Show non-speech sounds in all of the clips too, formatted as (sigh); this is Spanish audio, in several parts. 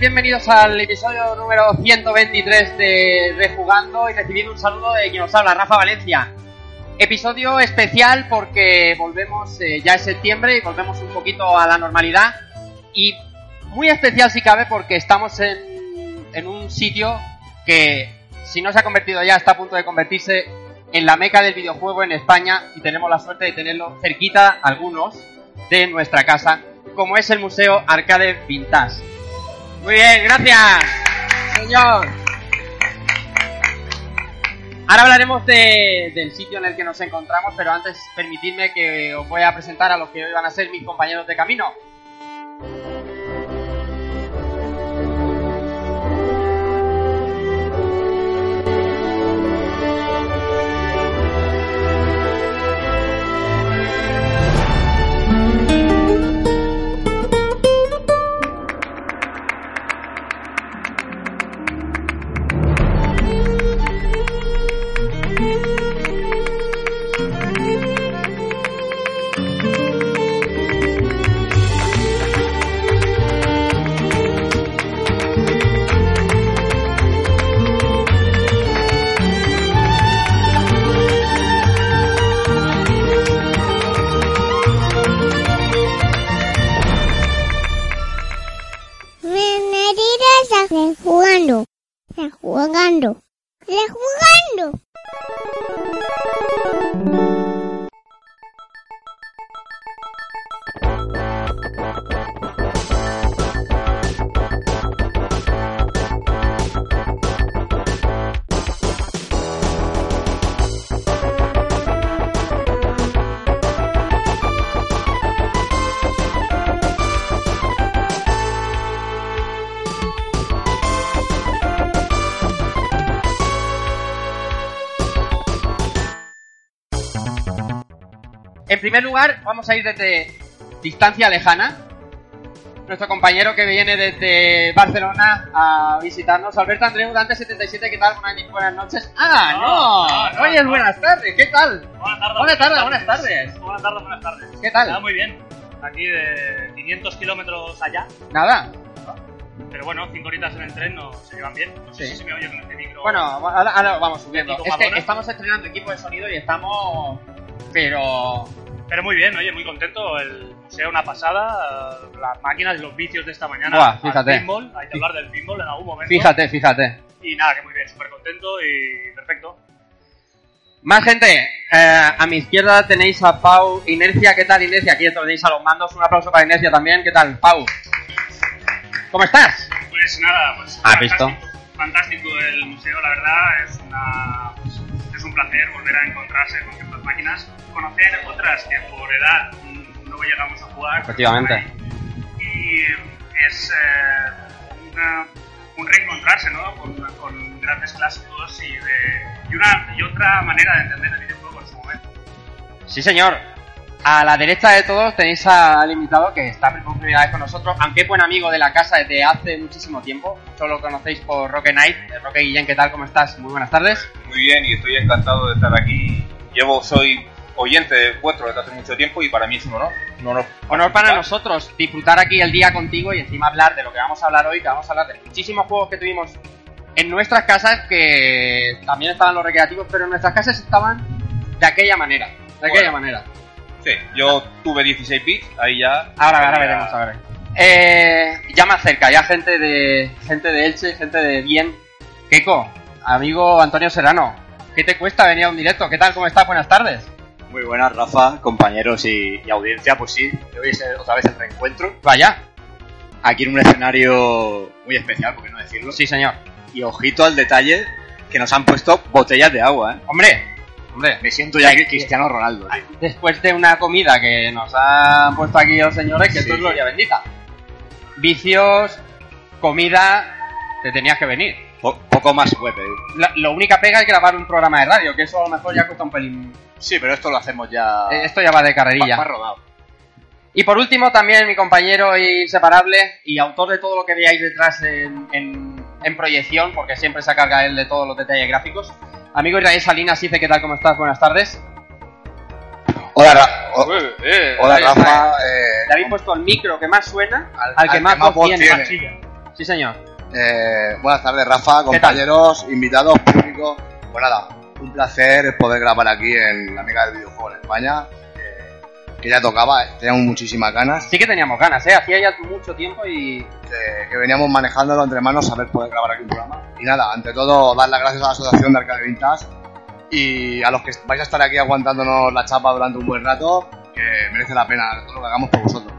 Bienvenidos al episodio número 123 de Rejugando y recibiendo un saludo de quien nos habla, Rafa Valencia. Episodio especial porque volvemos, eh, ya es septiembre y volvemos un poquito a la normalidad. Y muy especial si cabe porque estamos en, en un sitio que, si no se ha convertido ya, está a punto de convertirse en la meca del videojuego en España y tenemos la suerte de tenerlo cerquita, algunos, de nuestra casa, como es el Museo Arcade Vintage. Muy bien, gracias, señor. Ahora hablaremos de- del sitio en el que nos encontramos, pero antes permitidme que os voy a presentar a los que hoy van a ser mis compañeros de camino. En primer lugar, vamos a ir desde distancia lejana. Nuestro compañero que viene desde Barcelona a visitarnos, Alberto Andreu, Dante77, ¿qué tal? Buenas, buenas noches. ¡Ah, no! No, no, Oye, no. buenas tardes, ¿qué tal? Buenas tardes. Buenas tardes, buenas tardes. Buenas tardes, buenas tardes. ¿Qué tal? Nada, muy bien. Aquí de 500 kilómetros allá. Nada. Pero bueno, 5 horitas en el tren no se llevan bien. No sé Sí. si se me oye con este micro. Bueno, ahora, ahora vamos subiendo. ¿Tipo Es que estamos estrenando equipo de sonido y estamos... Pero... Pero muy bien, oye, muy contento. El museo, una pasada. Las máquinas y los vicios de esta mañana. Buah, fíjate. pinball. Hay que hablar del pinball en algún momento. Fíjate, fíjate. Y nada, que muy bien, súper contento y perfecto. Más gente, eh, a mi izquierda tenéis a Pau Inercia. ¿Qué tal, Inercia? Aquí tenéis a los mandos. Un aplauso para Inercia también. ¿Qué tal, Pau? ¿Cómo estás? Pues nada, pues ¿Has fantástico, visto? fantástico el museo, la verdad, es una pues, placer volver a encontrarse con ciertas máquinas, conocer otras que por edad mm, no llegamos a jugar. Efectivamente. Y es eh, una- un reencontrarse, ¿no? Con, con grandes clásicos y de y una y otra manera de entender el videojuego en su momento. Sí, señor. A la derecha de todos tenéis al invitado que está por primera vez con nosotros, aunque es buen amigo de la casa desde hace muchísimo tiempo. Solo lo conocéis por Roque Knight. Eh, Roque Guillén, ¿qué tal? ¿Cómo estás? Muy buenas tardes. Muy bien y estoy encantado de estar aquí. Llevo, soy oyente vuestro desde hace mucho tiempo y para mí es un honor. Un honor, Honor para nosotros disfrutar aquí el día contigo y encima hablar de lo que vamos a hablar hoy, que vamos a hablar de muchísimos juegos que tuvimos en nuestras casas, que también estaban los recreativos, pero en nuestras casas estaban de aquella manera. De aquella Bueno. manera. Sí, yo tuve 16 bits, ahí ya. Ahora, ahora ya- veremos, ahora veremos. Eh, ya más cerca, ya gente de gente de Elche, gente de bien. Keiko, amigo Antonio Serrano, ¿qué te cuesta venir a un directo? ¿Qué tal? ¿Cómo estás? Buenas tardes. Muy buenas, Rafa, compañeros y, y audiencia. Pues sí, hoy es otra vez el reencuentro. Vaya. Aquí en un escenario muy especial, por qué no decirlo. Sí, señor. Y ojito al detalle que nos han puesto botellas de agua, ¿eh? Hombre, Hombre, Me siento ya que Cristiano Ronaldo. después de una comida que nos han puesto aquí los señores, que esto Sí. es gloria bendita. Vicios, comida, te tenías que venir. Po- poco más puede pedir. La, lo única pega es grabar un programa de radio, que eso a lo mejor ya cuesta un pelín. Sí, pero esto lo hacemos ya. Eh, Esto ya va de carrerilla. más rodado. Y por último, también mi compañero inseparable y autor de todo lo que veáis detrás en, en- en proyección, porque siempre se carga él de todos los detalles gráficos. Amigo Israel Salinas, dice, ¿qué tal? ¿Cómo estás? Buenas tardes. Hola, Ra- o- Eh, hola Rafa. eh. eh, Le habéis puesto el micro que más suena al, Al- que al más, que más voz voz tiene. tiene. Sí, señor. eh, buenas tardes, Rafa, compañeros, invitados, público. Pues nada, un placer poder grabar aquí en la Amiga del Videojuego en España. Que- ya tocaba, teníamos muchísimas ganas. Sí que teníamos ganas, ¿eh? Hacía ya mucho tiempo y... que, que veníamos manejándolo entre manos, saber poder grabar aquí un programa. Y nada, ante todo, dar las gracias a la Asociación de Arcade Vintage y a los que vais a estar aquí aguantándonos la chapa durante un buen rato, que merece la pena todo lo que hagamos por vosotros.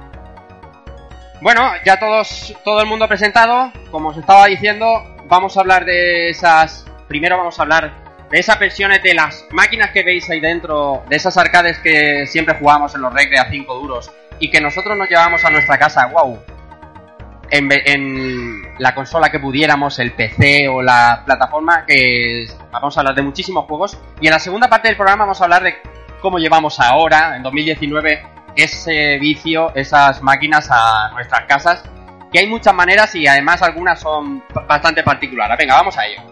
Bueno, ya todos, todo el mundo presentado. Como os estaba diciendo, vamos a hablar de esas... Primero vamos a hablar esas versiones de las máquinas que veis ahí dentro, de esas arcades que siempre jugamos en los recre a 5 duros y que nosotros nos llevábamos a nuestra casa, wow. En, en la consola que pudiéramos, el PC o la plataforma, que vamos a hablar de muchísimos juegos. Y en la segunda parte del programa vamos a hablar de cómo llevamos ahora, en 2019, ese vicio, esas máquinas a nuestras casas. Que hay muchas maneras y además algunas son bastante particulares. Venga, vamos a ello.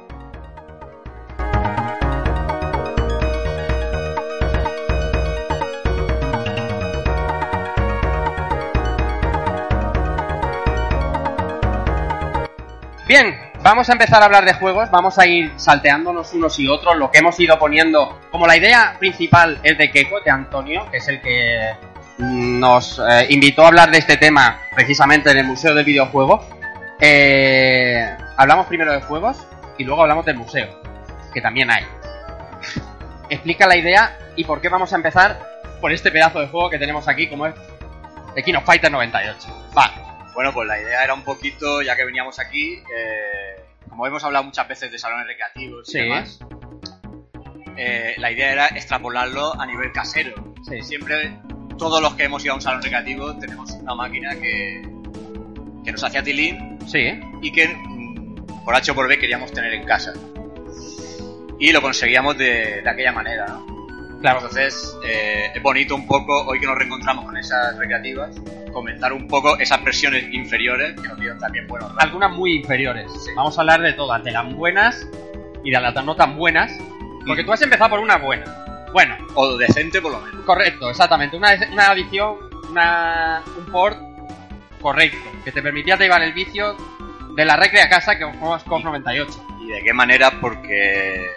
Bien, vamos a empezar a hablar de juegos, vamos a ir salteándonos unos y otros, lo que hemos ido poniendo. Como la idea principal es de Keiko, de Antonio, que es el que mm, nos eh, invitó a hablar de este tema precisamente en el Museo del Videojuego. eh, hablamos primero de juegos y luego hablamos del museo, que también hay. Explica la idea y por qué vamos a empezar por este pedazo de juego que tenemos aquí, como es The King of Fighters 98. Va, Bueno, pues la idea era un poquito, ya que veníamos aquí, eh, como hemos hablado muchas veces de salones recreativos y Sí. demás, eh, la idea era extrapolarlo a nivel casero. Sí. Siempre, todos los que hemos ido a un salón recreativo, tenemos una máquina que, que nos hacía tilín sí, y que mm, por H o por B queríamos tener en casa. Y lo conseguíamos de, de aquella manera, ¿no? Claro. Entonces, eh, es bonito un poco, hoy que nos reencontramos con esas recreativas, comentar un poco esas versiones inferiores que nos dieron también buenos ratos. algunas muy inferiores. Vamos a hablar de todas, de las buenas y de las no tan buenas. Porque Mm. tú has empezado por una buena. Bueno, O decente por lo menos. correcto, exactamente. Una, una adición, una, un port correcto, que te permitía llevar el vicio de la recre a casa que jugamos con 98. ¿Y de qué manera? Porque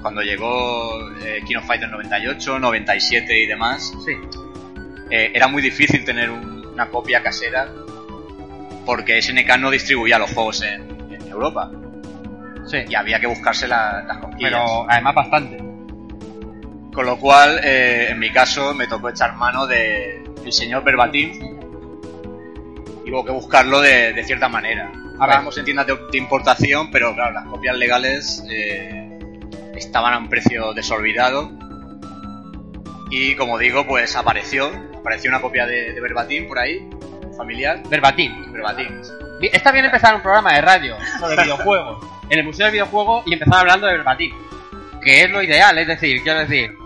cuando llegó eh, King of Fighters 98, 97 y demás, Sí, eh, era muy difícil tener un- una copia casera porque SNK no distribuía los juegos en, en Europa sí. y había que buscarse la- las copias. Pero además bastante. Con lo cual, eh, en mi caso, me tocó echar mano de el señor Verbatim y hubo que buscarlo de, de cierta manera. Hablábamos en tiendas de, de importación, pero claro, las copias legales eh, estaban a un precio desolvidado. Y como digo, pues apareció, apareció una copia de, de Verbatim por ahí, familiar. Verbatim. Verbatim. Está bien empezar un programa de radio sobre (laughs) videojuegos en el Museo del Videojuego y empezar hablando de verbatim. Que es lo ideal, es decir, quiero decir,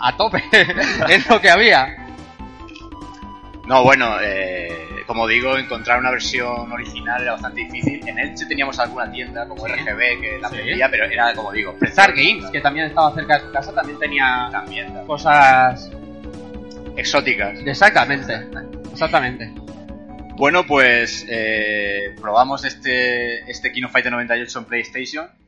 a tope, (laughs) es lo que había. No, bueno, eh, como digo, encontrar una versión original era bastante difícil. En Elche teníamos alguna tienda como. RGB que la vendía, pero era, como digo, Star Games, que también estaba cerca de su casa, también tenía también cosas... exóticas. Exactamente, exactamente. Bueno, pues eh, probamos este, este Kino Fighter 98 en PlayStation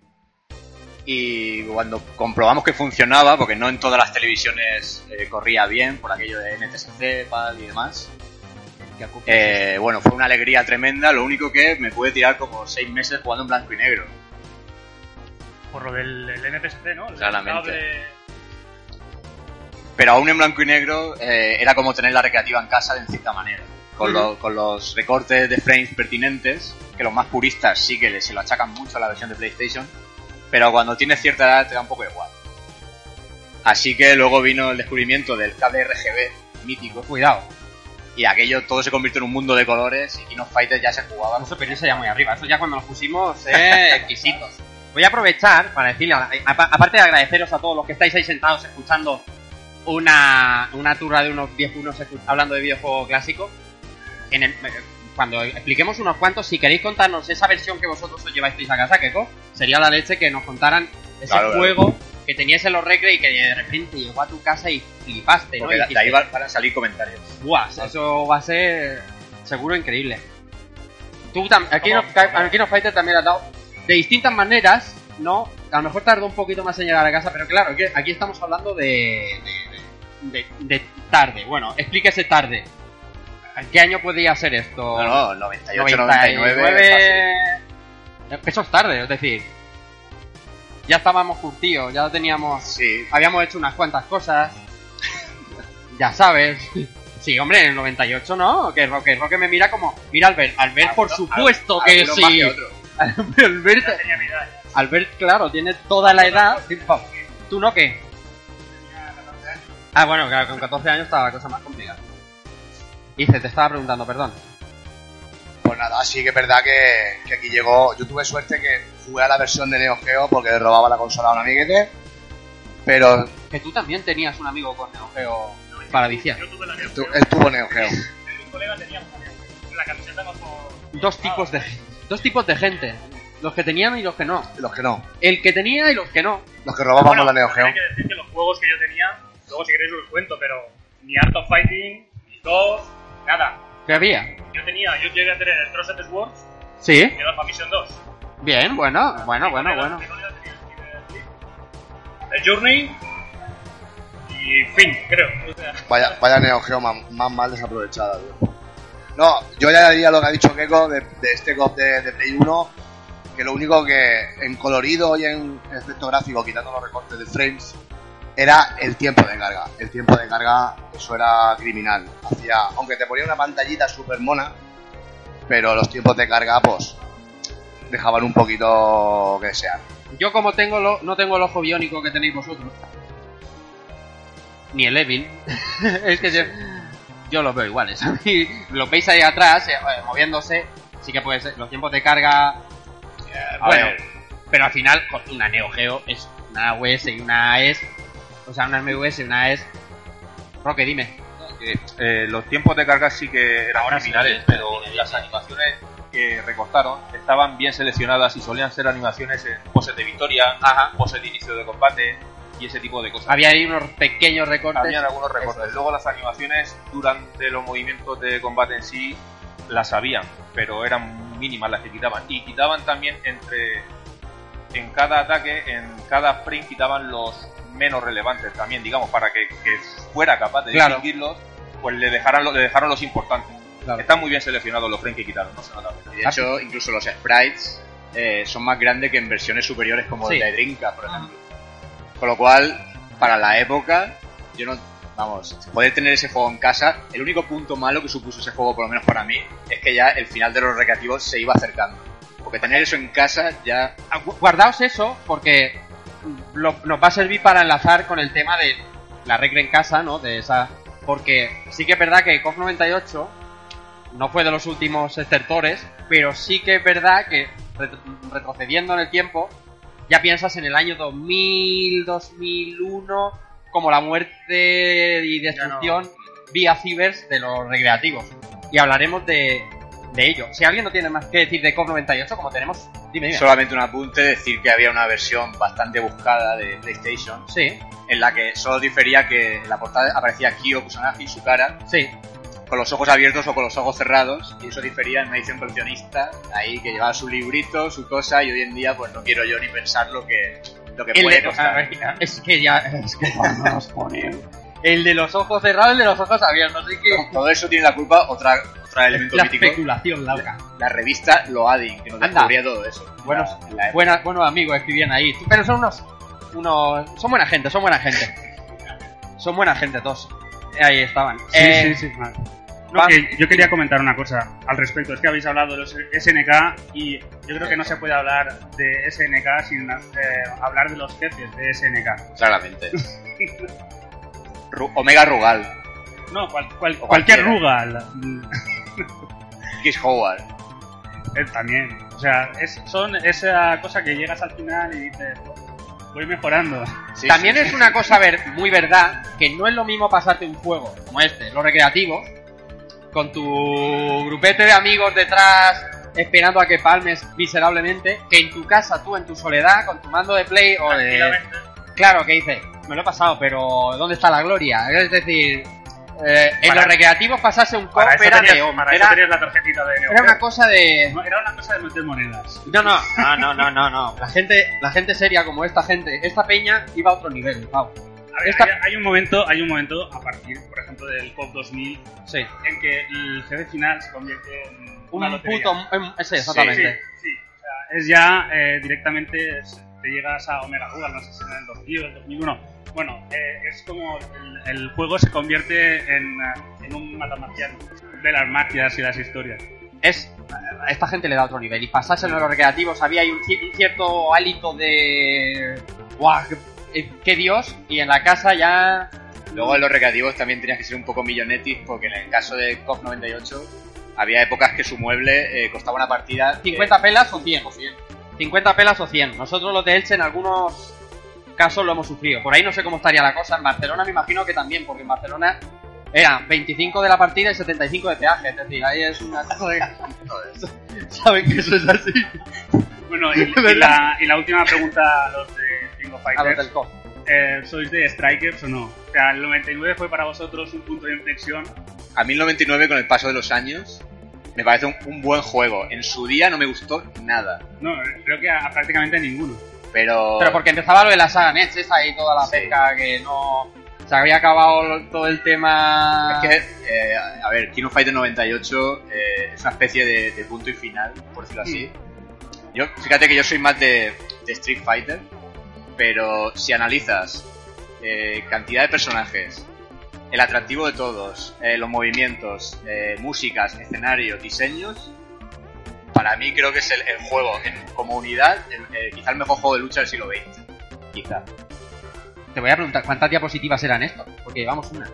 y cuando comprobamos que funcionaba, porque no en todas las televisiones eh, corría bien por aquello de NTSC, PAL y demás, eh, bueno, fue una alegría tremenda, lo único que me pude tirar como seis meses jugando en blanco y negro. Por lo del el NTSC, ¿no? El Claramente. Pero aún en blanco y negro eh, era como tener la recreativa en casa de cierta manera. Con, Ujú. lo- con los recortes de frames pertinentes, que los más puristas sí que se lo achacan mucho a la versión de PlayStation, pero cuando tienes cierta edad te da un poco igual. Así que luego vino el descubrimiento del cable RGB mítico. Cuidado. Y aquello todo se convirtió en un mundo de colores y King of Fighters ya se jugaba. Eso, pero eso ya muy arriba. Eso ya cuando nos pusimos eh, (laughs) exquisitos. Voy a aprovechar para decirle, aparte de agradeceros a todos los que estáis ahí sentados escuchando una, una turra de unos 10 unos hablando de videojuego clásico, en el- cuando expliquemos unos cuantos, si queréis contarnos esa versión que vosotros os lleváis a casa, Keko, sería la leche que nos contaran ese Claro, claro. juego que tenías en los recre y que de repente llegó a tu casa y flipaste, ¿no? Y de- ahí van a salir comentarios. Buah, eso va a ser seguro increíble. Tú tam- aquí, no, aquí no Fighter también has dado de distintas maneras, ¿no? A lo mejor tardó un poquito más en llegar a casa, pero claro, aquí estamos hablando de, de, de- de tarde. Bueno, explíquese tarde. ¿En qué año podía ser esto? No, no, 98, 99. Eso es tarde, es decir, ya estábamos curtidos, ya teníamos Sí, habíamos hecho unas cuantas cosas. (laughs) ya sabes. Sí, hombre, en el 98 no, que Roque, Roque me mira como, mira Albert, Albert por supuesto que sí. que. Albert. (laughs) Albert, claro, tiene toda la edad. ¿Tú no qué? Tenía 14 años. Ah, bueno, claro, con 14 años estaba la cosa más complicada. Dice, te estaba preguntando, perdón. Pues nada, sí que es verdad que, que aquí llegó. Yo tuve suerte que jugué a la versión de Neo Geo porque le robaba la consola a un amiguete. Pero Que tú también tenías un amigo con Neo Geo para viciar. Yo tuve la Neo Geo. él tuvo Neo Geo. (laughs) Un colega tenía una Neo Geo. La camiseta bajo... Dos tipos de dos tipos de gente. Los que tenían y los que no. Los que no. El que tenía y los que no. Los que robábamos Bueno, la Neo Geo. Hay que decir que los juegos que yo tenía, luego si queréis os los cuento, pero ni Art of Fighting, ni DOS, nada. ¿Qué había? Yo tenía, yo llegué a tener el Trusted Swords Sí. y el Alpha Mission 2. Bien, bueno, bueno, bueno, bueno. el Journey y fin, creo. Vaya, vaya Neo Geo más, más mal desaprovechada, tío. No, yo ya diría lo que ha dicho Keiko de, de este COP de, de Play 1, que lo único que en colorido y en efecto gráfico, quitando los recortes de frames, era el tiempo de carga. El tiempo de carga, eso era criminal. Hacía, aunque te ponía una pantallita súper mona, pero los tiempos de carga, pues, dejaban un poquito que desear. Yo como tengo lo, no tengo el ojo biónico que tenéis vosotros. Ni el Evil. (laughs) es que yo, yo los veo iguales. (laughs) A mí lo veis ahí atrás, eh, eh, moviéndose. Sí que puede ser. Los tiempos de carga. eh, bueno. ver. Pero al final, una Neo Geo es una US y una AES. O sea, una MVS y una AES. Roque, dime. eh, los tiempos de carga sí que eran Ahora sí, criminales, sí, pero sí, las animaciones que recortaron estaban bien seleccionadas y solían ser animaciones en poses de victoria, poses de inicio de combate y ese tipo de cosas. Había ahí unos pequeños recortes. Habían algunos recortes. Eso es. Luego las animaciones durante los movimientos de combate en sí las sabían, pero eran mínimas las que quitaban. Y quitaban también entre en cada ataque, en cada frame quitaban los menos relevantes también, digamos, para que, que fuera capaz de Claro. distinguirlos, pues le dejaran, lo- le dejaron los importantes. Claro. Están muy bien seleccionados los frames que quitaron, no se nota. Y de hecho, incluso los sprites eh, son más grandes que en versiones superiores como Sí. el de Dreamcast, por ejemplo. Con lo cual, para la época, yo no. Vamos, poder tener ese juego en casa, el único punto malo que supuso ese juego, por lo menos para mí, es que ya el final de los recreativos se iba acercando. Porque tener eso en casa ya. Ah, gu- guardaos eso porque lo- nos va a servir para enlazar con el tema de la regla en casa, ¿no? De esa porque sí que es verdad que COF 98 no fue de los últimos estertores, pero sí que es verdad que ret- retrocediendo en el tiempo ya piensas en el año 2000, 2001 como la muerte y destrucción vía cibers de los recreativos. Y hablaremos de, de ello. Si alguien no tiene más que decir de COF 98, como tenemos, dime, dime. Solamente un apunte, decir que había una versión bastante buscada de PlayStation, Sí, en la que solo difería que en la portada aparecía Kyo, personaje, y su cara, sí. con los ojos abiertos o con los ojos cerrados y eso difería en una edición coleccionista ahí que llevaba su librito, su cosa y hoy en día pues no quiero yo ni pensar lo que lo que El puede de, a costar. ver, es que ya es que cuando nos ponemos. (laughs) El de los ojos cerrados, el de los ojos abiertos, así que Todo eso tiene la culpa otra elemento la mítico, especulación loca. la revista Loading que nos Anda. descubría todo eso. Buenos, La- buena- buenos amigos escribían ahí, pero son unos, unos, son buena gente, son buena gente, (laughs) son buena gente todos. Ahí estaban. Eh, No, Va. que yo quería comentar una cosa al respecto. Es que habéis hablado de los SNK y yo creo que no se puede hablar de SNK sin eh, hablar de los jefes de SNK. Claramente. (laughs) Omega Rugal. No, cual- cualquier. Rugal. Kiss Howard. eh, también. O sea, es, son esa cosa que llegas al final y dices, voy mejorando. Sí, También sí, es sí. una cosa ver, muy verdad que no es lo mismo pasarte un juego como este, lo recreativo, con tu grupete de amigos detrás esperando a que palmes miserablemente, que en tu casa, tú en tu soledad, con tu mando de play o de... Claro, que dices, me lo he pasado, pero ¿dónde está la gloria? Es decir, eh, en los recreativos pasarse un cop eso, era tenías, de... para eso Era, tenías la tarjetita de Neo era una cosa de... No, Era una cosa de meter monedas. No, no, (laughs) no, no, no, no, no. La gente, la gente seria como esta gente, esta peña iba a otro nivel, Pau. A ver, Esta- hay, hay un momento, hay un momento a partir, por ejemplo, del COP 2000 Sí. en que el jefe final se convierte en una Un lotería. puto... em, sí, Sí, exactamente. sí. O sea, es ya eh, directamente es- te llegas a Omega Rugal, no sé si en el 2000 o el 2001. Bueno, eh, es como el, el juego se convierte en, en un matamaciano de las magias y las historias. Es... A esta gente le da otro nivel. Y pasarse en los recreativos había un, un cierto hálito de... ¡Guau! Qué, eh, qué dios! Y en la casa ya... Luego en los recreativos también tenías que ser un poco millonetis porque en el caso de COP 98 había épocas que su mueble eh, costaba una partida... que- 50 pelas o 100. 50 pelas o 100. Nosotros los de Elche en algunos casos lo hemos sufrido. Por ahí no sé cómo estaría la cosa. En Barcelona me imagino que también, porque en Barcelona era 25 de la partida y 75 de peaje. Es decir, ahí es una cosa de... (laughs) Saben que eso es así. Bueno, (laughs) y, la, y la última pregunta a los de los Fighters. eh, ¿Sois de Strikers o no? O sea, el 99 fue para vosotros un punto de inflexión. A mí el 99 con el paso de los años me parece un, un buen juego. En su día no me gustó nada. No, creo que a, a prácticamente ninguno. Pero... Pero porque empezaba lo de la saga Nets, esa y toda la Sí. pesca que no... Se había acabado todo el tema... Es que, eh, a ver, King of Fighter 98 eh, es una especie de, de punto y final, por decirlo así. Yo, fíjate que yo soy más de, de Street Fighter, pero si analizas eh, cantidad de personajes, el atractivo de todos, eh, los movimientos, eh, músicas, escenarios, diseños, para mí creo que es el, el juego en, como unidad, el- eh, quizá el mejor juego de lucha del siglo XX. Quizá. Te voy a preguntar cuántas diapositivas eran esto, porque llevamos una.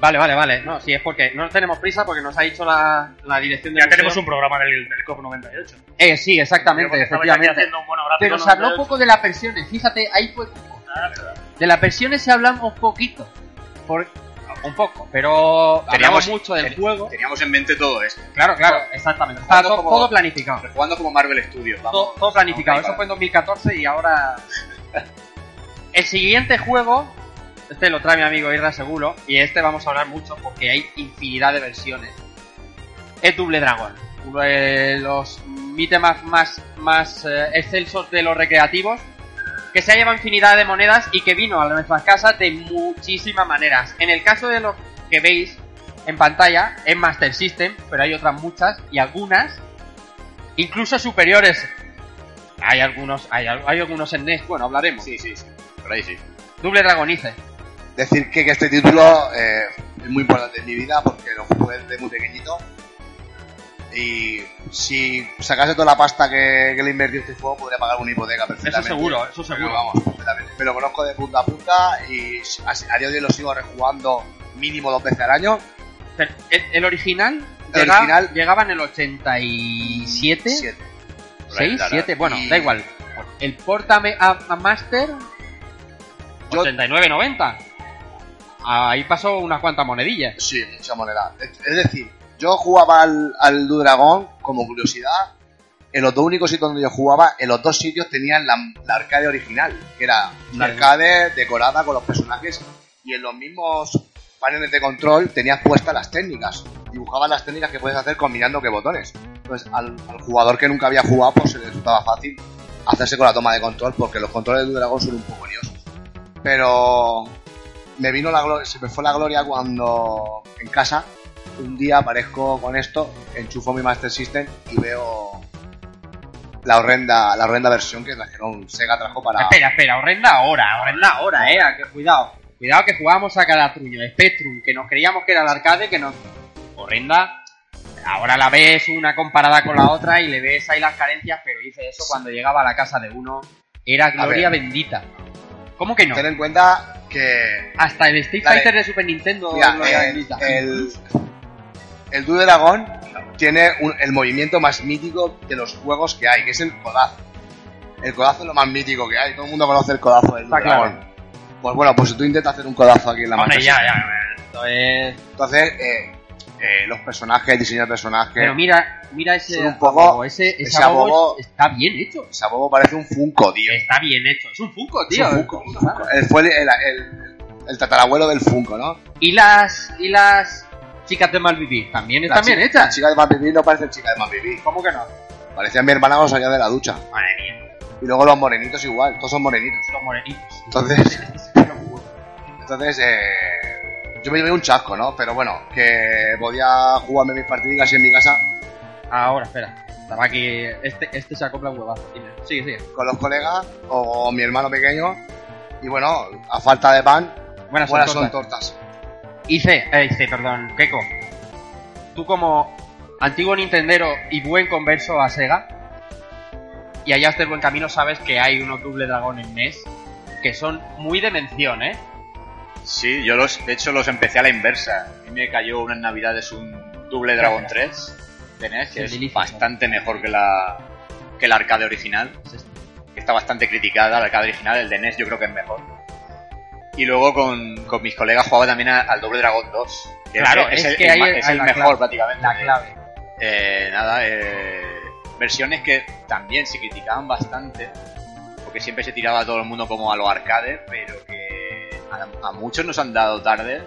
Vale, vale, vale. No, si es porque no tenemos prisa porque nos ha dicho la, la dirección de Ya tenemos un programa del, del COP 98. Eh, sí, exactamente, efectivamente. un Pero se habló 98. poco de las versiones, fíjate, ahí fue. Ah. De las versiones se hablamos poquito. Por, un poco, pero hablamos mucho del ten- juego. Teníamos en mente todo esto. Claro, claro, exactamente. Está todo, como- todo planificado. Jugando como Marvel Studios. vamos. Todo, todo planificado. Eso fue en 2014 y ahora. (laughs) El siguiente juego. Este lo trae mi amigo Irra seguro. Y este vamos a hablar mucho porque hay infinidad de versiones. Es Double Dragon. Uno de los mítemas más, más eh, excelsos de los recreativos. Que se ha llevado infinidad de monedas y que vino a nuestras casas de muchísimas maneras. En el caso de los que veis en pantalla, es Master System, pero hay otras muchas y algunas incluso superiores. Hay algunos, hay, hay algunos en NES, bueno, hablaremos. Sí, sí, sí. Por ahí sí. Double Dragonice. Decir que, que este título eh, es muy importante en mi vida porque lo jugué desde muy pequeñito. Y si sacase toda la pasta que, que le invertí este juego, podría pagar una hipoteca Eso perfectamente. seguro, eso Pero seguro. vamos, completamente. Me lo conozco de punta a punta y a, a día de hoy lo sigo rejugando mínimo dos veces al año. Pero el, el original, El llega- original- llegaba en el 87, Siete. 6, Claro. 7, bueno, Y- da igual. El Portame a, a Master, Yo- 89.90. Ahí pasó unas cuantas monedillas. Sí, mucha moneda. Es decir, yo jugaba al, al Blue Dragon como curiosidad. En los dos únicos sitios donde yo jugaba, en los dos sitios tenían la, la arcade original, que era una Sí. arcade decorada con los personajes y en los mismos paneles de control tenías puestas las técnicas. Dibujaban las técnicas que puedes hacer combinando qué botones. Entonces, al, al jugador que nunca había jugado, pues se le resultaba fácil hacerse con la toma de control, porque los controles de Blue Dragon son un poco liosos. Pero me vino la gloria, se me fue la gloria cuando en casa un día aparezco con esto, enchufo mi Master System y veo la horrenda, la horrenda versión que trajeron Sega trajo para Espera, espera, horrenda ahora, horrenda ahora, eh, que cuidado. Cuidado que jugábamos a cada truño. Spectrum, que nos creíamos que era el arcade, que nos... Horrenda. Ahora la ves una comparada con la otra y le ves ahí las carencias, pero hice eso cuando llegaba a la casa de uno. Era gloria bendita. ¿Cómo que no? Ten en cuenta que Hasta el Street. Fighter de Super Nintendo. Gloria el, el, el Blue Dragon tiene un- el movimiento más mítico de los juegos que hay, que es el codazo. El codazo es lo más mítico que hay. Todo el mundo conoce el codazo del Blue Dragon. Pues bueno, pues si tú intentas hacer un codazo aquí en la Master ya, ya. Es... Entonces, eh, eh, los personajes, el diseño de personajes. Pero mira, mira ese un poco- abobo, ese, ese, ese está bien hecho. Ese abobo parece un Funko, tío. Está bien hecho. Es un Funko, Es tío. un Funko, un Funko. Él fue el, el, el- el tatarabuelo del Funko, ¿no? Y las y las chicas de Malvivir también están bien hechas. chica de Más Vivir no parece chica de Más Vivir. ¿Cómo que no? Parecía mi hermana cuando salía de la ducha. Madre mía, Y luego los morenitos igual, todos son morenitos. los morenitos. Entonces, (laughs) entonces eh, yo me llevé un chasco, ¿no? Pero bueno, que podía jugarme mis partidas en mi casa Ahora, espera. Estaba aquí. Este, este se acopla un huevazo. Dime. Sigue, sigue. con los colegas o mi hermano pequeño. Y bueno, a falta de pan, Buenas, buenas son son tortas. Hice, eh, hice, perdón, Keiko. Tú como antiguo Nintendero y buen converso a Sega, y allá del buen camino sabes que hay unos Double Dragon en NES que son muy de mención, ¿eh? Sí, yo los, de hecho los empecé a la inversa. A mí me cayó unas navidades un Double Dragon (laughs) 3 de NES, que es bastante mejor que la que el arcade original. que está bastante criticada, el arcade original, el de NES yo creo que es mejor. Y luego con, con mis colegas jugaba también a- al Double Dragon 2. Que Claro, es, es el, que el ma- es el mejor clave. prácticamente. La clave. Eh, nada, eh, versiones que también se criticaban bastante, porque siempre se tiraba a todo el mundo como a los arcades, pero que a, a muchos nos han dado tardes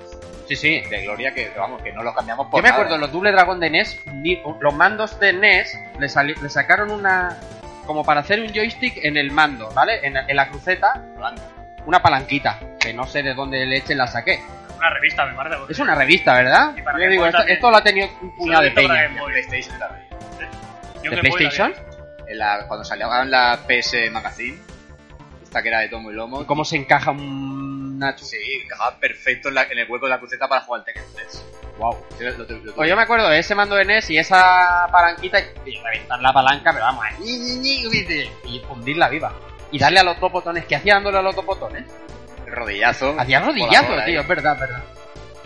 Sí, sí. de gloria que, vamos, que no los cambiamos por Yo me nada. acuerdo, los Double Dragon de NES, ni- los mandos de NES le, sali- le sacaron una. como para hacer un joystick en el mando, ¿vale? En, en la cruceta, una palanquita, que no sé de dónde leche la saqué. Una revista, me parece. porque- Es una revista, ¿verdad? Y para Yo digo, esto, esto lo ha tenido un puñado de peña. PlayStation también. ¿De la PlayStation? En la- cuando salió en la PS Magazine, esta que era de tomo y lomo, ¿Y ¿Cómo se encaja un Nacho? Sí, encajaba perfecto en, la- en el hueco de la cruceta para jugar al Tekken 3. Wow. Sí, lo- lo- lo- Pues yo me acuerdo de ese mando de NES y esa palanquita y reventar la palanca, pero vamos, y fundirla viva. Y darle a los dos botones. ¿Qué hacía dándole a los dos botones? El rodillazo. Hacía rodillazo, tío, es verdad, es verdad.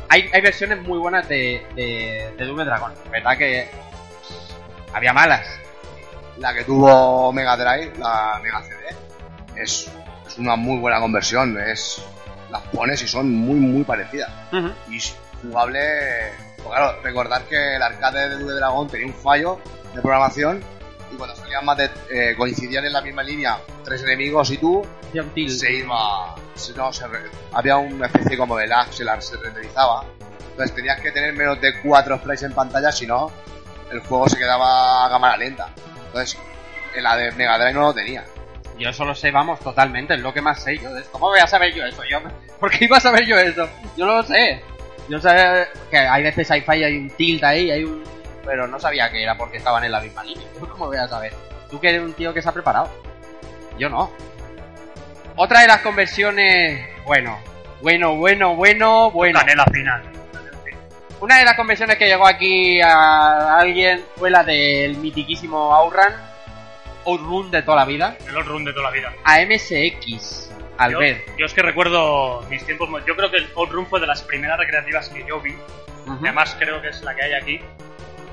Hay, hay versiones muy buenas de, de, de Double Dragon. ¿Verdad que había malas? La que tuvo Mega Drive, la Mega CD, es, es una muy buena conversión. Es, las pones y son muy, muy parecidas. Y jugable. Pues claro, recordar que el arcade de Double Dragon tenía un fallo de programación. Y cuando salían más de. eh, coincidían en la misma línea tres enemigos y tú, se iba. se- no, se había una especie como de lag, se, la- se renderizaba. Entonces tenías que tener menos de cuatro sprites en pantalla, si no, el juego se quedaba a cámara lenta. Entonces, en la de Mega Drive no lo tenía. Yo eso lo sé, vamos, totalmente. Es lo que más sé yo de esto. ¿Cómo voy a saber yo eso? Yo, (laughs) ¿Por qué iba a saber yo eso? Yo no lo sé. Yo sé que hay veces hay falla, hay un tilt ahí, hay un... Pero no sabía que era porque estaban en la misma línea. (laughs) ¿Cómo voy a saber? Tú que eres un tío que se ha preparado. Yo no. Otra de las conversiones... Bueno, bueno, bueno, bueno, bueno. Canela final. Una de las conversiones que llegó aquí a alguien fue la del mitiquísimo Outrun. Outrun de toda la vida. El All Run de toda la vida. A MSX. Al yo, ver. yo es que recuerdo mis tiempos. Yo creo que el All Run fue de las primeras recreativas que yo vi. Ujú. Además, creo que es la que hay aquí.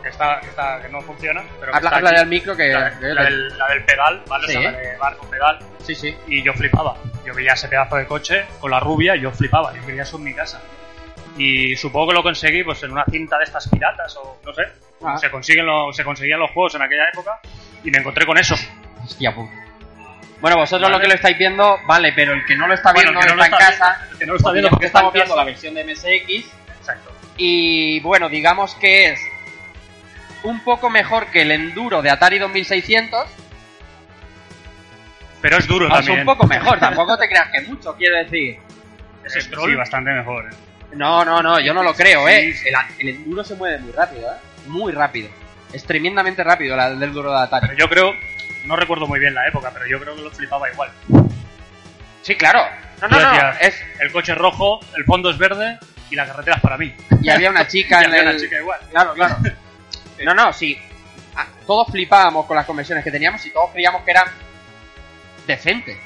Que, está, que, está, que no funciona. Pero Habla, habla del micro que... la, del, la del pedal, ¿vale? Sí. O sea, la de barco pedal. Sí, sí. Y yo flipaba. Yo veía ese pedazo de coche con la rubia y yo flipaba. Yo quería eso en mi casa. Y supongo que lo conseguí pues en una cinta de estas piratas o no sé. Ah. Se, consiguen lo- se conseguían los juegos en aquella época y me encontré con eso. Hostia puta. Bueno, vosotros Vale. lo que lo estáis viendo, vale, pero el que no lo está Bueno, viendo que no está en casa. viendo- el que no lo está viendo porque estamos viendo la versión de MSX. Exacto. Y bueno, digamos que es un poco mejor que el Enduro de Atari 2600. Pero es duro O sea, también. un poco mejor, (laughs) tampoco te creas que mucho, quiero decir. Ese scroll. Sí, bastante mejor. ¿eh? No, no, no, yo no lo creo, Sí, eh. sí. El, el Enduro se mueve muy rápido, eh. Muy rápido. Es tremendamente rápido la del Enduro de Atari. Pero yo creo, no recuerdo muy bien la época, pero yo creo que lo flipaba igual. Sí, claro. No, no, no. Es, el coche es rojo, el fondo es verde y la carretera es para mí. y había una chica (laughs) Y en había el... una chica igual. Claro, claro. (laughs) No, no, sí. Ah, Todos flipábamos con las conversiones que teníamos y todos creíamos que eran decentes.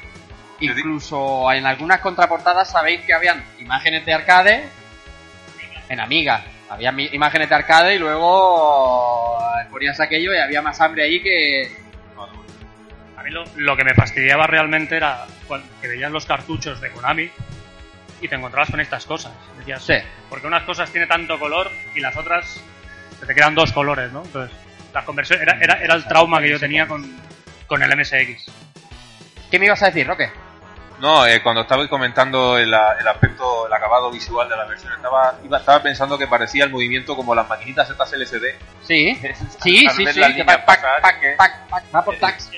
Incluso en algunas contraportadas sabéis que habían imágenes de arcade en Amiga. Había imágenes de arcade y luego eh, ponías aquello y había más hambre ahí que... A mí lo, lo que me fastidiaba realmente era cuando que veías los cartuchos de Konami y te encontrabas con estas cosas. Decías, Sí. porque unas cosas tiene tanto color y las otras se te quedan dos colores, ¿no? Entonces, la conversión era, era, era el trauma que yo tenía con, con el MSX. ¿Qué me ibas a decir, Roque? No, eh, cuando estabais comentando el, aspecto, el acabado visual de la versión, estaba, iba- estaba pensando que parecía el movimiento como las maquinitas estas LCD. Sí, (laughs) sí, sí, sí. que pac, pac, pasar, pac, que- pac, pac, va por tax.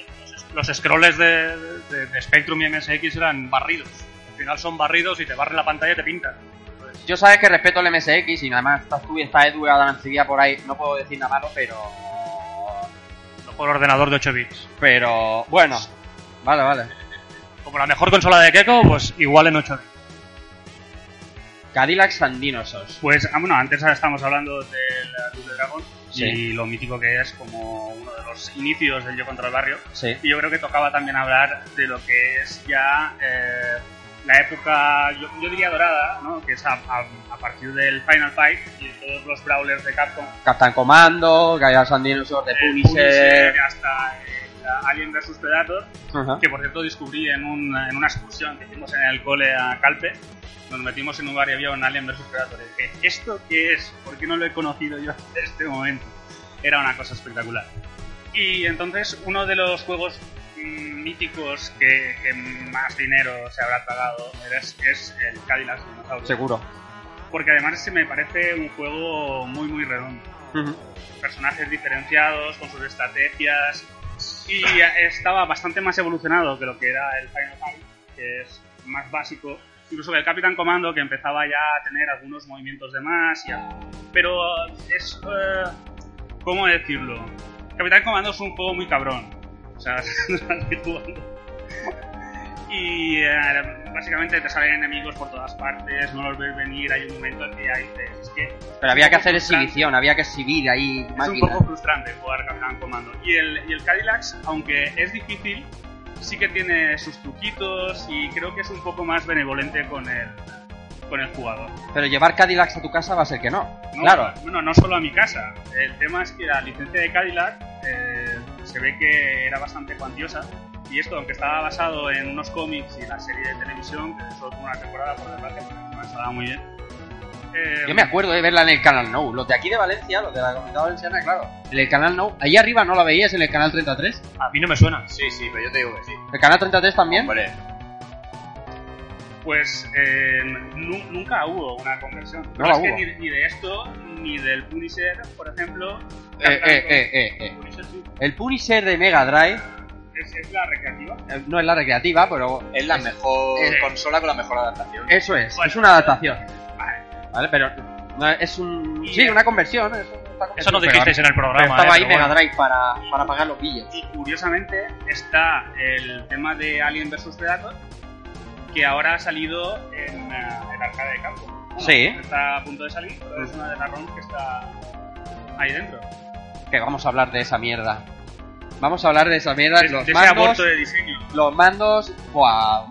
Los scrolls de, de, de Spectrum y MSX eran barridos. Al final son barridos y te barren la pantalla y te pintan. Entonces, Yo sabes que respeto el MSX y además estás tú y está Edu y Adam Civia por ahí. No puedo decir nada malo, pero. juego en ordenador de 8 bits. Pero. Bueno. Vale, vale. Como la mejor consola de Keiko, pues igual en 8 bits. Cadillacs and Dinosaurs. Pues, ah, bueno, antes estamos hablando del Double Dragon Sí. y lo mítico que es como uno de los inicios del Yo contra el Barrio. Sí. Y yo creo que tocaba también hablar de lo que es ya eh, la época, yo, yo diría dorada, ¿no? que es a, a- a partir del Final Fight y todos los brawlers de Capcom. Captain Commando, Cadillacs and Dinosaurs, el Punisher. Punisher, hasta el Alien vs Predator, Ajá. que por cierto descubrí en, un- en una excursión que hicimos en el cole a Calpe. Nos metimos en un bar y había un Alien vs Predator. Y dije, ¿esto qué es? ¿Por qué no lo he conocido yo (laughs) hasta este momento? Era una cosa espectacular. Y entonces, uno de los juegos mm, míticos que, que más dinero se habrá tragado es, es el Cadillac Dinosaurio. Seguro. Porque además se me parece un juego muy, muy redondo Ujú. personajes diferenciados, con sus estrategias. Y estaba bastante más evolucionado que lo que era el Final Fight, que es más básico. Incluso que el Capitán Comando, que empezaba ya a tener algunos movimientos de más. y Pero es. eh, ¿Cómo decirlo? Capitán Comando es un juego muy cabrón. O sea, (laughs) y eh, básicamente te salen enemigos por todas partes, no los ves venir, hay un momento en que ya dices, es que Pero había que hacer frustrante. exhibición, había que exhibir ahí Es un poco frustrante jugar Capitán Comando. Y el, y el Cadillac, aunque es difícil, sí que tiene sus truquitos y creo que es un poco más benevolente con el, con el jugador. Pero llevar Cadillacs a tu casa va a ser que no. No, Claro. Bueno, no solo a mi casa. El tema es que la licencia de Cadillac eh, se ve que era bastante cuantiosa. Y esto, aunque estaba basado en unos cómics y la serie de televisión, que solo tuvo una temporada por desgracia, porque no estaba muy bien. eh, Yo me acuerdo de verla en el canal No. Los de aquí de Valencia, los de la comunidad valenciana, claro. En el canal No. Ahí arriba no la veías en el canal 33. A mí no me suena. Sí, sí, pero yo te digo que sí. ¿El canal 33 también? Hombre, Pues eh, nu- nunca hubo una conversión. No No la es que hubo. ni, ni de esto, ni del Punisher, por ejemplo. Eh, eh, eh, eh, eh. El Punisher de Mega Drive es, es la recreativa. eh, no es la recreativa, pero es la mejor eh, consola con la mejor adaptación. eso es. Bueno. es una adaptación. Vale. ¿Vale? Pero no, es un... Sí, una conversión. es una Eso no dijisteis en el programa. pero estaba eh, ahí pero Mega bueno. Drive para, para pagar los billetes. Y curiosamente está el tema de Alien vs Predator, que ahora ha salido en eh, el arcade de. Bueno, Sí. Está a punto de salir, pero es una de las ROMs que está ahí dentro. Que vamos a hablar de esa mierda. Vamos a hablar de esa mierda. De- Los de mandos... aborto de diseño. Los mandos... ¡buah!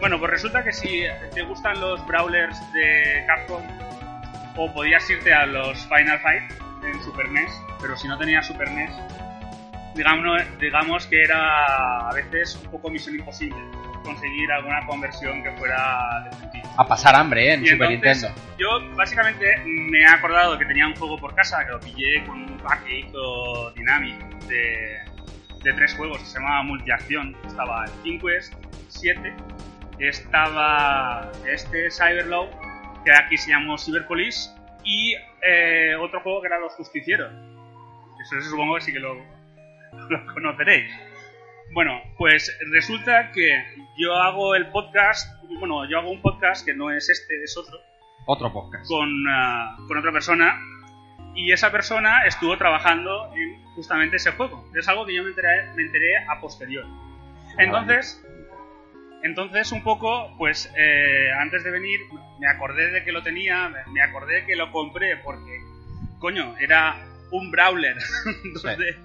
Bueno, pues resulta que si te gustan los brawlers de Capcom, o podías irte a los Final Fight en Super NES, pero si no tenías Super NES, digamos, digamos que era a veces un poco misión imposible conseguir alguna conversión que fuera. A pasar hambre, ¿eh? En Y Super entonces, Nintendo. Yo básicamente me he acordado que tenía un juego por casa que lo pillé con un pack que hizo Dynamic de, de tres juegos que se llamaba Multiacción. Estaba el King Quest 7, estaba este Cyberlaw, que aquí se llamó Cyberpolice, y eh, otro juego que era Los Justicieros. Eso supongo que sí que lo, (laughs) lo conoceréis. Bueno, pues resulta que yo hago el podcast, bueno, yo hago un podcast que no es este, es otro, Otro podcast. con, ah, con otra persona, y esa persona estuvo trabajando en justamente ese juego. Es algo que yo me enteré, me enteré a posteriori. Entonces, Entonces, un poco, pues eh, antes de venir, me acordé de que lo tenía, me- me acordé de que lo compré porque, coño, era un brawler. (laughs) Entonces,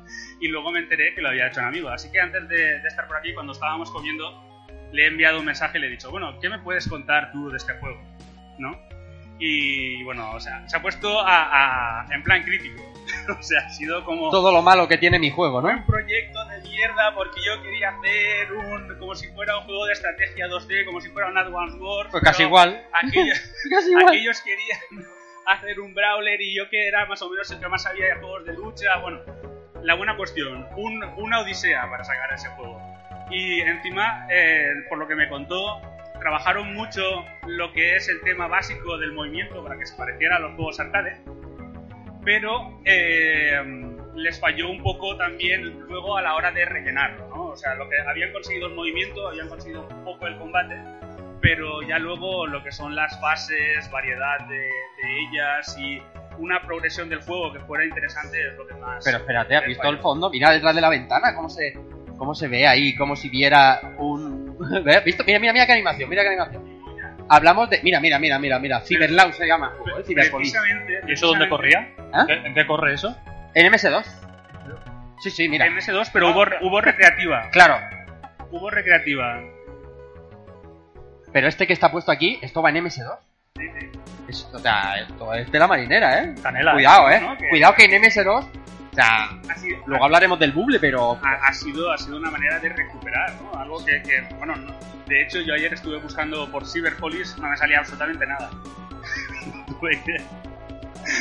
Y luego me enteré que lo había hecho un amigo. Así que antes de, de estar por aquí, cuando estábamos comiendo, le he enviado un mensaje y le he dicho, bueno, ¿qué me puedes contar tú de este juego? ¿No? Y bueno, o sea, se ha puesto a, a- en plan crítico. (laughs) o sea, ha sido como Todo lo malo que tiene mi juego, ¿no? un proyecto de mierda porque yo quería hacer un como si fuera un juego de estrategia 2D, como si fuera un Advance Wars. Pues casi igual. Aquellos, (laughs) Casi igual. aquellos querían (laughs) hacer un brawler y yo que era más o menos el que más sabía de juegos de lucha. Bueno, la buena cuestión, un- una odisea para sacar ese juego. Y encima, eh, por lo que me contó, trabajaron mucho lo que es el tema básico del movimiento para que se pareciera a los juegos arcade, pero eh, les falló un poco también luego a la hora de rellenarlo, ¿no? O sea, lo que habían conseguido el movimiento, habían conseguido un poco el combate, pero ya luego lo que son las fases, variedad de, de ellas y una progresión del juego que fuera interesante es lo que más... Pero espérate, ¿has visto el fondo? Mira detrás de la ventana cómo se, cómo se ve ahí, como si viera un... (laughs) ¿Ves? ¿Visto? Mira, mira, mira qué animación, mira qué animación. Hablamos de... Mira, mira, mira, mira, mira. Cyberlaw se llama el juego, ¿eh? Precisamente, ¿Y eso dónde corría? ¿Ah? ¿En qué corre eso? En MS2. Sí, sí, mira. En MS2, pero hubo, hubo recreativa. (laughs) Claro. Hubo recreativa. Pero este que está puesto aquí, esto va en MS2. Es, o sea, esto es de la marinera, ¿eh? Canela. Cuidado, ¿eh? ¿no? Que- Cuidado que en MS2... O sea, sido, luego hablaremos del buble, pero... ha, ha sido, ha sido una manera de recuperar, ¿no? Algo que, que, bueno, no- de hecho yo ayer estuve buscando por Cyberpolis, no me salía absolutamente nada. (laughs)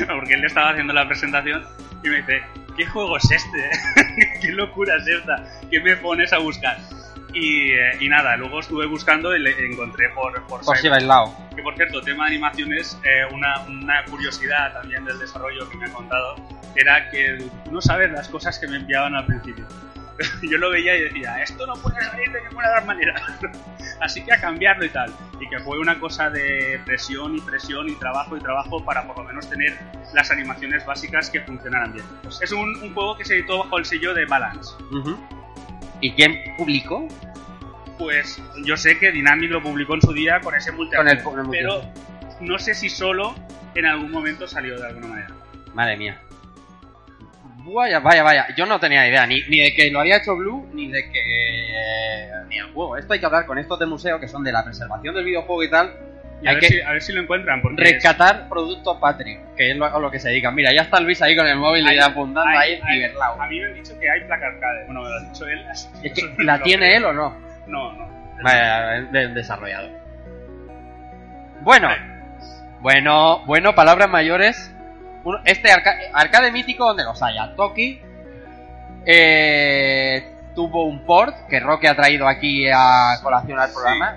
Porque él le estaba haciendo la presentación y me dice, ¿qué juego es este? (laughs) ¿Qué locura es esta? ¿Qué me pones a buscar? Y, eh, y nada, luego estuve buscando y le encontré por, por, Por Cyber- Cyberlaw. que por cierto, tema de animaciones, eh, una, una curiosidad también del desarrollo que me ha contado era que no sabes las cosas que me enviaban al principio. (laughs) Yo lo veía y decía, esto no puede salir de ninguna de las maneras. (laughs) Así que a cambiarlo y tal. Y que fue una cosa de presión y presión y trabajo y trabajo para por lo menos tener las animaciones básicas que funcionaran bien. Es un, un juego que se editó bajo el sello de Balance. Ujú. ¿Y quién publicó? Pues yo sé que Dynamic lo publicó en su día con ese multi Con el- con el pero no sé si solo en algún momento salió de alguna manera. Madre mía. Vaya, vaya, vaya. Yo no tenía idea ni, ni de que lo había hecho Blue, ni de que... ni el juego. Esto hay que hablar con estos del museo, que son de la preservación del videojuego y tal. Y a, hay ver que si, a ver si lo encuentran, porque es- rescatar productos Patrick, que es lo, a lo que se dedican. Mira, ya está Luis ahí con el móvil y hay- apuntando hay- ahí hay- Cyberlaw. A mí me han dicho que hay placa arcade. Bueno, me lo ha dicho él. así (laughs) Es que, eso ¿La tiene creo. él o no? No, no. Vaya, es de- desarrollado. Bueno, bueno, bueno, palabras mayores. Este arca- arcade mítico donde los haya. Toki eh, tuvo un port que Roque ha traído aquí a colación al programa.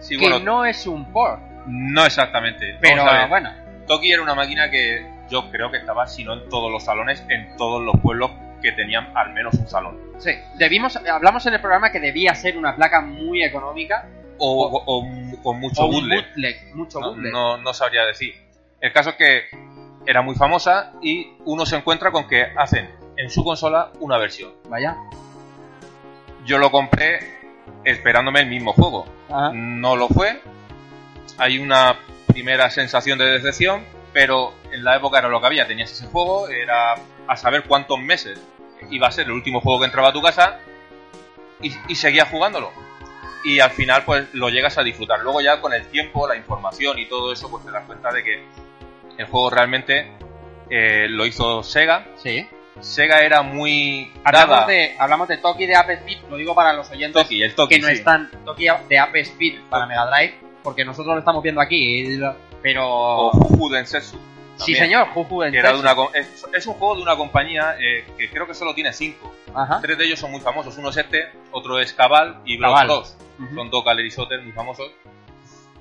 Sí, que bueno, no es un port, no exactamente. pero bueno. Toki era una máquina que yo creo que estaba, si no en todos los salones, en todos los pueblos que tenían al menos un salón. Sí, debimos, hablamos en el programa que debía ser una placa muy económica O, con mucho o bootleg. bootleg, mucho No, bootleg. no, no sabría decir. El caso es que era muy famosa y uno se encuentra con que hacen en su consola una versión. Vaya. Yo lo compré esperándome el mismo juego. Ajá. No lo fue. Hay una primera sensación de decepción, pero en la época era lo que había. Tenías ese juego, era a saber cuántos meses iba a ser el último juego que entraba a tu casa y, y seguías jugándolo. Y al final pues lo llegas a disfrutar. Luego ya con el tiempo, la información y todo eso, pues te das cuenta de que el juego realmente eh, lo hizo Sega. Sí. Sega era muy Hablamos dada- de, hablamos de Toki de Ape Speed, lo digo para los oyentes Toki, el Toki, que no sí. están Toki de Ape Speed para Mega Drive, porque nosotros lo estamos viendo aquí, pero... o Juju Densetsu. sí señor, Juju era de una es, es un juego de una compañía eh, que creo que solo tiene cinco. Ajá. Tres de ellos son muy famosos. Uno es este, otro es Cabal y. Bros. Ujú. Son dos Gallery muy famosos.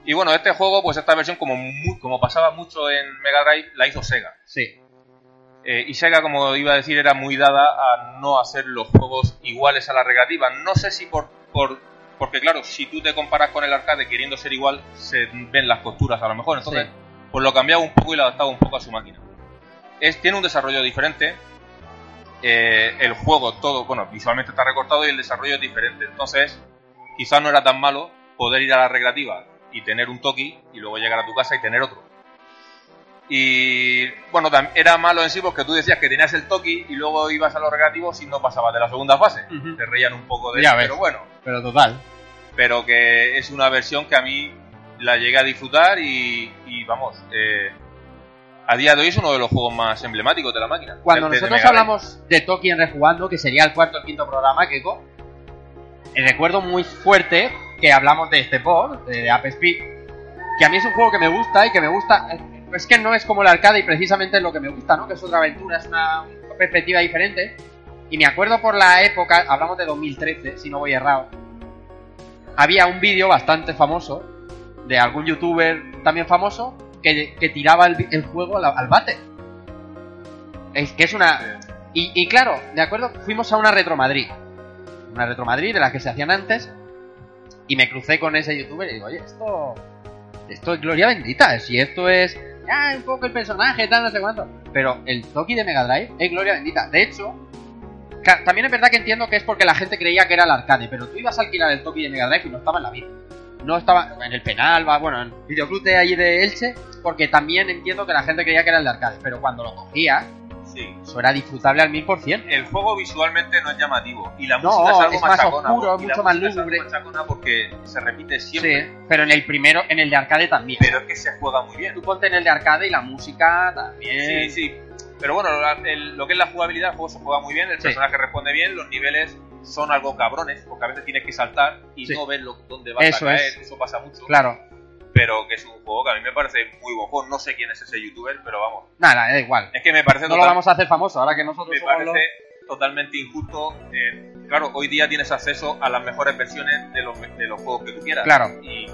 Y bueno, este juego, pues esta versión, como, mu- como pasaba mucho en Mega Drive, la hizo Sega. Sí. Eh, y Sega, como iba a decir, era muy dada a no hacer los juegos iguales a la recreativa. No sé si por, por porque claro, si tú te comparas con el arcade queriendo ser igual, se ven las costuras a lo mejor. Entonces, Sí. pues lo cambiaba un poco y lo adaptaba un poco a su máquina. Es, tiene un desarrollo diferente. eh, el juego todo, bueno, visualmente está recortado y el desarrollo es diferente. Entonces, quizás no era tan malo poder ir a la recreativa y tener un toki y luego llegar a tu casa y tener otro. Y bueno, era malo en sí porque tú decías que tenías el toki y luego ibas a los recreativos y no pasabas de la segunda fase. Te reían un poco de Ya eso, ves. pero bueno. Pero total. Pero que es una versión que a mí la llegué a disfrutar y, y vamos, eh, a día de hoy es uno de los juegos más emblemáticos de la máquina. Cuando nosotros hablamos de Toki en Rejugando, que sería el cuarto o quinto programa, Keiko, eh, recuerdo muy fuerte que hablamos de este port, de, de App Speed, que a mí es un juego que me gusta y que me gusta. Eh, Es que no es como el arcade y precisamente es lo que me gusta, ¿no? Que es otra aventura, es una perspectiva diferente. Y me acuerdo por la época, hablamos de 2013, si no voy errado, había un vídeo bastante famoso de algún youtuber también famoso que, que tiraba el, juego al, al bate. Es que es una... Y, y claro, de acuerdo, fuimos a una Retro Madrid. Una Retro Madrid de las que se hacían antes. Y me crucé con ese youtuber y digo, oye, esto... Esto es gloria bendita. Si esto es... Ya, un poco el personaje, tal, no sé cuánto. Pero el Toki de Mega Drive es gloria bendita. De hecho, también es verdad que entiendo que es porque la gente creía que era el arcade. Pero tú ibas a alquilar el Toki de Mega Drive y no estaba en la vida. No estaba en el penal, va, bueno, en el videoclub de de Elche. Porque también entiendo que la gente creía que era el de arcade. Pero cuando lo cogía, Sí. eso era disfrutable al mil por cien. El juego visualmente no es llamativo y la No, música es algo es más machacona. oscuro, es mucho más música es algo lúgubre. machacona porque se repite siempre, Sí, pero en el primero, en el de arcade también. pero es que se juega muy bien. Tú ponte en el de arcade y la música también. Sí, sí. Pero bueno, el- lo que es la jugabilidad, el juego se juega muy bien, el Sí. personaje responde bien, los niveles son algo cabrones, porque a veces tienes que saltar y Sí. no ves lo, dónde vas Eso a caer, es. eso pasa mucho. Claro. Pero que es un juego que a mí me parece muy juego. No sé quién es ese youtuber, pero vamos. Nada, da igual. Es que me parece No lo vamos a hacer famoso ahora que nosotros me somos parece los- totalmente injusto. eh, claro, hoy día tienes acceso a las mejores versiones de los, de los juegos que tú quieras. Claro. Y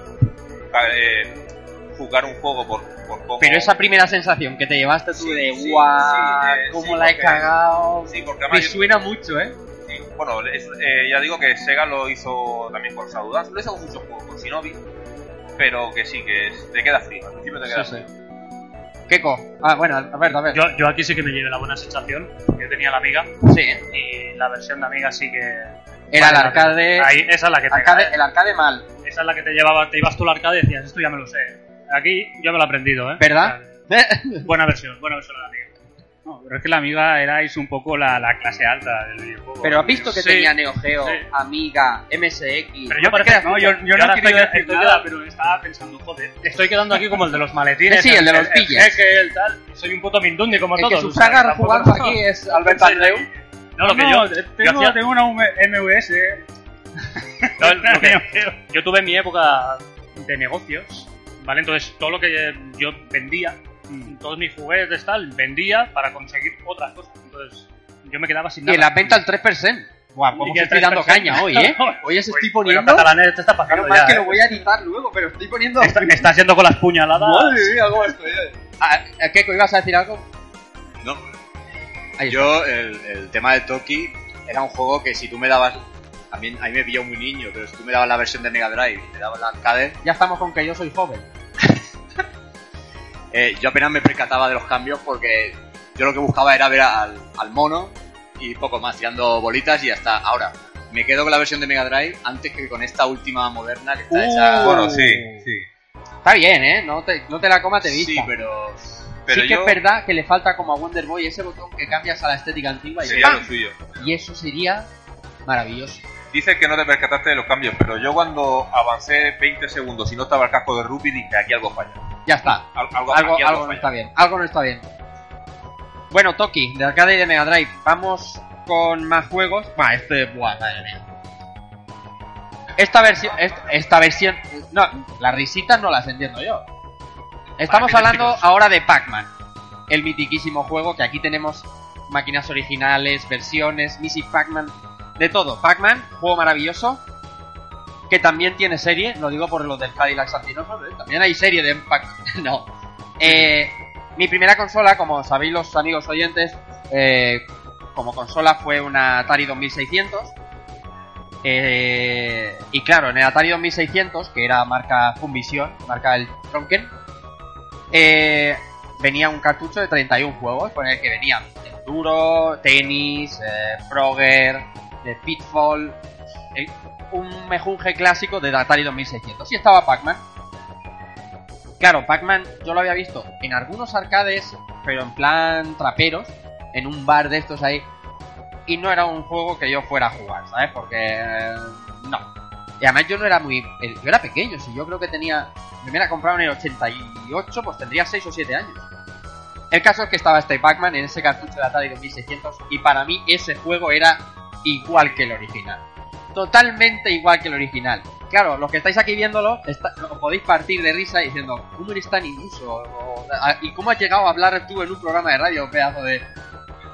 eh, jugar un juego por, por poco. Pero esa primera sensación que te llevaste tú Sí, de sí, guau, sí, eh, cómo la he porque- cagado. Sí, porque Me yo- suena mucho, ¿eh? bueno, es- eh, ya digo que Sega lo hizo también con Saudance, lo hizo con muchos juegos, con Shinobi. Pero que sí, que es- te queda frío. Al principio te queda Sí, sí. frío. Keiko. Ah, bueno, a ver, a ver. Yo, yo aquí sí que me llevé la buena sensación. Yo tenía la Amiga Sí, y la versión de Amiga sí que. era el arcade. Ahí, esa es la que te arcade- el arcade mal. Esa es la que te llevaba, te ibas tú al arcade y decías, esto ya me lo sé. Aquí yo me lo he aprendido, ¿eh? ¿Verdad? O sea, (laughs) buena versión, buena versión de la Amiga. No, pero es que la Amiga erais un poco la, la clase alta del videojuego. Pero has visto que Sí, tenía Neo Geo, sí. Amiga, MSX. Pero No yo parece No, yo, que- yo no estoy- decir estoy nada, quedando- pero estaba pensando, joder. Estoy quedando aquí como el de los maletines. Sí, el de los el, pillas. jeque, el tal. Soy un puto mindundi como El todos. que o sea, sufraga tampoco- jugando aquí es (laughs) Albert Andreu. No, lo que no, yo, te- yo tengo, hacía- tengo una MVS. (laughs) no, (laughs) lo que- yo tuve mi época de negocios, ¿vale? Entonces, todo lo que yo vendía, todos mis juguetes, tal, vendía para conseguir otras cosas. Entonces, yo me quedaba sin Y nada. en la venta al 3%. Guau, Y os estoy dando 3%. caña hoy, ¿eh? (laughs) Hoy os estoy Bueno, poniendo... catalanes, te está pasando mal ya, que ¿eh? lo voy a editar luego, pero estoy poniendo... Está, está siendo con las puñaladas. Madre mía, cómo estoy. eh. Ah, Keiko, ¿ibas a decir algo? No. Yo, el, el tema de Toki era un juego que si tú me dabas. También a mí me pilló muy niño, pero si tú me dabas la versión de Mega Drive y me dabas la arcade, Ya estamos con que yo soy joven. Eh, yo apenas me percataba de los cambios porque yo lo que buscaba era ver al, al mono y poco más, tirando bolitas y hasta ahora. Me quedo con la versión de Mega Drive antes que con esta última moderna que está hecha. Bueno, sí, sí. Está bien, ¿eh? No te, no te la comas de vista. Sí, pero. Pero sí que yo es verdad que le falta como a Wonder Boy ese botón que cambias a la estética antigua y, sería ¡pam! lo suyo. y eso sería maravilloso. Dices que no te percataste de los cambios, pero yo cuando avancé 20 segundos y no estaba el casco de Ruby dije aquí algo falla. Ya está. Al- Algo, Algo, algo no está bien. Algo no está bien. Bueno, Toki, de arcade y de Mega Drive. Vamos con más juegos. Va, este. Buah, madre mía. Esta versión. est- Esta versión. No, las risitas no las entiendo yo. Estamos Vale, ¿qué te hablando ahora de Pac-Man. El mitiquísimo juego que aquí tenemos máquinas originales, versiones, Missy Pac-Man, de todo. Pac-Man, juego maravilloso. Que también tiene serie, lo digo por lo del Cadillac Santinoso, ¿eh? también hay serie de Pac-Man. (laughs) no. Eh, mi primera consola, como sabéis los amigos oyentes, eh, como consola fue una Atari 2600. Eh, y claro, en el Atari 2600, que era marca Funvision, marca el Tronken, eh, venía un cartucho de 31 juegos, con el que venían Enduro, Tenis, eh, Frogger, eh, Pitfall, un mejunje clásico de Atari 2600. Y estaba Pac-Man. Claro, Pac-Man yo lo había visto en algunos arcades, pero en plan traperos, en un bar de estos ahí. Y no era un juego que yo fuera a jugar, ¿sabes? Porque... eh, no. Y además yo no era muy... eh, Yo era pequeño, si yo creo que tenía... Me hubiera comprado en el 88, pues tendría 6 o 7 años. El caso es que estaba este Pac-Man en ese cartucho de Atari 2600 y para mí ese juego era igual que el original. Totalmente igual que el original. Claro, los que estáis aquí viéndolo, podéis partir de risa diciendo, ¿cómo eres tan iluso? ¿Y cómo has llegado a hablar tú en un programa de radio, pedazo de...?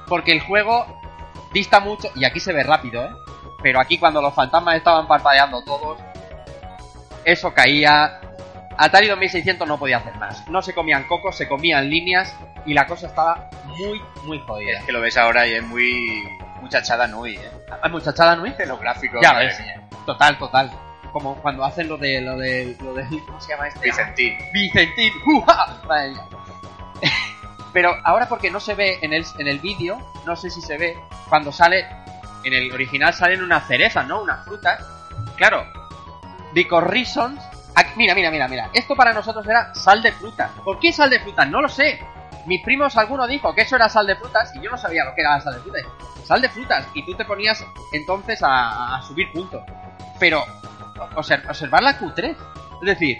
Porque el juego dista mucho, y aquí se ve rápido, ¿eh? Pero aquí cuando los fantasmas estaban parpadeando todos, eso caía... Atari 2600 no podía hacer más. No se comían cocos, se comían líneas y la cosa estaba muy, muy jodida. Es que lo ves ahora y es muy. Muchachada Nui, ¿eh? ¿Hay muchachada, no De los gráficos. Ya ves. Total, total. Como cuando hacen lo de lo de lo de ¿cómo se llama este? Vicentín. Vicentín. (laughs) Mía. (laughs) Pero ahora porque no se ve en el en el vídeo, no sé si se ve cuando sale en el original salen unas cerezas, ¿no? Unas frutas. Claro. Because reasons. Aquí- mira, mira, mira, mira. Esto para nosotros era sal de frutas. ¿Por qué sal de frutas? No lo sé. Mis primos, alguno dijo que eso era sal de frutas y yo no sabía lo que era la sal de frutas. Sal de frutas. Y tú te ponías entonces a, subir puntos. Pero, obser- observar la Q3. Es decir,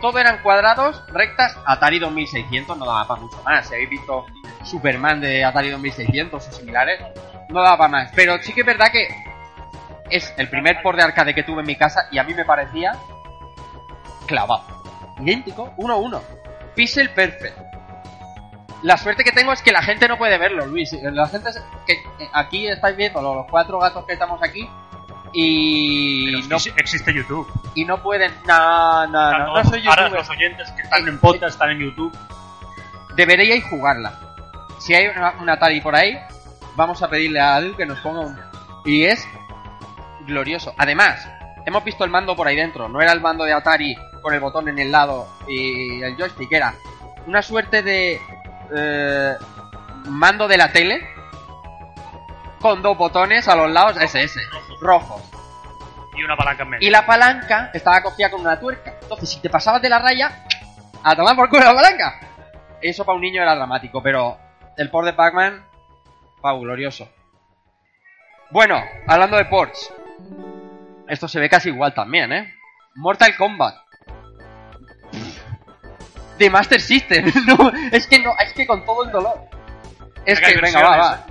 todo eran cuadrados, rectas. Atari 2600 no daba para mucho más. Si habéis visto Superman de Atari 2600 o similares, no daba para más. Pero sí que es verdad que es el primer port de arcade que tuve en mi casa y a mí me parecía clavado. Idéntico, 1-1. Pixel perfect. La suerte que tengo es que la gente no puede verlo, Luis. La gente es- que aquí estáis viendo los cuatro gatos que estamos aquí y Pero no, sí existe YouTube. y no pueden. No, no, no, soy ahora los oyentes que están en podcast están en YouTube. Deberíais jugarla. Si hay una, una Atari por ahí, vamos a pedirle a Edu que nos ponga un. Y es glorioso. Además, hemos visto el mando por ahí dentro. No era el mando de Atari con el botón en el lado y el joystick, era una suerte de eh, mando de la tele con dos botones a los lados SS, rojos. Y una palanca en medio. Y la palanca estaba cogida con una tuerca. Entonces, si te pasabas de la raya, a tomar por culo la palanca. Eso para un niño era dramático, pero el port de Pac-Man, pau, glorioso. Bueno, hablando de ports. Esto se ve casi igual también, ¿eh? Mortal Kombat. De Master System. (laughs) no, es que no, es que con todo el dolor. Es que venga, va, va.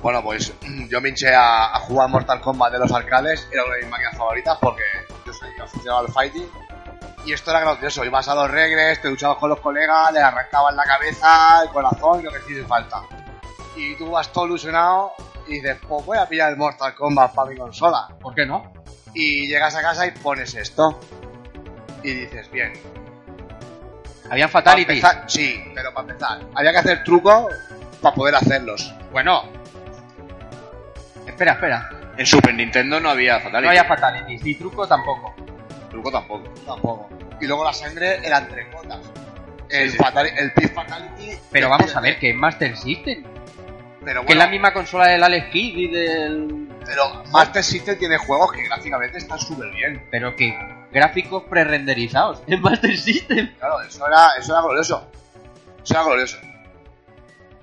Bueno, pues yo me hinché a, a jugar Mortal Kombat de los arcades, era una de mis máquinas favoritas porque yo soy aficionado al fighting. Y esto era gracioso, ibas a los regres, te luchabas con los colegas, le arrancaban la cabeza, el corazón lo que hiciese falta. Y tú vas todo ilusionado y dices, pues voy a pillar el Mortal Kombat para mi consola. ¿Por qué no? Y llegas a casa y pones esto. Y dices, bien. Habían Para fatalities. empezar- sí, pero para empezar, había que hacer trucos para poder hacerlos. Bueno. Espera, espera. En Super Nintendo no había Fatality. No había fatalities, ni truco tampoco. Truco tampoco. Tampoco. Y luego la sangre eran tres gotas. El, sí. fatali- el Pit Fatality. Pero vamos a ver, que es Master System. Pero Que es la misma consola del Alex Kidd y del... pero Master System tiene juegos que gráficamente están súper bien. Pero que gráficos pre-renderizados. (laughs) Es Master System. Claro, eso era, eso era glorioso. Eso era glorioso.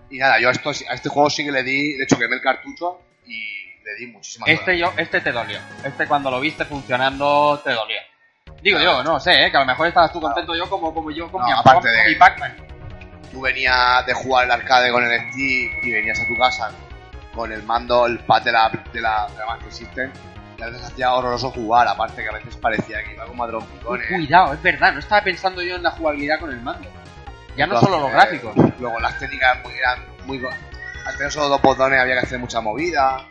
Y nada, yo a, esto, a este juego sí que le di, de hecho quemé el cartucho y le di muchísimas Este yo, este te dolió. Este cuando lo viste funcionando te dolió. Digo yo, no sé, ¿eh? que a lo mejor estabas tú contento yo como, como yo con No, mi, aparte con de- mi Pac-Man. Tú venías de jugar el arcade con el stick y venías a tu casa con el mando, el pad de la, de la, de la Master System y a veces hacía horroroso jugar, aparte que a veces parecía que iba como a trompicones. Cuidado, es verdad, no estaba pensando yo en la jugabilidad con el mando. Ya no solo los Eh, gráficos. Luego las técnicas muy, eran muy... Al tener solo dos botones había que hacer mucha movida.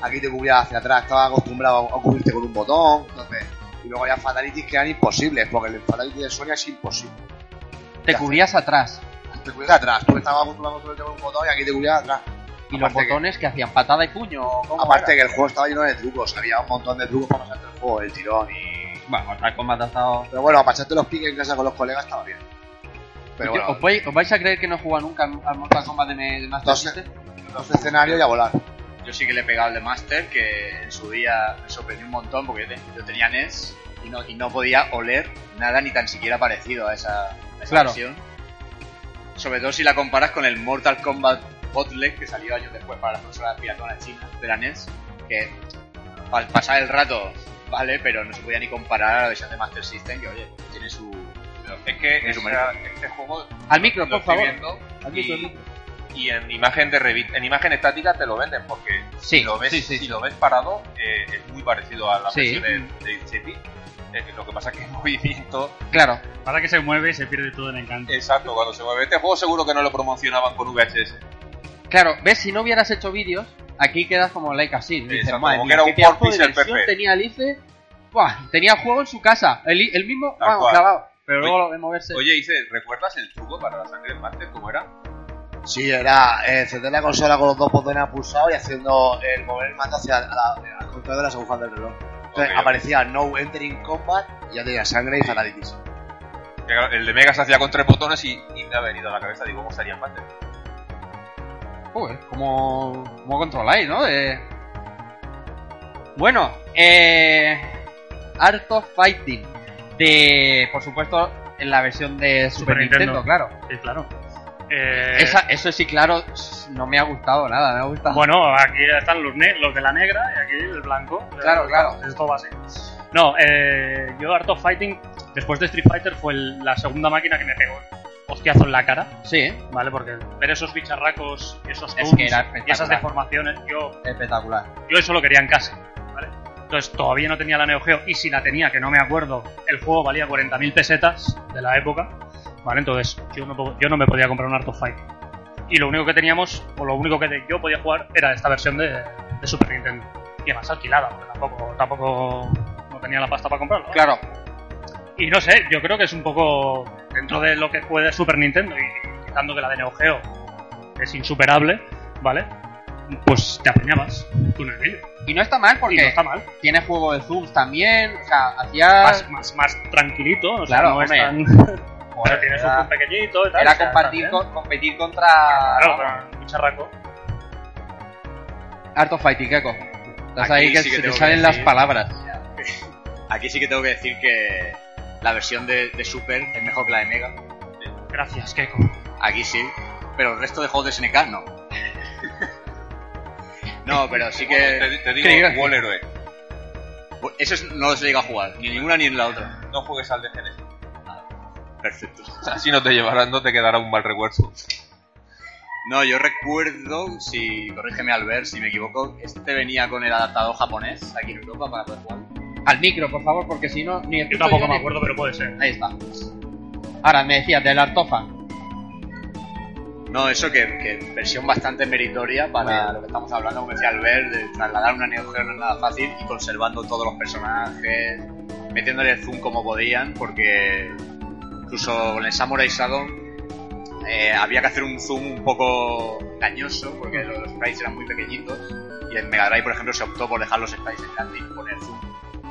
Aquí te cubrías hacia atrás, estaba acostumbrado a cubrirte con un botón. Entonces, y luego había fatalities que eran imposibles, porque el fatality de Sony es imposible. Te cubrías atrás. Te cubrías atrás, tú estabas acostumbrado a cubrirte con un botón y aquí te cubrías atrás. Y los Aparte botones que... hacían patada y puño. ¿cómo Aparte era? que el juego estaba lleno de trucos, había un montón de trucos para pasarte el juego, el tirón y... Bueno, Mortal Kombat ha estado... Pero bueno, para echarte los piques en casa con los colegas estaba bien. Pero Yo- bueno, ¿Os, vais, os vais a creer que no he jugado nunca al al Mortal Kombat de, de Master No sé. System? los escenarios y a volar. yo sí que le he pegado al de Master, que en su día me sorprendió un montón porque yo, te- yo tenía NES y no, y no podía oler nada ni tan siquiera parecido a esa, a esa Claro. versión. Sobre todo si la comparas con el Mortal Kombat Bootleg que salió años después para las consolas piratonas chinas de la NES, que al pasar el rato vale, pero no se podía ni comparar a la versión de Master System, que oye, tiene su... Es que Tiene su esa- este juego Al micro, lo por favor. viendo Al micro, y, micro. y en imagen de en imagen estática te lo venden porque Sí, si lo ves sí, sí, si sí. lo ves parado eh, es muy parecido a la Sí. versión de, de 16 bit. Eh, lo que pasa es que (laughs) el movimiento Claro. Para que se mueve se pierde todo el encanto. exacto cuando se mueve este juego seguro que no lo promocionaban con VHS Claro, ves, si no hubieras hecho vídeos, aquí quedas como like así. Dices, Exacto, madre como que era un pedazo port de pixel versión perfect. tenía Alice. Buah, tenía el juego en su casa. El, el mismo, Tal vamos, cual. clavado. Pero Oye, luego lo de moverse. oye Ice ¿recuerdas el truco para la sangre del máster cómo era? Sí, era eh, encender la consola con los dos botones pulsados y haciendo el mover el mando hacia la, al contrario de las agujas del reloj. Entonces aparecía No Entering Combat y ya tenía sangre y claro, el de Mega se hacía con tres botones y, y me ha venido a la cabeza digo cómo sería en máster Joder, ¿cómo, cómo controláis, no? De- Bueno, eh... Art of Fighting. De, por supuesto, en la versión de Super, Super Nintendo, Nintendo. claro. Sí, claro. Eh, Esa, eso sí, claro, no me ha gustado nada, me ha gustado. Bueno, aquí están los, ne- los de la negra y aquí el blanco. Claro, claro. Esto va así. No, eh, yo Art of Fighting, después de Street Fighter, fue el- la segunda máquina que me pegó hostiazo en la cara, Sí. ¿vale? Porque ver esos bicharracos y esos Es que era y esas deformaciones, yo, espectacular. yo eso lo quería en casa, ¿vale? Entonces todavía no tenía la Neo Geo y si la tenía, que no me acuerdo, el juego valía 40.000 pesetas de la época, ¿vale? Entonces yo no, yo no me podía comprar un Art of Fighting. Y lo único que teníamos, o lo único que yo podía jugar, era esta versión de, de Super Nintendo. Y además alquilada, porque tampoco, tampoco no tenía la pasta para comprarlo. Claro, Y no sé, yo creo que es un poco dentro de lo que puede Super Nintendo y quitando que la de Neo Geo es insuperable, ¿vale? Pues te apañabas tú en el vídeo. y no está mal porque no está mal. tiene juego de zooms también, o sea, hacía... Más, más, más tranquilito, o sea, Claro, no es hombre. tan... (laughs) Joder, tiene su era- zoom pequeñito y tal. Era o sea, con- competir contra... Claro, pero un charraco. Art of Fighting, Gecko. Estás Aquí ahí que sí que se te salen las palabras. (laughs) Aquí sí que tengo que decir que la versión de, de Super es mejor que la de Mega. Gracias, Keiko. Aquí sí, pero el resto de juegos de SNK no. (laughs) No, pero sí Bueno, que... te, te digo que- Wall Héroe Eso es- no se llega a jugar, ni en ninguna ni en la otra. no juegues al de Genesis Perfecto. (laughs) así no te llevará no te quedará un mal recuerdo No, yo recuerdo, si corrígeme al ver si me equivoco, este venía con el adaptador japonés aquí en Europa para poder jugar. Al micro, por favor, porque si no, ni Yo tampoco yo me ni- acuerdo, pero puede ser. Ahí está. Ahora, me decías del Artofa. No, eso que, que versión bastante meritoria para lo que estamos hablando, como decía Albert, de trasladar una Neo Geo no es nada fácil y conservando todos los personajes, metiéndole el zoom como podían, porque incluso con el Samurai Shodown eh, había que hacer un zoom un poco engañoso, porque los sprites eran muy pequeñitos, y en Mega Drive, por ejemplo, se optó por dejar los sprites en grande y poner zoom.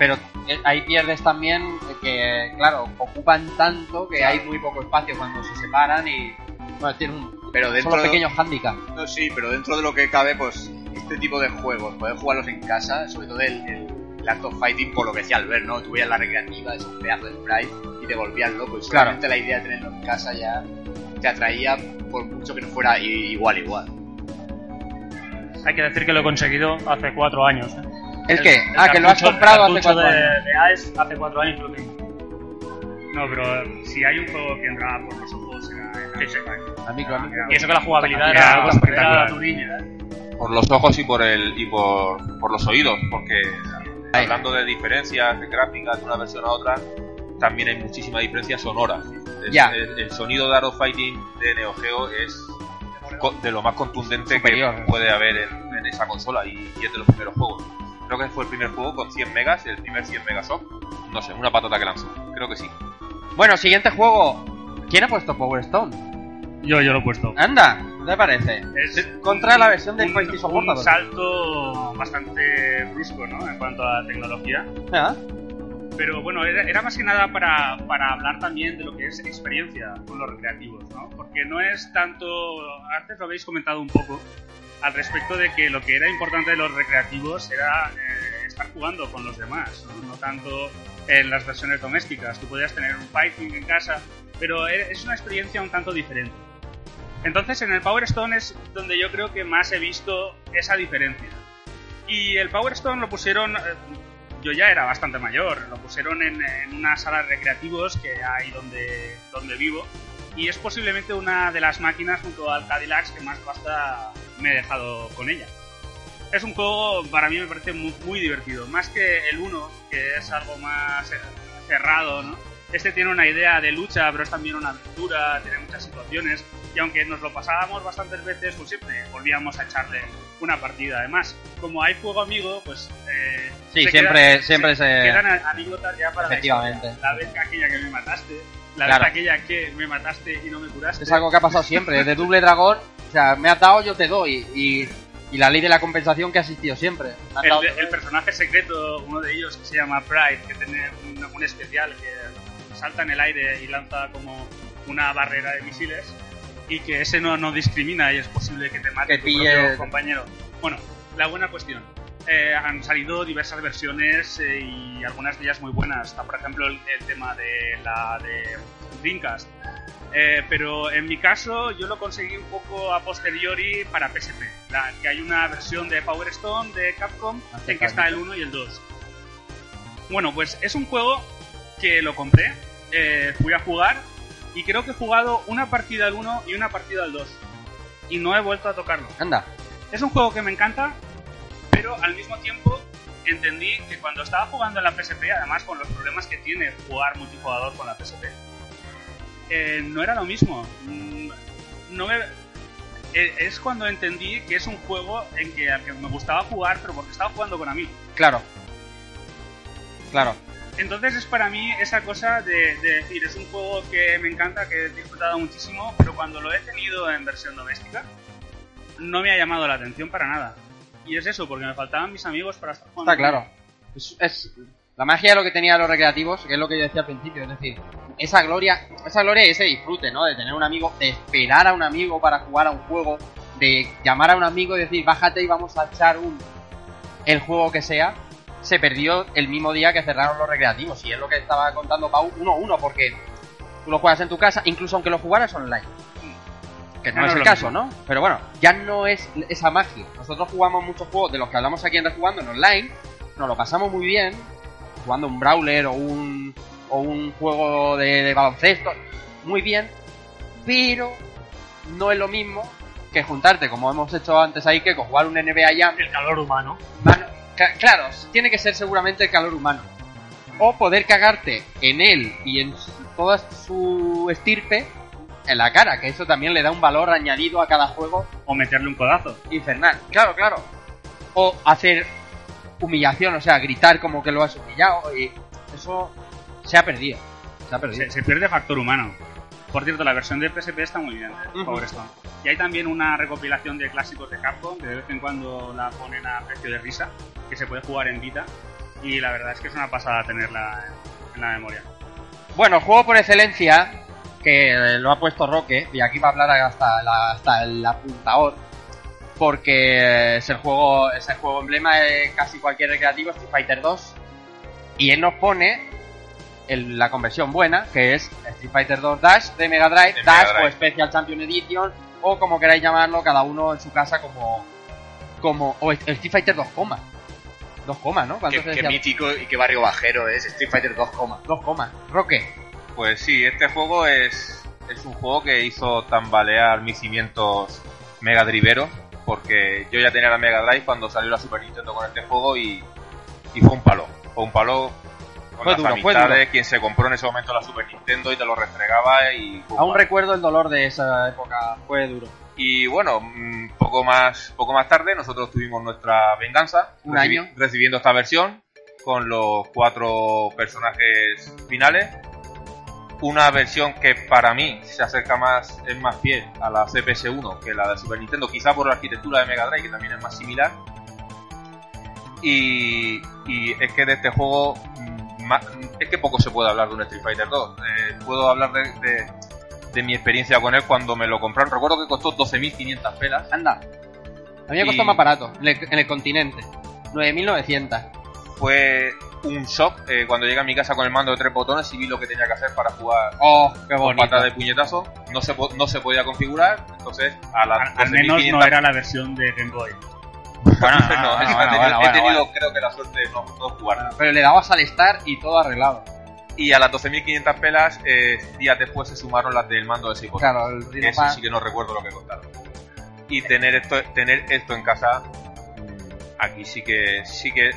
Pero eh, ahí pierdes también que, claro, ocupan tanto que hay muy poco espacio cuando se separan y. Bueno, tienen un. Pero Son dentro los de- pequeños handicaps. No, sí, pero dentro de lo que cabe, pues este tipo de juegos, poder jugarlos en casa, sobre todo el, el, el Art of Fighting, por lo que decía Albert, ¿no? Tú veías la recreativa, esos pedazos de sprite y te volvías loco. Y solamente la idea de tenerlo en casa ya te atraía por mucho que no fuera igual, igual. Hay que decir que lo he conseguido hace cuatro años. ¿eh? ¿El qué? Ah, que lo has comprado hace cuatro de, años. de AES hace cuatro años lo tengo. No, pero eh, si hay un juego que entra por los ojos era el Sí, micro. Y eso que la jugabilidad Era era algo espectacular. espectacular. por los ojos y por el y por, por los oídos porque Ahí. hablando de diferencias de gráficas de una versión a otra también hay muchísima diferencia sonora Es- Ya. el, el sonido de Arrow Fighting de Neo Geo es de lo más contundente Superior. que puede haber en, en esa consola y, y es de los primeros juegos creo que fue el primer juego con 100 megas el primer 100 megasoft no sé una patata que lanzó creo que sí Bueno, siguiente juego. ¿Quién ha puesto Power Stone? Yo, yo lo he puesto. Anda, ¿qué te parece? Es Contra la versión del un, PlayStation un salto bastante brusco, ¿no? En cuanto a tecnología. Ah, Pero bueno, era, era más que nada para, para hablar también de lo que es experiencia con los recreativos, ¿no? Porque no es tanto, antes lo habéis comentado un poco, al respecto de que lo que era importante de los recreativos era eh, estar jugando con los demás, ¿no? Tanto en las versiones domésticas. Tú podías tener un fighting en casa, pero es una experiencia un tanto diferente. Entonces en el Power Stone es donde yo creo que más he visto esa diferencia. Y el Power Stone lo pusieron, eh, yo ya era bastante mayor, lo pusieron en, en una sala de recreativos que hay donde, donde vivo. Y es posiblemente una de las máquinas junto al Cadillac que más pasta me he dejado con ella. Es un juego, para mí me parece muy, muy divertido. Más que el 1, que es algo más eh, cerrado, ¿no? Este tiene una idea de lucha, pero es también una aventura, tiene muchas situaciones. Y aunque nos lo pasábamos bastantes veces, pues siempre volvíamos a echarle una partida. Además, como hay juego amigo, pues. eh, Sí, se siempre- quedan- siempre se- Quedan a- anécdotas ya para la Efectivamente. historia. La vez que aquella que me mataste, la Claro. vez aquella que me mataste y no me curaste. Es algo que ha pasado siempre, desde Double Dragón, o sea, me has dado, yo te doy, y, y la ley de la compensación que ha existido siempre. El, dado, personaje secreto, uno de ellos que se llama Pride, que tiene un, un especial que salta en el aire y lanza como una barrera de misiles y que ese no, no discrimina y es posible que te mate Que tu propio compañero. Bueno, la buena cuestión. Eh, han salido diversas versiones eh, y algunas de ellas muy buenas. Está, por ejemplo, el, el tema de la de Dreamcast. Eh, pero en mi caso yo lo conseguí un poco a posteriori para PSP. La, que hay una versión de Power Stone de Capcom en que está el 1 y el 2. Bueno, pues es un juego que lo compré, eh, fui a jugar y creo que he jugado una partida al 1 y una partida al 2. Y no he vuelto a tocarlo. Anda, Es un juego que me encanta, pero al mismo tiempo entendí que cuando estaba jugando en la PSP, además con los problemas que tiene jugar multijugador con la PSP, eh, no era lo mismo. Mm, No me- eh, es cuando entendí que es un juego en que, al que me gustaba jugar, pero porque estaba jugando con amigos. claro. Claro. Entonces es para mí esa cosa de, de decir, es un juego que me encanta, que he disfrutado muchísimo, pero cuando lo he tenido en versión doméstica, no me ha llamado la atención para nada. Y es eso, porque me faltaban mis amigos para estar jugando. Está claro. Es, es la magia de lo que tenía los recreativos, que es lo que yo decía al principio, es decir, esa gloria, esa gloria y ese disfrute, ¿no? De tener un amigo, de esperar a un amigo para jugar a un juego, de llamar a un amigo y decir, bájate y vamos a echar un el juego que sea, se perdió el mismo día que cerraron los recreativos. Y es lo que estaba contando Pau uno a uno, porque tú lo juegas en tu casa, incluso aunque lo jugaras online. Que no es el caso, mismo. ¿no? Pero bueno, ya no es esa magia. Nosotros jugamos muchos juegos de los que hablamos aquí en Rejugando en online, nos lo pasamos muy bien, jugando un brawler o un, o un juego de, de baloncesto, muy bien, pero no es lo mismo que juntarte, como hemos hecho antes ahí, que con jugar un NBA Jam. El calor humano. Mano, claro, tiene que ser seguramente el calor humano. O poder cagarte en él y en toda su estirpe en la cara, que eso también le da un valor añadido a cada juego O meterle un codazo. infernal. Claro, claro. O hacer humillación, o sea, gritar como que lo has humillado y eso se ha perdido. Se ha perdido. Se, se pierde factor humano. Por cierto, la versión de PSP está muy bien, Ujú. Power Stone. Y hay también una recopilación de clásicos de Capcom, que de vez en cuando la ponen a precio de risa, que se puede jugar en Vita. Y la verdad es que es una pasada tenerla en, en la memoria. Bueno, el juego por excelencia, que lo ha puesto Roque, y aquí va a hablar hasta, la- hasta el apuntador, porque es el juego, es el juego emblema de casi cualquier recreativo, Street Fighter 2, y él nos pone el- la conversión buena, que es Street Fighter 2 Dash de Mega Drive, De Mega Dash Drive. o Special Champion Edition, o como queráis llamarlo, cada uno en su casa como... como o Street Fighter 2, coma. 2 comas, ¿no? Qué, ¿Cuántos se qué mítico y qué barrio bajero es Street Fighter 2, coma. 2 comas. Roque. Pues sí, este juego es, es un juego que hizo tambalear mis cimientos mega driveros, porque yo ya tenía la Mega Drive cuando salió la Super Nintendo con este juego y, y fue un palo. Fue un palo Fue las duro, fue duro. quien se compró en ese momento la Super Nintendo y te lo restregaba y Aún palo. recuerdo el dolor de esa época, fue duro. Y bueno, mm, poco más, poco más tarde nosotros tuvimos nuestra venganza, Un recibi- año. recibiendo esta versión con los cuatro personajes finales. Una versión que para mí se acerca más, es más fiel a la CPS1 que la de Super Nintendo, quizá por la arquitectura de Mega Drive, que también es más similar. Y, y es que de este juego, mm, es que poco se puede hablar de un Street Fighter 2. Eh, puedo hablar de, de- de mi experiencia con él cuando me lo compraron. Recuerdo que costó 12.500 pelas. Anda. A mí me costó más barato, en el, en el continente. 9.900. Fue un shock eh, cuando llegué a mi casa con el mando de tres botones y vi lo que tenía que hacer para jugar Oh, qué con bonito. patada de puñetazo. No se, po- no se podía configurar, entonces a las Al, al menos 12.500 no era la versión de Game Boy. Bueno, No, no, es que bueno, he tenido, bueno, he bueno, tenido, bueno. creo que la suerte de no, no jugar. Pero le dabas al Star y todo arreglado. Y a las 12.500 pelas, eh, días después se sumaron las del mando de 6 botones. Claro, el ritmo Eso sí que no recuerdo lo que costaron. Y tener esto, tener esto en casa, mm, aquí sí que, sí que,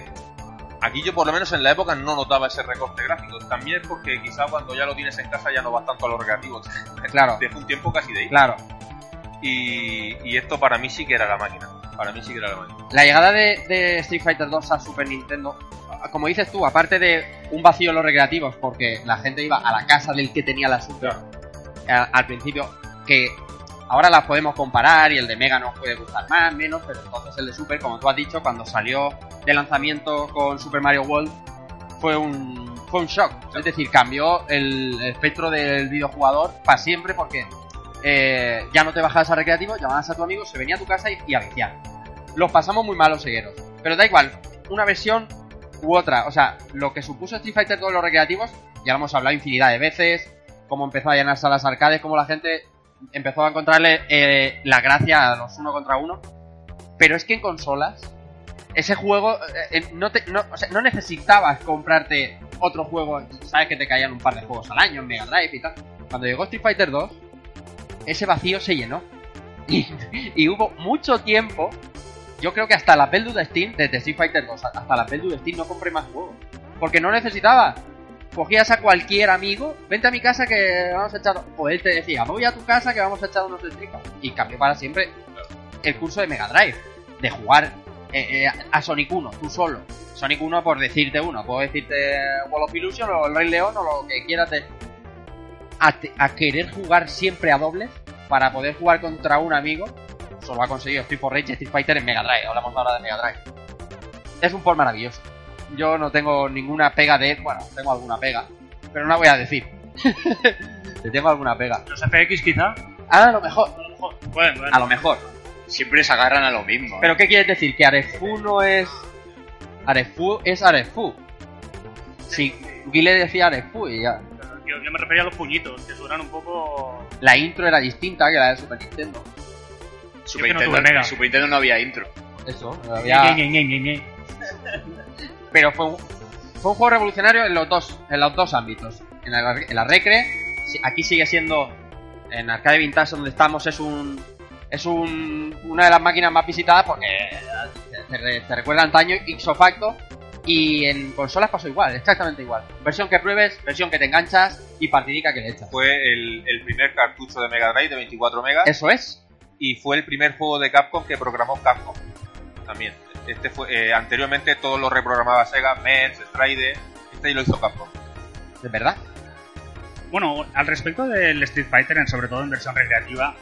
aquí yo por lo menos en la época no notaba ese recorte gráfico. También es porque quizá cuando ya lo tienes en casa ya no vas tanto a los recreativos. Claro. (laughs) Dejó un tiempo casi de ahí. Claro. Y, y esto para mí sí que era la máquina. Para mí sí que era la máquina. La llegada de, de Street Fighter 2 a Super Nintendo, como dices tú, aparte de un vacío en los recreativos, porque la gente iba a la casa del que tenía la Super a- al principio, que ahora las podemos comparar y el de Mega nos puede gustar más, menos, pero entonces el de Super, como tú has dicho, cuando salió de lanzamiento con Super Mario World, fue un, fue un shock. Es decir, cambió el espectro del videojugador para siempre porque eh, ya no te bajabas a recreativo, llamabas a tu amigo, se venía a tu casa y, y a viciar. Los pasamos muy mal los segueros. Pero da igual, una versión u otra. O sea, lo que supuso Street Fighter 2 en los recreativos, ya lo hemos hablado infinidad de veces, cómo empezó a llenarse a las arcades, cómo la gente empezó a encontrarle eh, la gracia a los uno contra uno. Pero es que en consolas, ese juego, eh, eh, no, te- no, o sea, no necesitabas comprarte otro juego, sabes que te caían un par de juegos al año en Mega Drive y tal. Cuando llegó Street Fighter 2, ese vacío se llenó. Y, hubo mucho tiempo, yo creo que hasta la Peldu de Steam, desde Street Fighter 2 hasta la Peldu de Steam no compré más juegos. Porque no necesitaba. Cogías a cualquier amigo, vente a mi casa que vamos a echar... Pues él te decía, voy a tu casa que vamos a echar unos Street. Y cambió para siempre el curso de Mega Drive. De jugar eh, eh, a Sonic 1, tú solo. Sonic 1 por decirte uno. Puedo decirte Wall of Illusion o el Rey León o lo que quieras de... A, te- a querer jugar siempre a dobles para poder jugar contra un amigo. Solo ha conseguido Street for Rage y Street Fighter en Mega Drive. Hablamos ahora de Mega Drive. Es un por maravilloso. Yo no tengo ninguna pega de... Bueno, tengo alguna pega. Pero no la voy a decir. (laughs) Te tengo alguna pega. Los FX quizá. Ah, a lo mejor. Bueno, bueno. A lo mejor. Siempre se agarran a lo mismo. ¿eh? ¿Pero qué quieres decir? ¿Que Arefu no es... Arefu es Arefu? Si Guile decía Arefu y ya. Yo, yo me refería a los puñitos, que suenan un poco. La intro era distinta que la de Super Nintendo. Super, Yo que no Nintendo, Mega. en Super Nintendo no había intro. Eso, había- Ñe, Ñe, Ñe, Ñe, Ñe. Pero fue un, fue un juego revolucionario en los dos, en los dos ámbitos. En la, en la recre, aquí sigue siendo en Arcade Vintage donde estamos es un es un, una de las máquinas más visitadas porque te, te- te recuerda antaño ixo facto y en consolas pasó igual, exactamente igual. Versión que pruebes, versión que te enganchas y partidica que le echas. Fue el, el primer cartucho de Mega Drive de 24 megas Eso es. y fue el primer juego de Capcom que programó Capcom. También. Este fue eh, anteriormente todo lo reprogramaba Sega, MERS, Stride. Este lo hizo Capcom. ¿De verdad? Bueno, al respecto del Street Fighter, en- sobre todo en versión recreativa,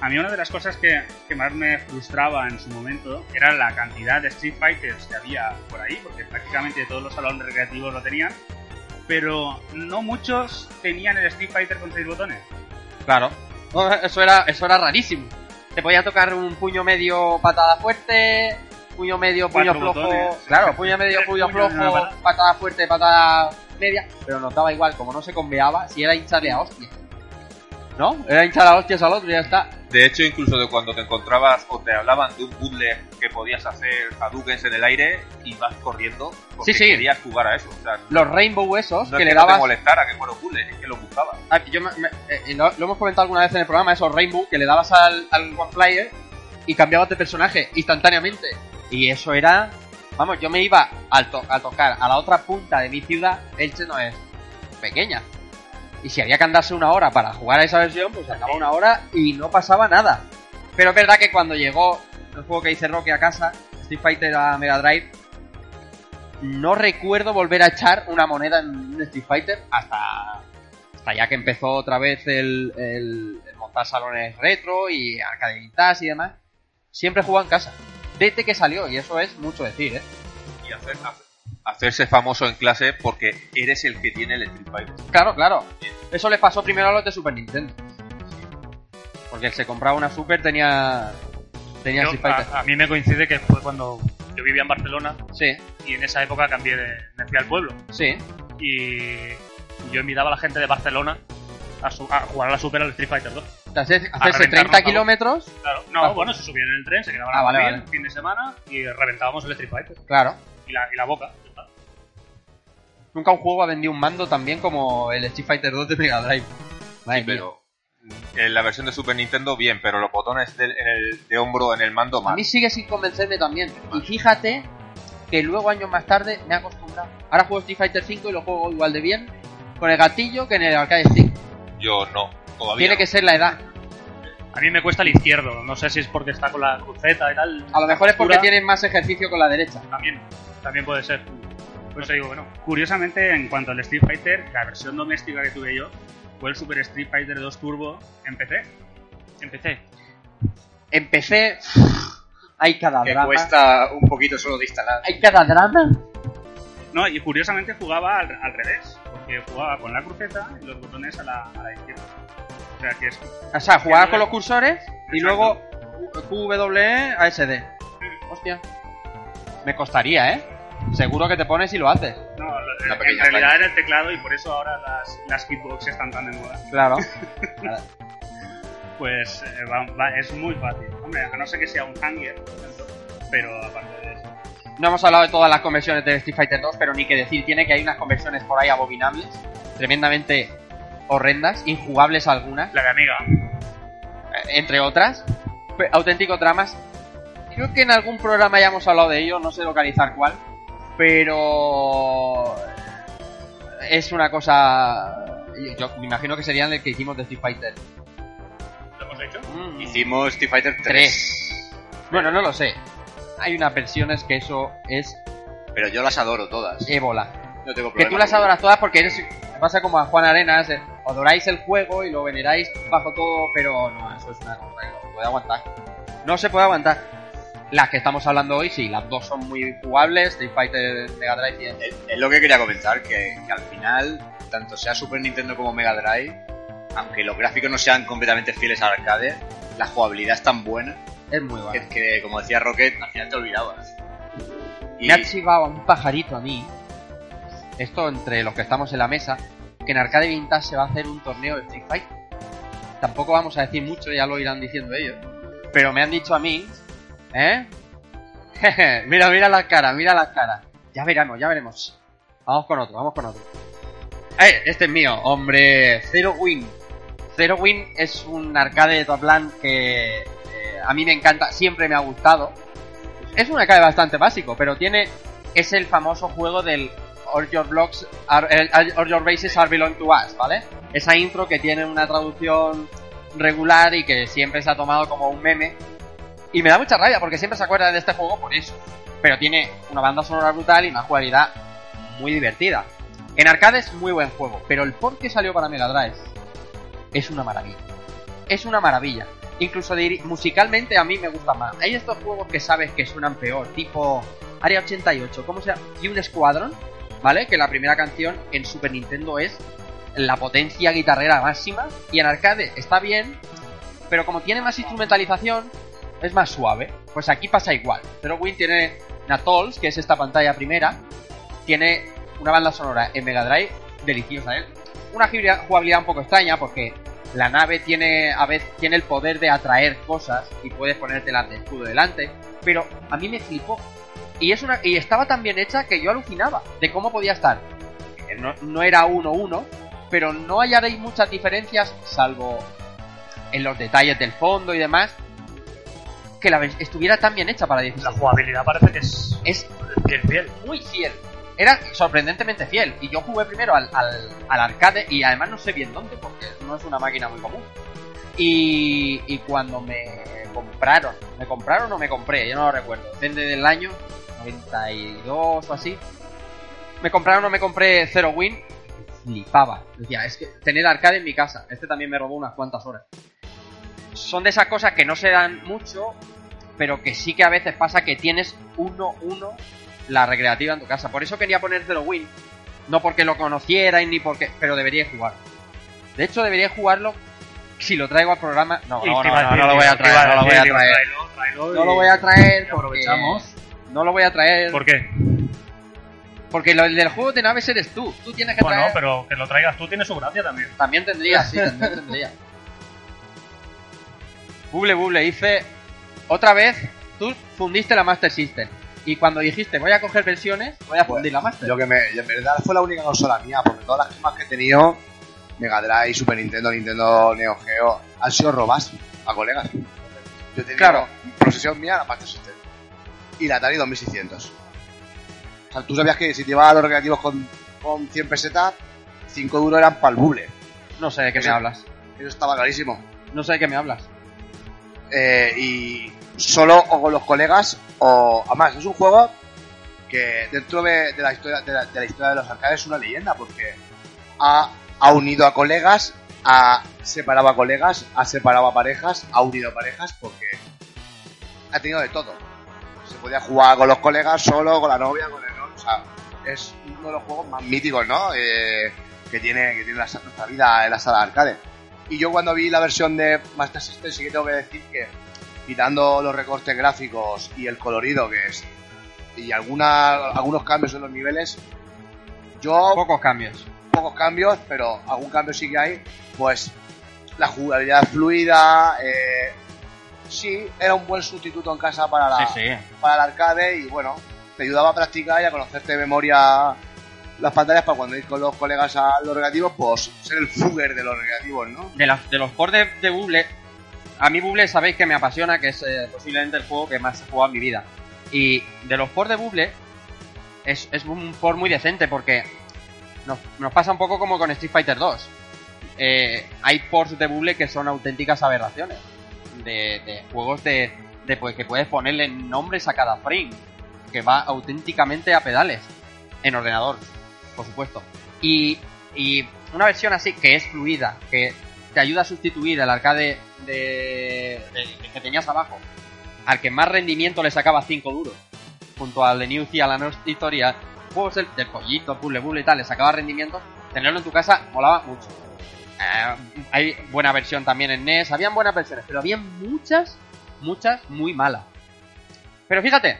a mí una de las cosas que, que más me frustraba en su momento era la cantidad de Street Fighters que había por ahí, porque prácticamente todos los salones recreativos lo tenían, pero no muchos tenían el Street Fighter con seis botones. Claro. Eso era, eso era rarísimo. Te podía tocar un puño medio patada fuerte, puño medio puño Cuatro flojo. botones. Claro, puño medio puño flojo, patada. patada fuerte, patada media. Pero nos daba igual, como no se conveaba, si era hincharle a hostias. ¿No? Era hinchar a hostias al otro y ya está. De hecho, incluso de cuando te encontrabas o te hablaban de un puzzle que podías hacer Hadouken en el aire y vas corriendo porque Sí, sí. querías jugar a eso. O sea, Los Rainbow esos no que es le que no te dabas. molestara que fuera puzzle, es que lo buscabas. Ah, yo me- me- eh, lo, lo hemos comentado alguna vez en el programa, esos Rainbow que le dabas al, al One Player y cambiabas de personaje instantáneamente. Y eso era. Vamos, yo me iba al to- a tocar a la otra punta de mi ciudad. Elche no es pequeña. Y si había que andarse una hora para jugar a esa versión, pues acababa una hora y no pasaba nada. Pero es verdad que cuando llegó el juego que dice Rocky a casa, Street Fighter a Mega Drive, no recuerdo volver a echar una moneda en un Street Fighter hasta hasta ya que empezó otra vez el, montar salones retro y arcade vintage y demás, siempre jugaba en casa. Desde que salió, y eso es mucho decir, ¿eh? Y hacer, hacer- hacerse famoso en clase porque eres el que tiene el Street Fighter. Claro, claro. Eso le pasó primero a los de Super Nintendo. Porque el se compraba una Super tenía tenía Yo- Street Fighter. a, a mí me coincide que fue cuando yo vivía en Barcelona Sí, y en esa época cambié de. me fui al pueblo. sí. Y yo invitaba a la gente de Barcelona a, su- a jugar a la Super al Street Fighter 2. Hacerse, A hacerse reventarnos 30 a- kilómetros, Claro, no, Ah. bueno, se subían en el tren, se quedaban Ah, a vale, dormir, vale. fin de semana y reventábamos el Street Fighter. claro. Y la, y la boca. Nunca un juego ha vendido un mando tan bien como el Street Fighter 2 de Mega Drive. Madre mía. Pero en la versión de Super Nintendo, bien, pero los botones del- en el, de hombro en el mando, A mal. mí sigue sin convencerme también. Y fíjate que luego años más tarde me he acostumbrado. Ahora juego Street Fighter 5 y lo juego igual de bien con el gatillo que en el arcade stick. Yo no, todavía. Tiene no. que ser la edad. A mí me cuesta el izquierdo, no sé si es porque está con la cruceta y tal. A lo mejor es porque tienen más ejercicio con la derecha. También, también puede ser. Por eso digo, bueno, Curiosamente, en cuanto al Street Fighter, la versión doméstica que tuve yo fue el Super Street Fighter 2 Turbo en PC. empecé. Empecé. Hay cada Que drama. cuesta un poquito solo de instalar. Hay cada drama. No, y curiosamente jugaba al, al revés, porque jugaba con la cruceta y los botones a la, a la izquierda. O sea, que es O sea, jugaba con los cursores y luego QWE ASD. Hostia. Me costaría, ¿eh? Seguro que te pones y lo haces. No, lo- en realidad falla. era el teclado y por eso ahora las, las hitbox están tan de moda. Claro. (laughs) Pues eh, va- va- es muy fácil. Hombre, a no ser que sea un hanger, pero aparte de eso. No hemos hablado de todas las conversiones de Street Fighter 2, pero ni que decir tiene que hay unas conversiones por ahí abominables, tremendamente horrendas, injugables algunas, La de Amiga. eh, entre otras, auténticos dramas. Creo que en algún programa ya hemos hablado de ello, no sé localizar cuál, pero es una cosa. Yo me imagino que serían el que hicimos de Street Fighter. ¿Lo hemos hecho? Mm, Hicimos Street Fighter 3. 3. Bueno, no lo sé. Hay unas versiones que eso es Pero yo las adoro todas. ébola. No tengo Que tú las adoras todas porque eres. Pasa como a Juan Arenas, eh, adoráis el juego y lo veneráis bajo todo, pero no, eso es una cosa que no se puede aguantar. No se puede aguantar. Las que estamos hablando hoy, sí, las dos son muy jugables, Street Fighter, Mega Drive y Es es lo que quería comentar, que, que al final, tanto sea Super Nintendo como Mega Drive, aunque los gráficos no sean completamente fieles al arcade, la jugabilidad es tan buena es muy que, bueno. que, como decía Rocket, al final te olvidabas. Y Me ha chivado un pajarito a mí, esto entre los que estamos en la mesa, que en Arcade Vintage se va a hacer un torneo de Street Fighter. Tampoco vamos a decir mucho, ya lo irán diciendo ellos. Pero me han dicho a mí, ¿eh? (laughs) mira, mira las caras, mira las caras. Ya veremos, ya veremos. Vamos con otro, vamos con otro. Eh, este es mío, hombre, Zero Win. Zero Win es un arcade de Top Plan que eh, a mí me encanta, siempre me ha gustado. Es un arcade bastante básico, pero tiene. Es el famoso juego del All Your Blocks, are, All Your Bases are belong to us, ¿vale? Esa intro que tiene una traducción regular y que siempre se ha tomado como un meme. Y me da mucha rabia porque siempre se acuerdan de este juego por eso. Pero tiene una banda sonora brutal y una jugabilidad muy divertida. En arcade es muy buen juego, pero el port que salió para Mega Drive es una maravilla. Es una maravilla. Incluso musicalmente a mí me gusta más. Hay estos juegos que sabes que suenan peor, tipo Área 88, ¿cómo se llama? Y un Squadron, ¿vale? Que la primera canción en Super Nintendo es la potencia guitarrera máxima. Y en arcade está bien, pero como tiene más instrumentalización, es más suave. Pues aquí pasa igual. Zero Win tiene Natols, que es esta pantalla primera, tiene una banda sonora en Mega Drive deliciosa, ¿eh? Una jugabilidad un poco extraña porque la nave tiene a veces tiene el poder de atraer cosas y puedes ponértelas de escudo delante, pero a mí me flipó. Y es una y estaba tan bien hecha que yo alucinaba de cómo podía estar. Eh, No, no era 1-1, pero no hallaréis muchas diferencias salvo en los detalles del fondo y demás que la estuviera tan bien hecha para 16. La jugabilidad parece que es Es fiel, fiel. muy fiel. Era sorprendentemente fiel. Y yo jugué primero al, al, al arcade y además no sé bien dónde, porque no es una máquina muy común. Y, y cuando me compraron, me compraron o me compré, yo no lo recuerdo, depende del año, 92 o así. Me compraron o me compré Zero Win, flipaba. Decía, es que tener arcade en mi casa, este también me robó unas cuantas horas. Son de esas cosas que no se dan mucho, pero que sí que a veces pasa que tienes uno, uno la recreativa en tu casa. Por eso quería poner Zero Win. No porque lo conocierais ni porque. Pero deberíais jugarlo. De hecho, deberíais jugarlo si lo traigo al programa. No, no, no, no, no lo voy a traer, no lo voy a traer. No lo voy a traer aprovechamos. No lo voy a traer. ¿Por qué? Porque lo del juego de naves eres tú. Tú tienes que Bueno, traer. pero que lo traigas tú tiene su gracia también. También tendría, sí, también tendría. (laughs) Buble, buble, hice. Otra vez, tú fundiste la Master System. Y cuando dijiste voy a coger versiones, voy a fundir la Master. Yo que me, en verdad fue la única consola mía, porque todas las gemas que he tenido, Mega Drive, Super Nintendo, Nintendo Neo Geo, han sido robas a colegas. Yo tenía Claro. posesión mía la Master System. Y la Atari 2600. O sea, tú sabías que si te ibas a los recreativos con, con 100 pesetas, 5 duros eran para el buble. No sé de qué me hablas. Eso estaba clarísimo. No sé de qué me hablas. Eh, y solo o con los colegas o además es un juego que dentro de, la historia de la, de la historia de los arcades es una leyenda porque ha, ha unido a colegas ha separado a colegas ha separado a parejas ha unido a parejas porque ha tenido de todo. Se podía jugar con los colegas solo con la novia con el novio o sea es uno de los juegos más míticos no Eh, que tiene que tiene nuestra vida en la sala de arcade y yo cuando vi la versión de Master System sí que tengo que decir que quitando los recortes gráficos y el colorido que es y alguna, algunos cambios en los niveles, yo Pocos cambios. pocos cambios, pero algún cambio sí que hay, pues la jugabilidad fluida, eh, sí, era un buen sustituto en casa para la, Sí, sí. para el arcade y bueno, te ayudaba a practicar y a conocerte de memoria las pantallas para cuando ir con los colegas a los recreativos, pues ser el fugger de los recreativos, ¿no? De, las- de los ports de, de Buble, a mí Buble sabéis que me apasiona, que es eh, posiblemente el juego que más he jugado en mi vida. Y de los ports de Buble, es, es un port muy decente porque nos, nos pasa un poco como con Street Fighter 2. Eh, hay ports de Buble que son auténticas aberraciones. De, de juegos de, de pues, que puedes ponerle nombres a cada frame. Que va auténticamente a pedales. En ordenador, por supuesto. Y, y una versión así que es fluida, que te ayuda a sustituir el arcade de, que tenías abajo, al que más rendimiento le sacaba 5 duros, junto al de New y a la nueva historia, juegos del, del pollito, puzzle, puzzle y tal, le sacaba rendimiento, tenerlo en tu casa molaba mucho. Eh, hay buena versión también en NES, habían buenas versiones, pero habían muchas, muchas muy malas. Pero fíjate,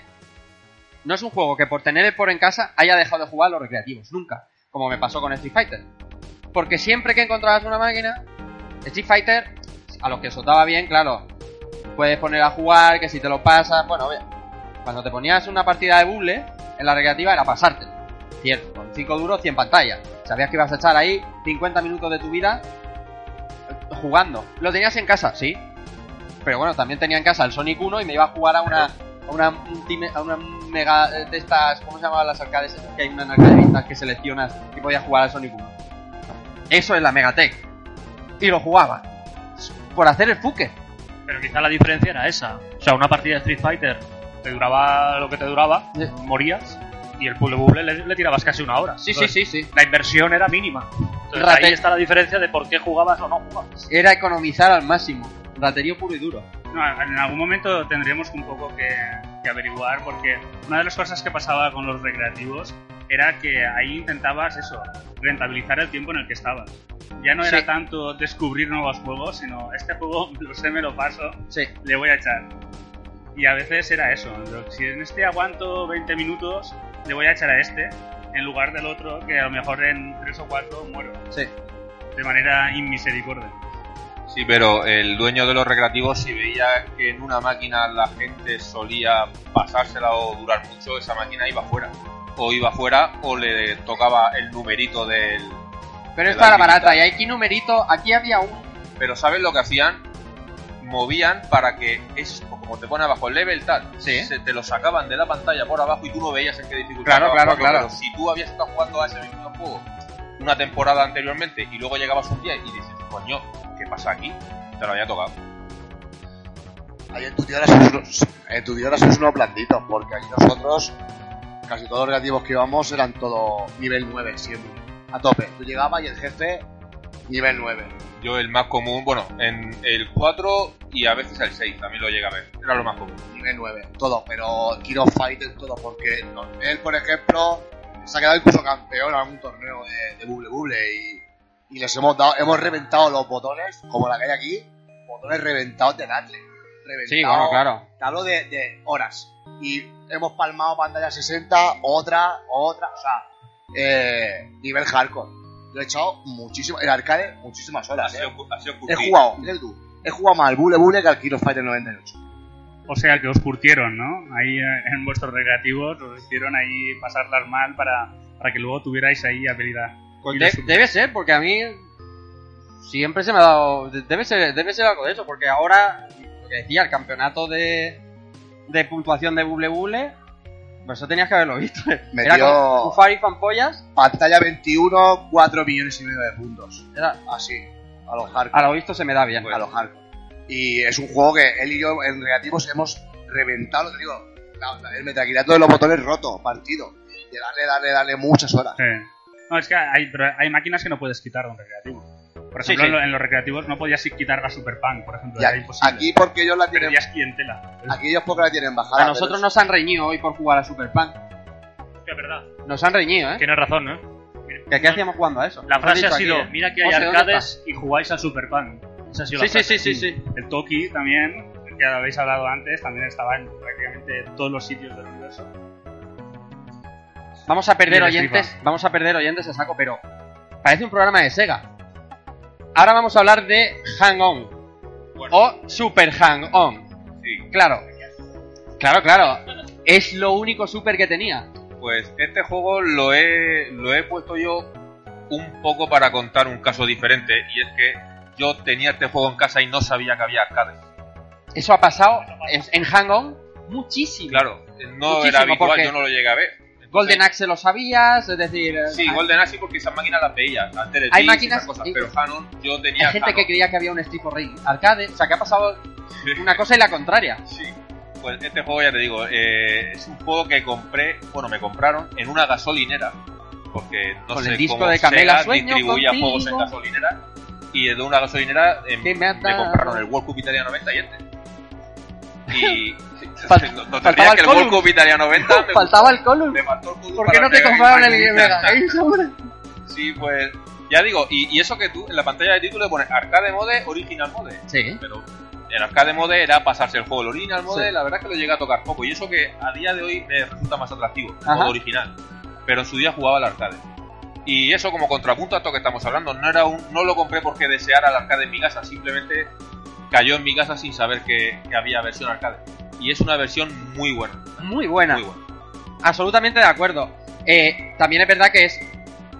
no es un juego que por tener por en casa haya dejado de jugar los recreativos, nunca, como me pasó con Street Fighter. Porque siempre que encontrabas una máquina, Street Fighter, a los que soltaba bien, claro, puedes poner a jugar, que si te lo pasas, bueno, ve, cuando te ponías una partida de buble, en la recreativa era pasarte. Cierto, con 5 duros, 100 pantallas. Sabías que ibas a echar ahí 50 minutos de tu vida eh, jugando. ¿Lo tenías en casa? Sí. Pero bueno, también tenía en casa el Sonic 1 y me iba a jugar a una, a una, a una mega eh, de estas, ¿cómo se llamaban las arcades? esas Que hay una en arcade vintage que seleccionas y podías jugar al Sonic 1. Eso es la Megatech. Y lo jugaba. Por hacer el fuque. Pero quizá la diferencia era esa. O sea, una partida de Street Fighter te duraba lo que te duraba, Sí. morías, y el puzzle bubble le, le tirabas casi una hora. Sí, sí, Entonces, sí, sí. La inversión era mínima. Entonces, Rate- ahí está la diferencia de por qué jugabas o no jugabas. Era economizar al máximo. Raterío puro y duro. No, en algún momento tendremos un poco que, que averiguar porque una de las cosas que pasaba con los recreativos era que ahí intentabas eso, rentabilizar el tiempo en el que estabas. Ya no Sí. era tanto descubrir nuevos juegos, sino este juego (laughs) lo sé, me lo paso, Sí. le voy a echar. Y a veces era eso, si en este aguanto 20 minutos, le voy a echar a este, en lugar del otro que a lo mejor en 3 o 4 muero, Sí. de manera inmisericordia. Sí, pero el dueño de los recreativos, si veía que en una máquina la gente solía pasársela o durar mucho, esa máquina iba fuera. O iba fuera o le tocaba el numerito del... Pero de era barata. Y aquí numerito. Aquí había un. Pero ¿sabes lo que hacían? Movían para que es como te pone abajo el level tal, Sí. se te lo sacaban de la pantalla por abajo y tú no veías en qué dificultad. Claro, claro, jugando, claro. Pero si tú habías estado jugando a ese mismo juego una temporada anteriormente y luego llegabas un día y dices, coño, ¿qué pasa aquí? Te lo había tocado. Ahí en tu tierra sois unos, en tu tierra sois unos blanditos, porque allí nosotros, casi todos los negativos que íbamos eran todo nivel 9 siempre. A tope. Tú llegabas y el jefe, nivel 9. Yo el más común, bueno, en el 4 y a veces el 6 también lo llega a ver. Era lo más común. Nivel 9. Todo, pero Kino Fight en todo, porque él, por ejemplo, se ha quedado incluso campeón en algún torneo de, de Buble Buble y, y les hemos dado, hemos reventado los botones, como la que hay aquí, botones reventados de darle. Reventado, Sí, bueno, claro. Te hablo de, de horas. Y hemos palmado pantalla 60, otra, otra, o sea, eh, nivel hardcore. Lo he echado muchísimo, en arcade, muchísimas Ha horas. eh. sido, ha sido He jugado, tú, he jugado más al Bule Bule que al Kilo Fighter 98. O sea que os curtieron, ¿no? Ahí eh, en vuestros recreativos os hicieron ahí pasarlas mal para, para que luego tuvierais ahí habilidad. Pues de- debe ser, porque a mí siempre se me ha dado. de- Debe ser, debe ser algo de eso, porque ahora, lo que decía, el campeonato de, de puntuación de Buble Buble, pues eso tenías que haberlo visto. (laughs) Era Metió- como Kufari y Fanpollas, Pantalla 21, 4 millones y medio de puntos. era, Así, a los hardcore. a lo visto se me da bien. a los hardcore. Y es un juego que él y yo en negativos hemos reventado, lo que digo, la- la- el metacrilato de los botones roto, partido. De darle, darle, darle muchas horas. Sí. No, es que hay, pero hay máquinas que no puedes quitar de un recreativo. Por ejemplo, sí. En, lo- en los recreativos no podías quitar la Super Punk, por ejemplo. Era aquí, imposible. aquí porque ellos la tienen, clientela. aquí ellos porque la tienen bajada. A nosotros nos han reñido hoy por jugar a Super Punk. Es verdad. Nos han reñido, ¿eh? Tienes razón, ¿no? ¿Que ¿Qué hacíamos jugando a eso? La frase ha sido, aquí, ¿eh? mira que hay José, ¿dónde arcades y jugáis al Super Punk. Esa ha sido la Sí, sí, frase. sí, sí, sí. El Toki también, que habéis hablado antes, también estaba en prácticamente todos los sitios del universo. Vamos a perder oyentes, FIFA. vamos a perder oyentes a saco, pero parece un programa de Sega. Ahora vamos a hablar de Hang On o Super Hang On. Sí. Claro, claro, claro. Es lo único super que tenía. Pues este juego lo he, lo he puesto yo un poco para contar un caso diferente. Y es que yo tenía este juego en casa y no sabía que había arcade. Eso ha pasado en, en Hang On muchísimo. Claro, no Muchísimo, era habitual, porque yo no lo llegué a ver. Golden Axe lo sabías, es decir, eh, Sí, hay- Golden Axe porque esas máquinas las veía. Antes de Hay máquinas- cosas, y- pero Hanon yo tenía hay gente que Hanon. creía que había un Street for Rage arcade, o sea que ha pasado (laughs) una cosa y la contraria. Sí. Pues este juego, ya te digo, eh, es un juego que compré, bueno, me compraron en una gasolinera. Porque no Con sé el disco cómo de Camela Sega distribuía contigo. juegos en gasolinera. Y de una gasolinera Que me me, compraron el World Cup Italia 90 y este. (laughs) Y. Fal- no, faltaba que el. World Cup Italia 90 me, Faltaba el Column. ¿Por qué no te compraron el Game Mega? (laughs) Sí, pues. Ya digo, y, y eso que tú en la pantalla de título le pones Arcade Mode, Original Mode. Sí. Pero el arcade mode era pasarse el juego. El original mode, Sí. la verdad es que lo llega a tocar poco. Y eso que a día de hoy me resulta más atractivo, el modo original. Pero en su día jugaba al arcade. Y eso como contrapunto a esto que estamos hablando. No era un, no lo compré porque deseara el arcade en mi casa. Simplemente cayó en mi casa sin saber que, que había versión arcade. Y es una versión muy buena. Muy buena. Muy buena. Absolutamente de acuerdo. Eh, también es verdad que es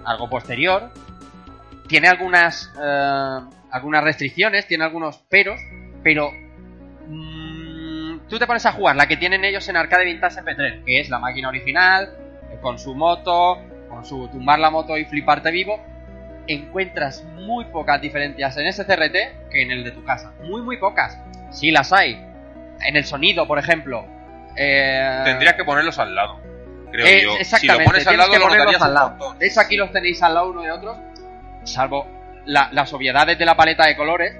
algo posterior. Tiene algunas eh, algunas restricciones, tiene algunos peros, pero mm, tú te pones a jugar la que tienen ellos en Arcade Vintage MP3, que es la máquina original, con su moto, con su tumbar la moto y fliparte vivo, encuentras muy pocas diferencias en ese CRT que en el de tu casa. Muy, muy pocas. Sí las hay. En el sonido, por ejemplo. Eh, Tendrías que ponerlos al lado. Creo eh, yo. Exactamente, Si lo pones al lado, que lo ponerlos al lado. hecho, aquí los tenéis al lado uno de otro, salvo la- las obviedades de la paleta de colores.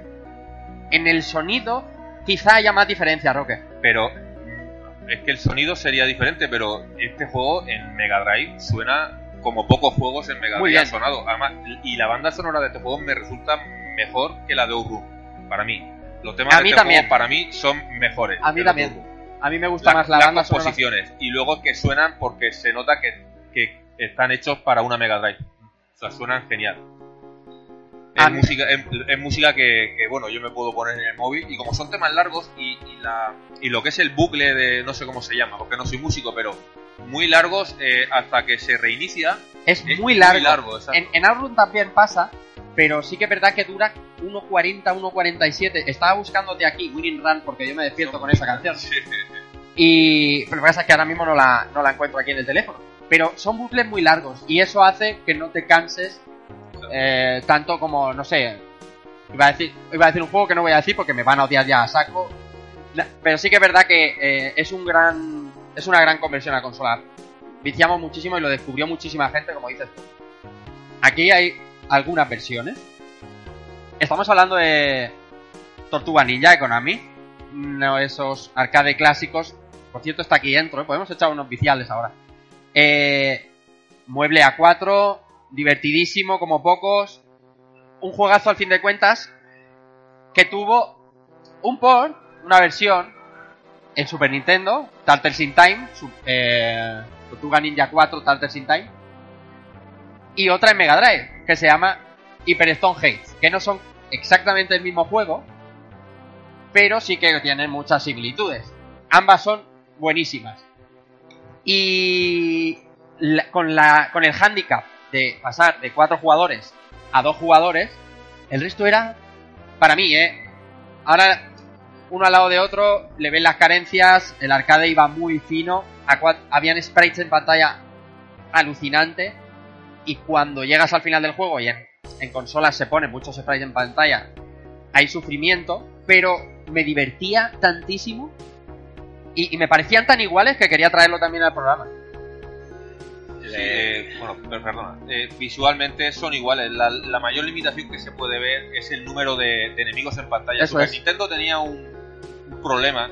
En el sonido, quizá haya más diferencia, Roque. Pero mm, es que el sonido sería diferente, pero este juego en Mega Drive suena como pocos juegos en Mega Drive han sonado. Además, y la banda sonora de este juego me resulta mejor que la de Outrun, para mí. Los temas A de mí este también. juego para mí son mejores. A mí también. A mí me gusta La- más la las banda sonora. composiciones. Y luego que suenan porque se nota que, que están hechos para una Mega Drive. O sea, suenan genial. Es música, es, es música que, que, bueno, yo me puedo poner en el móvil y como son temas largos y, y la, y lo que es el bucle de, no sé cómo se llama, porque no soy músico, pero muy largos eh, hasta que se reinicia. Es, Es muy muy largo. exacto. en, en Outrun también pasa, pero sí que es verdad que dura 1.40, 1.47. Estaba buscándote aquí, Winning Run, porque yo me despierto con esa canción. Sí. Y pero lo que pasa es que ahora mismo no la, no la encuentro aquí en el teléfono. Pero son bucles muy largos y eso hace que no te canses eh, tanto como, no sé, iba a, decir, iba a decir un juego que no voy a decir porque me van a odiar ya a saco. Pero sí que es verdad que eh, es un gran es una gran conversión a consola. Viciamos muchísimo y lo descubrió muchísima gente, como dices tú. Aquí hay algunas versiones. Estamos hablando de Tortuga Ninja de Konami. Esos arcade clásicos. Por cierto, está aquí dentro. ¿eh? Podemos echar unos viciales ahora. Eh, mueble A4. Divertidísimo como pocos. un juegazo al fin de cuentas que tuvo un port, una versión en Super Nintendo, Turtles in Time, eh, Tortuga Ninja 4, Turtles in Time, y otra en Mega Drive, que se llama Hyper Stone Hates, que no son exactamente el mismo juego, pero sí que tienen muchas similitudes. Ambas son buenísimas. Y con, la, con el handicap de pasar de cuatro jugadores a dos jugadores, el resto era, para mí, ¿eh? Ahora, uno al lado de otro, le ven las carencias, el arcade iba muy fino, a cua- habían sprites en pantalla alucinante, y cuando llegas al final del juego y en, en consolas se ponen muchos sprites en pantalla, hay sufrimiento, pero me divertía tantísimo y, y me parecían tan iguales que quería traerlo también al programa. Sí, eh, bueno, per- perdona. Eh, visualmente son iguales. La, la mayor limitación que se puede ver es el número de, de enemigos en pantalla. Eso Super es. Nintendo tenía un, un problema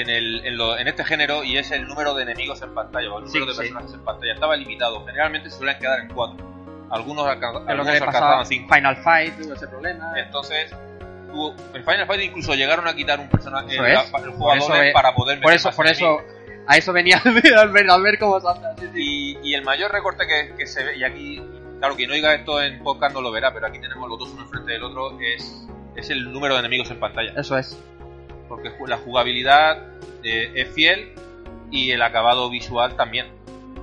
en, el, en, lo- en este género y es el número de enemigos en pantalla o el Sí, número de sí. personajes en pantalla. Estaba limitado. Generalmente se suelen quedar en cuatro. Algunos, alca- Es lo que algunos alcanzaban cinco. Final Fight, tuvo ese problema. Entonces, tuvo- en Final Fight incluso llegaron a quitar un personaje, Eso el, es. el jugador Por eso para poder Por meter eso, más por eso, a eso venía (laughs) al ver, al ver cómo se hace. Y, y el mayor recorte que, que se ve, y aquí, claro, quien oiga esto en podcast no lo verá, pero aquí tenemos los dos uno enfrente del otro, es, es el número de enemigos en pantalla. Eso es. Porque la jugabilidad eh, es fiel y el acabado visual también.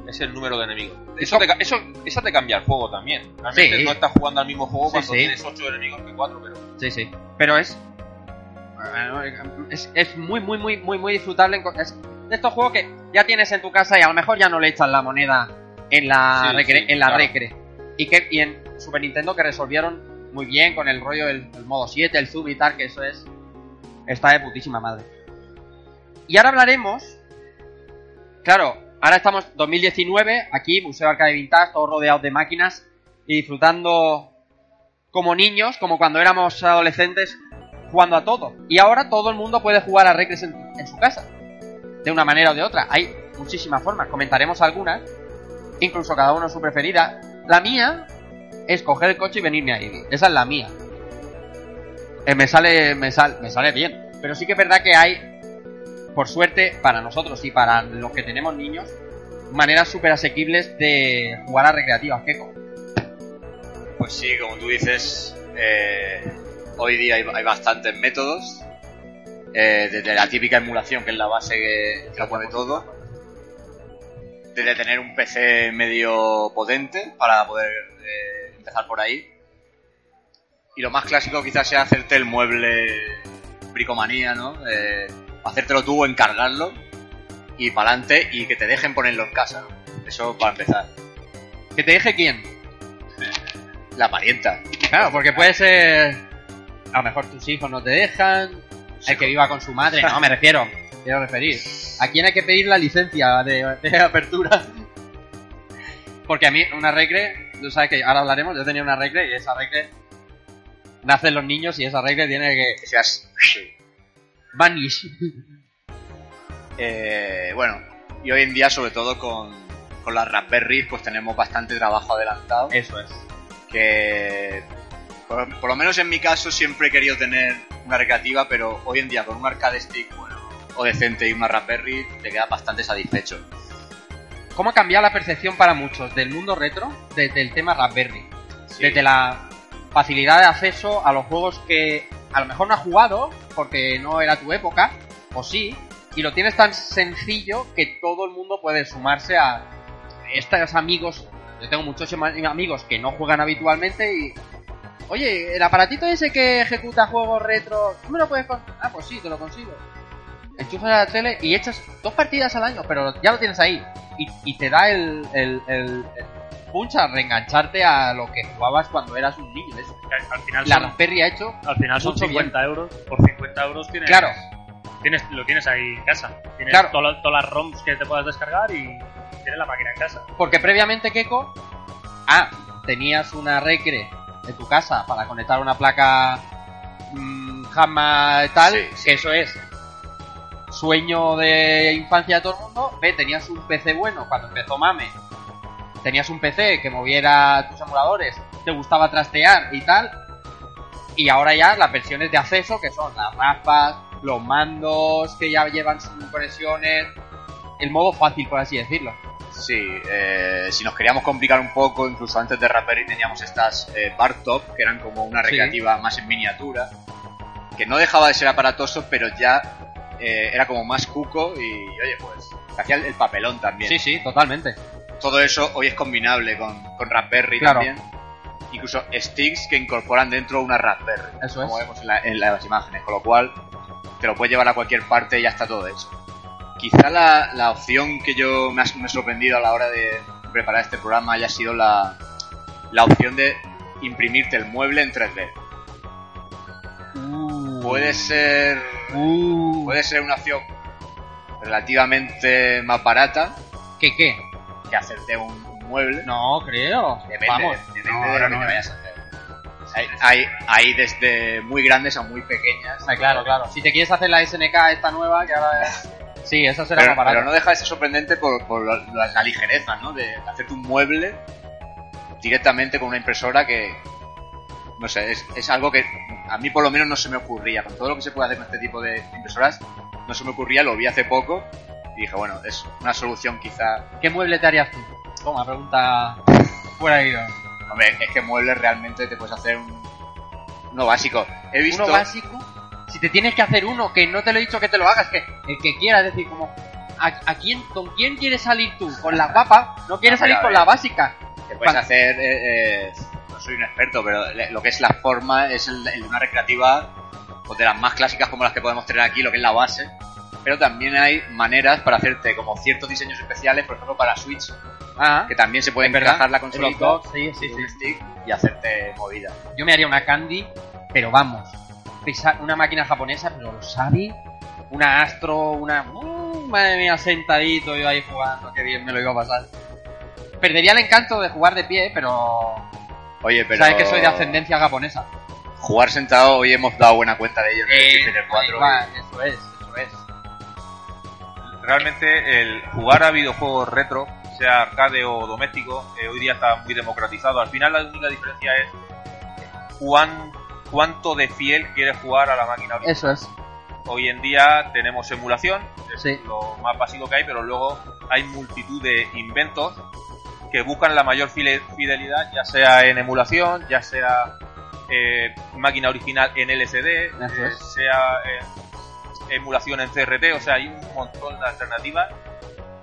Es el número de enemigos. Eso te, eso, eso te cambia el juego también. Realmente Sí. no estás jugando al mismo juego Sí, cuando sí. tienes 8 enemigos que 4, pero Sí, sí. Pero es. Es, es muy, muy, muy, muy, muy disfrutable. Es de estos juegos que ya tienes en tu casa y a lo mejor ya no le echas la moneda en la recre. en la claro. recre. Y, que, y en Super Nintendo que resolvieron muy bien con el rollo del el modo 7, el zoom y tal, que eso es. Está de putísima madre. Y ahora hablaremos. Claro, ahora estamos 2019, aquí, Museo Arcade Vintage, todos rodeados de máquinas y disfrutando como niños, como cuando éramos adolescentes, jugando a todo. Y ahora todo el mundo puede jugar a Recres en, en su casa. De una manera o de otra. Hay muchísimas formas. Comentaremos algunas. Incluso cada uno su preferida. La mía es coger el coche y venirme ahí. Esa es la mía. Eh, me sale, me, sal- me sale bien. Pero sí que es verdad que hay, por suerte, para nosotros y para los que tenemos niños, maneras súper asequibles de jugar a recreativas. ¿Qué Pues sí, como tú dices, eh, hoy día hay, bastantes métodos. eh, desde la típica emulación, que es la base que que lo mueve todo. Desde tener un PC medio potente para poder eh, empezar por ahí. Y lo más clásico quizás sea hacerte el mueble bricomanía, ¿no? Eh, hacértelo tú o encargarlo y para adelante y que te dejen ponerlo en casa. ¿no? Eso para empezar. ¿Que te deje quién? La parienta. Claro, porque puede ser. A lo mejor tus hijos no te dejan. El que viva con su madre. No, me refiero. Quiero referir. ¿A quién hay que pedir la licencia de, de apertura? Porque a mí, una recre. Tú sabes que ahora hablaremos. Yo tenía una recre y esa recre. Nacen los niños y esa recre tiene que. Seas Vanish. Eh, bueno, y hoy en día, sobre todo con, con las Raspberries, pues tenemos bastante trabajo adelantado. Eso es. Que, por, por lo menos en mi caso, siempre he querido tener una recreativa, pero hoy en día con un arcade stick bueno o decente y una Raspberry, te quedas bastante satisfecho. ¿Cómo ha cambiado la percepción para muchos del mundo retro desde el tema Raspberry? Sí. Desde la facilidad de acceso a los juegos que a lo mejor no has jugado porque no era tu época, o sí, y lo tienes tan sencillo que todo el mundo puede sumarse a estos amigos. Yo tengo muchos amigos que no juegan habitualmente y. Oye, el aparatito ese que ejecuta juegos retro, ¿tú me lo puedes con Ah, pues sí, te lo consigo. Enchufas a la tele y echas dos partidas al año, pero ya lo tienes ahí. Y, y te da el, el, el, el punch a reengancharte a lo que jugabas cuando eras un niño. Eso. Al final La son, Raspberry ha hecho al final son mucho 50 euros. Por 50 euros tienes, Claro. tienes, lo tienes ahí en casa. Tienes Claro. to- todas las ROMs que te puedas descargar y tienes la máquina en casa. Porque previamente, Keiko, ah, tenías una recre en tu casa para conectar una placa mm, Jamma y tal, Sí, sí. que eso es sueño de infancia de todo el mundo. Ve, tenías un PC bueno cuando empezó Mame. Tenías un PC que moviera tus emuladores. te gustaba trastear y tal. Y ahora ya las versiones de acceso, que son las raspas, los mandos que ya llevan sus conexiones, el modo fácil, por así decirlo. Sí, eh, si nos queríamos complicar un poco, incluso antes de Raspberry teníamos estas eh, Bar Top, que eran como una Sí. recreativa más en miniatura, que no dejaba de ser aparatoso, pero ya eh, era como más cuco y, oye, pues, hacía el papelón también. Sí, sí, totalmente. Todo eso hoy es combinable con, con Raspberry Claro. también. Incluso sticks que incorporan dentro una Raspberry, Eso como es. vemos en, la- en las imágenes, con lo cual te lo puedes llevar a cualquier parte y ya está todo hecho. Quizá la, la opción que yo me ha, me ha sorprendido a la hora de preparar este programa haya sido la, la opción de imprimirte el mueble en 3D. Puede ser Uh, puede ser una opción relativamente más barata ¿Qué qué? Que hacerte un, un mueble. No, creo. Depende, Vamos. depende no, de lo que no, te vayas a hacer. Hay, hay, hay desde muy grandes a muy pequeñas. Está claro, claro. Si te quieres hacer la SNK esta nueva, que ahora es... Sí, eso será Pero, más pero no deja de ser sorprendente por, por la, la- la ligereza, ¿no? De hacerte un mueble directamente con una impresora que. No sé, es, es algo que a mí por lo menos no se me ocurría. Con todo lo que se puede hacer con este tipo de impresoras, no se me ocurría, lo vi hace poco y dije, bueno, es una solución quizá. ¿Qué mueble te harías tú? Toma, pregunta fuera de guion. Hombre, es que muebles realmente te puedes hacer un. Uno básico. He visto. Uno básico. Si te tienes que hacer uno, que no te lo he dicho que te lo hagas, que el que quiera, es decir, como. ¿A, a quién, ¿Con quién quieres salir tú? ¿Con la papa? ¿No quieres salir con la básica? Te puedes hacer, eh, eh, no soy un experto, pero lo que es la forma es el, el de una recreativa pues de las más clásicas como las que podemos tener aquí, lo que es la base. Pero también hay maneras para hacerte como ciertos diseños especiales, por ejemplo para Switch, Ah, que también se puede encajar la dos, sí, sí, sí. stick y hacerte movida. yo me haría una Candy, pero vamos. Una máquina japonesa, pero lo sabe. Una Astro, una. Uh, madre mía, sentadito yo ahí jugando, qué bien me lo iba a pasar. Perdería el encanto de jugar de pie, pero. Oye, pero Sabes que soy de ascendencia japonesa. jugar sentado hoy hemos dado buena cuenta de ello en el Eh, Street Fighter 4. igual, eso es, eso es. Realmente el jugar a videojuegos retro, sea arcade o doméstico, eh, hoy día está muy democratizado. Al final la única diferencia es cuán, cuánto de fiel quieres jugar a la máquina original. Eso es. Hoy en día tenemos emulación, es Sí. lo más básico que hay, pero luego hay multitud de inventos que buscan la mayor fidelidad, ya sea en emulación, ya sea eh, máquina original en LCD, eh, sea emulación en CRT, o sea, hay un montón de alternativas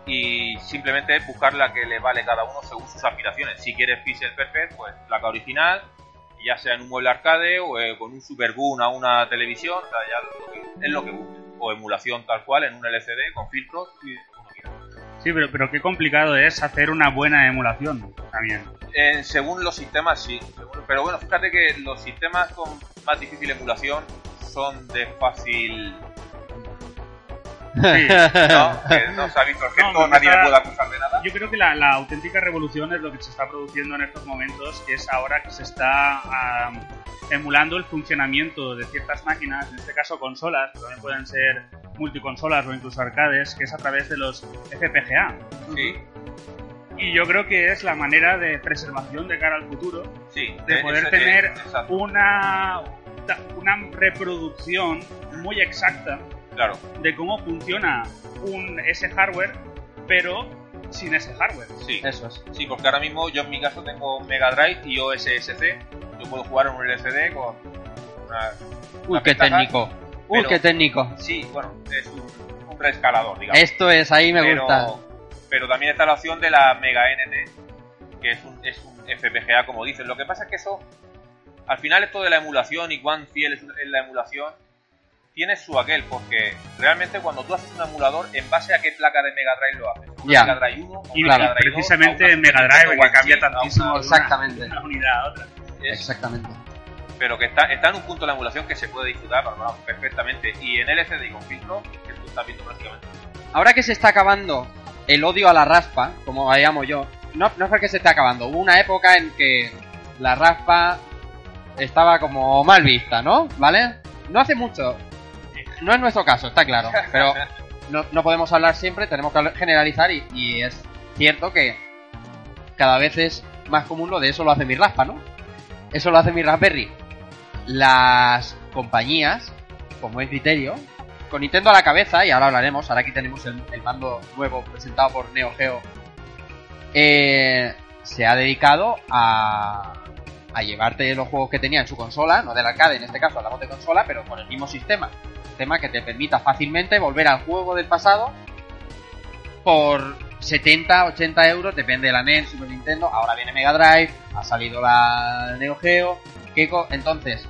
y simplemente es buscar la que le vale cada uno según sus aspiraciones. Si quieres pixel perfect, pues placa original, ya sea en un mueble arcade o eh, con un Super Boom a una televisión, o sea, ya lo que- es lo que busques. O emulación tal cual en un LCD con filtros y uno quiera. Sí, pero, pero qué complicado es hacer una buena emulación también. Eh, según los sistemas, sí. Pero bueno, fíjate que los sistemas con más difícil emulación son de fácil. Sí. (laughs) ¿No? que no se ha visto el gesto, No, me nadie está- me puede acusar de nada. Yo creo que la, la auténtica revolución es lo que se está produciendo en estos momentos, que es ahora que se está am, emulando el funcionamiento de ciertas máquinas, en este caso consolas, pero también pueden ser multiconsolas o incluso arcades, que es a través de los FPGA. Sí, Y yo creo que es la manera de preservación de cara al futuro, sí. de eh, poder tener una, una reproducción muy exacta Claro, de cómo funciona un, ese hardware, pero sin ese hardware. sí. Eso es. Sí, porque ahora mismo yo en mi caso tengo Mega Drive y OSSC. Yo puedo jugar en un LCD con una. Uy, una qué ventaja. técnico. Uy, pero- qué técnico. Sí, bueno, es un, un reescalador, digamos. Esto es, ahí me pero, gusta. pero también está la opción de la Mega NT, que es un, es un FPGA, como dicen. Lo que pasa es que eso, al final, esto de la emulación y cuán fiel es la emulación, tiene su aquel, porque realmente cuando tú haces un emulador, ¿en base a qué placa de Mega Drive lo haces? ¿Una. Mega Drive 1? Y, una Claro, Mega Drive 2, precisamente a una Mega Drive Nintendo cambia tantísimo una- Exactamente. de una unidad a otra. es- Exactamente. pero que está, está en un punto de la emulación que se puede disfrutar perfectamente. Y en LCD y con filtro, que tú estás viendo prácticamente. Ahora que se está acabando el odio a la raspa, como la llamo yo, no, no es porque se esté acabando. Hubo una época en que la raspa estaba como mal vista, ¿no? ¿Vale? No hace mucho. No es nuestro caso, está claro. (laughs) Pero no, no podemos hablar siempre, tenemos que generalizar y, y es cierto que cada vez es más común lo de eso lo hace mi raspa, ¿no? Eso lo hace mi Raspberry. Las compañías, con buen criterio, con Nintendo a la cabeza, y ahora hablaremos, ahora aquí tenemos el, el mando nuevo presentado por Neo Geo, eh, se ha dedicado a, a llevarte los juegos que tenía en su consola, no del arcade en este caso, hablamos de consola, pero con el mismo sistema. Sistema que te permita fácilmente volver al juego del pasado por 70, 80 euros, depende de la NES, Super Nintendo, ahora viene Mega Drive, ha salido la Neo Geo, Keiko, entonces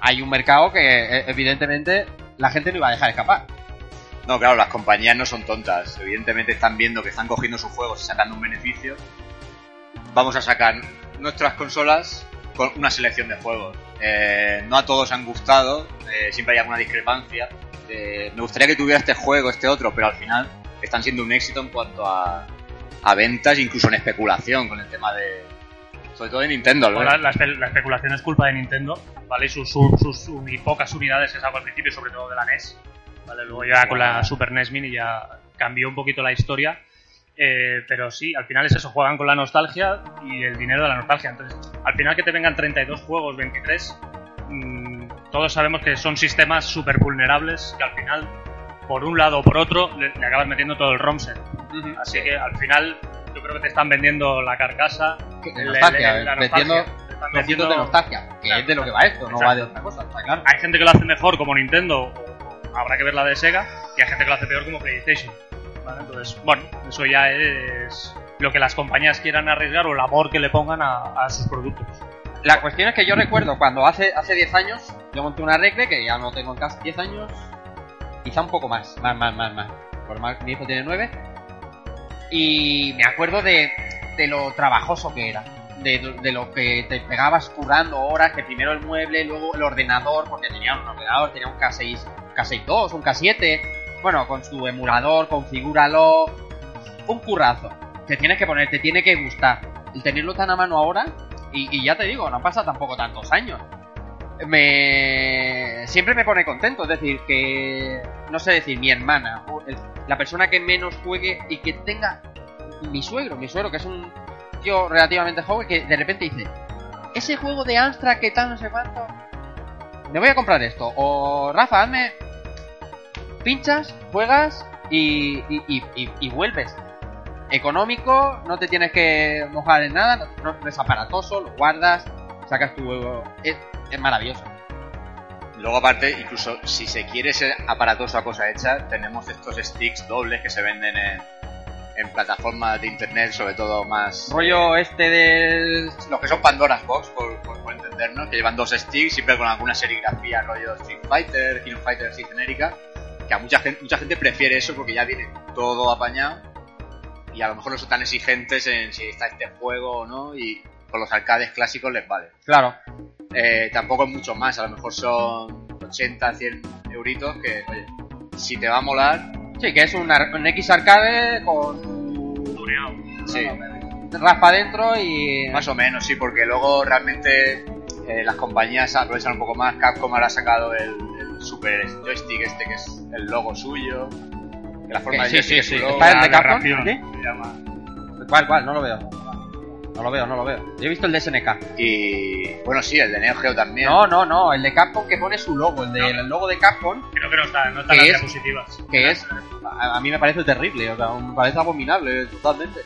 hay un mercado que eh, evidentemente la gente no iba a dejar escapar. No, claro, las compañías no son tontas. Evidentemente están viendo que están cogiendo sus juegos y sacando un beneficio. Vamos a sacar nuestras consolas con una selección de juegos. Eh, no a todos han gustado, eh, siempre hay alguna discrepancia. Eh, me gustaría que tuviera este juego, este otro, pero al final están siendo un éxito en cuanto a, a ventas, incluso en especulación con el tema de... Sobre todo de Nintendo, la, la espe- la especulación es culpa de Nintendo, ¿vale? Sus, sus, sus pocas unidades que sacó al principio, sobre todo de la NES, ¿vale? Luego ya con la Super NES Mini ya cambió un poquito la historia. Eh, pero sí, al final es eso, juegan con la nostalgia y el dinero de la nostalgia. Entonces, al final que te vengan 32 juegos, 23, mm, todos sabemos que son sistemas súper vulnerables que al final, por un lado o por otro, le, le acabas metiendo todo el ROM set. Así que al final yo creo que te están vendiendo la carcasa. De nostalgia, le- la metiendo nostalgia. Te están trocitos de nostalgia, que es de lo que va esto, no va de otra cosa, está claro. Hay gente que lo hace mejor como Nintendo, habrá que ver la de Sega, y hay gente que lo hace peor como PlayStation. ¿Vale? Entonces, bueno, eso ya es lo que las compañías quieran arriesgar o el amor que le pongan a, a sus productos. La cuestión es que yo recuerdo cuando hace hace 10 años yo monté una regle que ya no tengo casi 10 años, quizá un poco más, más, más, más, más. Por más mi hijo tiene 9. Y me acuerdo de, de lo trabajoso que era. De, de lo que te pegabas currando horas, que primero el mueble, luego el ordenador, porque tenía un ordenador, tenía un K6, K6-2, un K7, bueno, con su emulador, configúralo, un currazo. Te tienes que poner, te tiene que gustar. El tenerlo tan a mano ahora, y, ya te digo, no pasa tampoco tantos años. Me siempre me pone contento, es decir, que no sé decir, mi hermana, la persona que menos juegue y que tenga mi suegro, mi suegro que es un tío relativamente joven que de repente dice, ese juego de Amstrad que tal no sé cuánto, me voy a comprar esto o Rafa, hazme pinchas, juegas y, y, y- vuelves. Económico, no te tienes que mojar en nada, no, es aparatoso, lo guardas, sacas tu... Es, es maravilloso. Luego aparte, incluso si se quiere ser aparatoso a cosa hecha, tenemos estos sticks dobles que se venden en, en plataformas de internet, sobre todo más... Rollo este del... Los que son Pandora's Box, por, por- por entendernos, que llevan dos sticks, siempre con alguna serigrafía, rollo Street Fighter, King Fighter así genérica, que a mucha gente, mucha gente prefiere eso porque ya viene todo apañado y a lo mejor no son tan exigentes en si está este juego o no y con los arcades clásicos les vale. Claro. Eh, tampoco es mucho más, a lo mejor son 80, 100 euritos que, oye, si te va a molar, Sí, que es un, ar- un X arcade con sí, raspa dentro y... más o menos, sí, porque luego realmente eh, las compañías aprovechan un poco más. Capcom ahora ha sacado el super joystick este que es el logo suyo. Que la forma del sí, sí, sí. es su logo. ¿Está el de Capcom? se llama. ¿Cuál, cuál? No lo veo. No lo veo, no lo veo. Yo he visto el de SNK. Y bueno, sí, el de Neo Geo también. No, no, no, el de Capcom que pone su logo, el, de, el logo de Capcom, Creo que no está, no está ¿Qué en las es? diapositivas. que es... A, a mí me parece terrible, o sea, me parece abominable totalmente.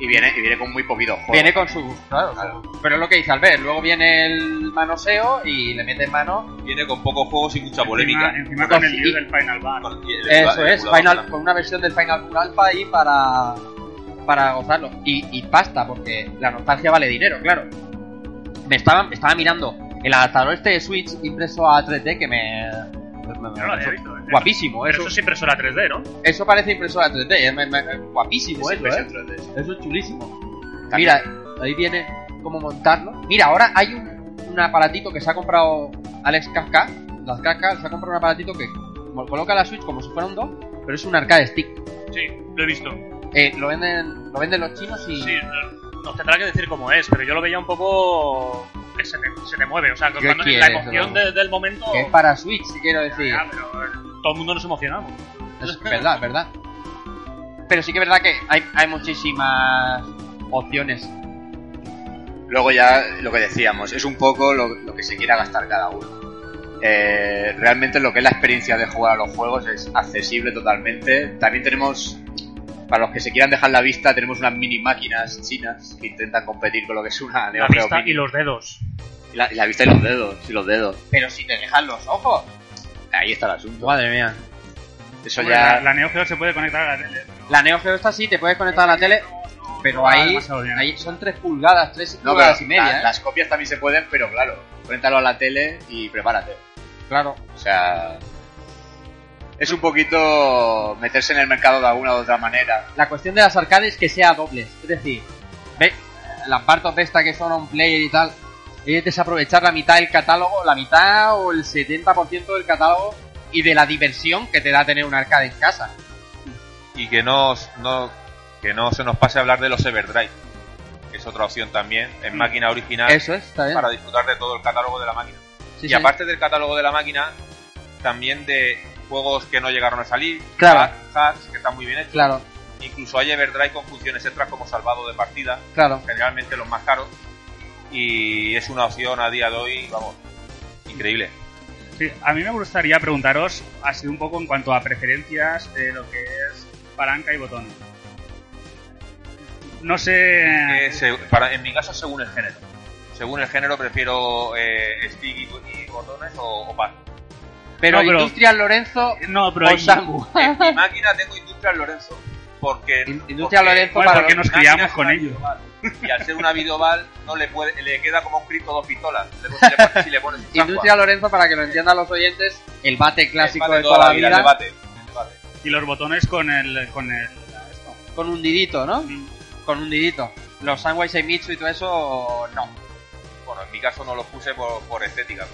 Y viene, y viene con muy poquito juego. Viene con su... Claro, su- pero es lo que dice Albert, luego viene el manoseo y le mete mano... Viene con pocos juegos y mucha polémica. Encima, encima con el Sí. lío del Final Bar. Con el- el- Eso el es, Final, con una versión del Final Full Alpha ahí para, para gozarlo. Y, y pasta, porque la nostalgia vale dinero, claro. Me estaba, estaba mirando el adaptador este de Switch impreso a 3D que me... me- me- No lo había me- visto. ¿eh? Guapísimo, Pero eso, eso es impresora 3D, ¿no? eso parece impresora 3D, es guapísimo eso, ¿eh? Eso es chulísimo. También- Mira, ahí viene cómo montarlo. Mira, ahora hay un, un aparatito que se ha comprado Alex Kafka. Las Kafka se ha comprado un aparatito que coloca la Switch como si fuera un dock, pero es un arcade stick. Sí, lo he visto. Eh, lo venden lo venden los chinos y Sí, nos tendrá que decir cómo es, pero yo lo veía un poco que se te, se te mueve. O sea, que ¿Qué cuando, la emoción de- del momento. que es para Switch, si quiero decir. Ya, pero eh, todo el mundo nos emocionamos. Es verdad, es verdad. Pero sí que es verdad que hay, hay muchísimas opciones Luego ya lo que decíamos, es un poco lo, lo que se quiera gastar cada uno. Eh, realmente lo que es la experiencia de jugar a los juegos es accesible totalmente. También tenemos, para los que se quieran dejar la vista, tenemos unas mini máquinas chinas que intentan competir con lo que es una Neo La Geo vista Mini. y los dedos. Y la, y la vista y los dedos, y los dedos. Pero si te dejan los ojos. Ahí está el asunto. Madre mía. Eso Hombre, ya... la, la Neo Geo se puede conectar a la tele. pero- La Neo Geo está así, te puedes conectar a la tele, pero ahí, demasiado bien. ahí son 3 pulgadas, 3 No, pulgadas y media, la- ¿eh? las copias también se pueden, pero claro, conéctalo a la tele y prepárate. Claro. O sea, es un poquito meterse en el mercado de alguna u otra manera. La cuestión de las arcades es que sea doble. Es decir, ve, las partos de esta que son on player y tal, es desaprovechar la mitad del catálogo, la mitad o el 70% del catálogo y de la diversión que te da tener un arcade en casa. Y que no, no, que no se nos pase a hablar de los Everdrive, que es otra opción también, en máquina original, Eso es, está bien. para disfrutar de todo el catálogo de la máquina. Sí, y sí. aparte del catálogo de la máquina, también de juegos que no llegaron a salir, Claro. hack- hacks que están muy bien hechos. Claro, Incluso hay Everdrive con funciones extras como salvado de partida, claro. generalmente los más caros. Y es una opción a día de hoy, vamos, increíble. Sí, a mí me gustaría preguntaros así un poco en cuanto a preferencias de lo que es palanca y botones. No sé... Eh, se- para, en mi caso, según el género. Según el género, prefiero eh, stick y, y botones o, o pad. Pero, No, pero- Industrial Lorenzo No, pero o hay-. En mi (laughs) máquina tengo Industrial Lorenzo. Porque, In- Industrial porque- Lorenzo Bueno, para porque nos criamos con una ello. videoval. Y al ser una videoval, no le puede, le queda como un Cristo dos pistolas. Si le pones, si le pones un Industrial Lorenzo, para que lo entiendan los oyentes, el bate clásico de toda la vida, el el. Y los botones con el... Con el esto. con un didito, ¿no? Con un didito. Los Sunway Seimitsu y todo eso, no. Bueno, en mi caso no los puse por, por estética.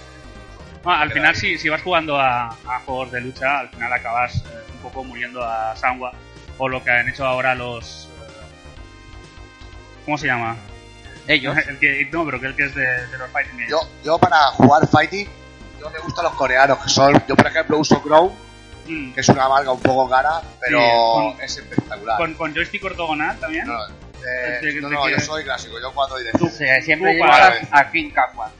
Bueno, al final, ahí. si, si vas jugando a, a juegos de lucha, al final acabas eh, un poco muriendo a Sanwa. O lo que han hecho ahora los... eh, ¿Cómo se llama? Ellos. (laughs) El que, no, pero que el que es de, de los fighting games. Yo, yo para jugar fighting, yo me gustan los coreanos, que son, yo por ejemplo uso Crow, Mm. que es una marca un poco cara, pero Sí, con- es espectacular. ¿Con, con joystick ortogonal también. No, eh, ¿De- de- no, de no, qué? yo soy clásico, yo cuando directo. Tú, siempre llevas a King Kakwan.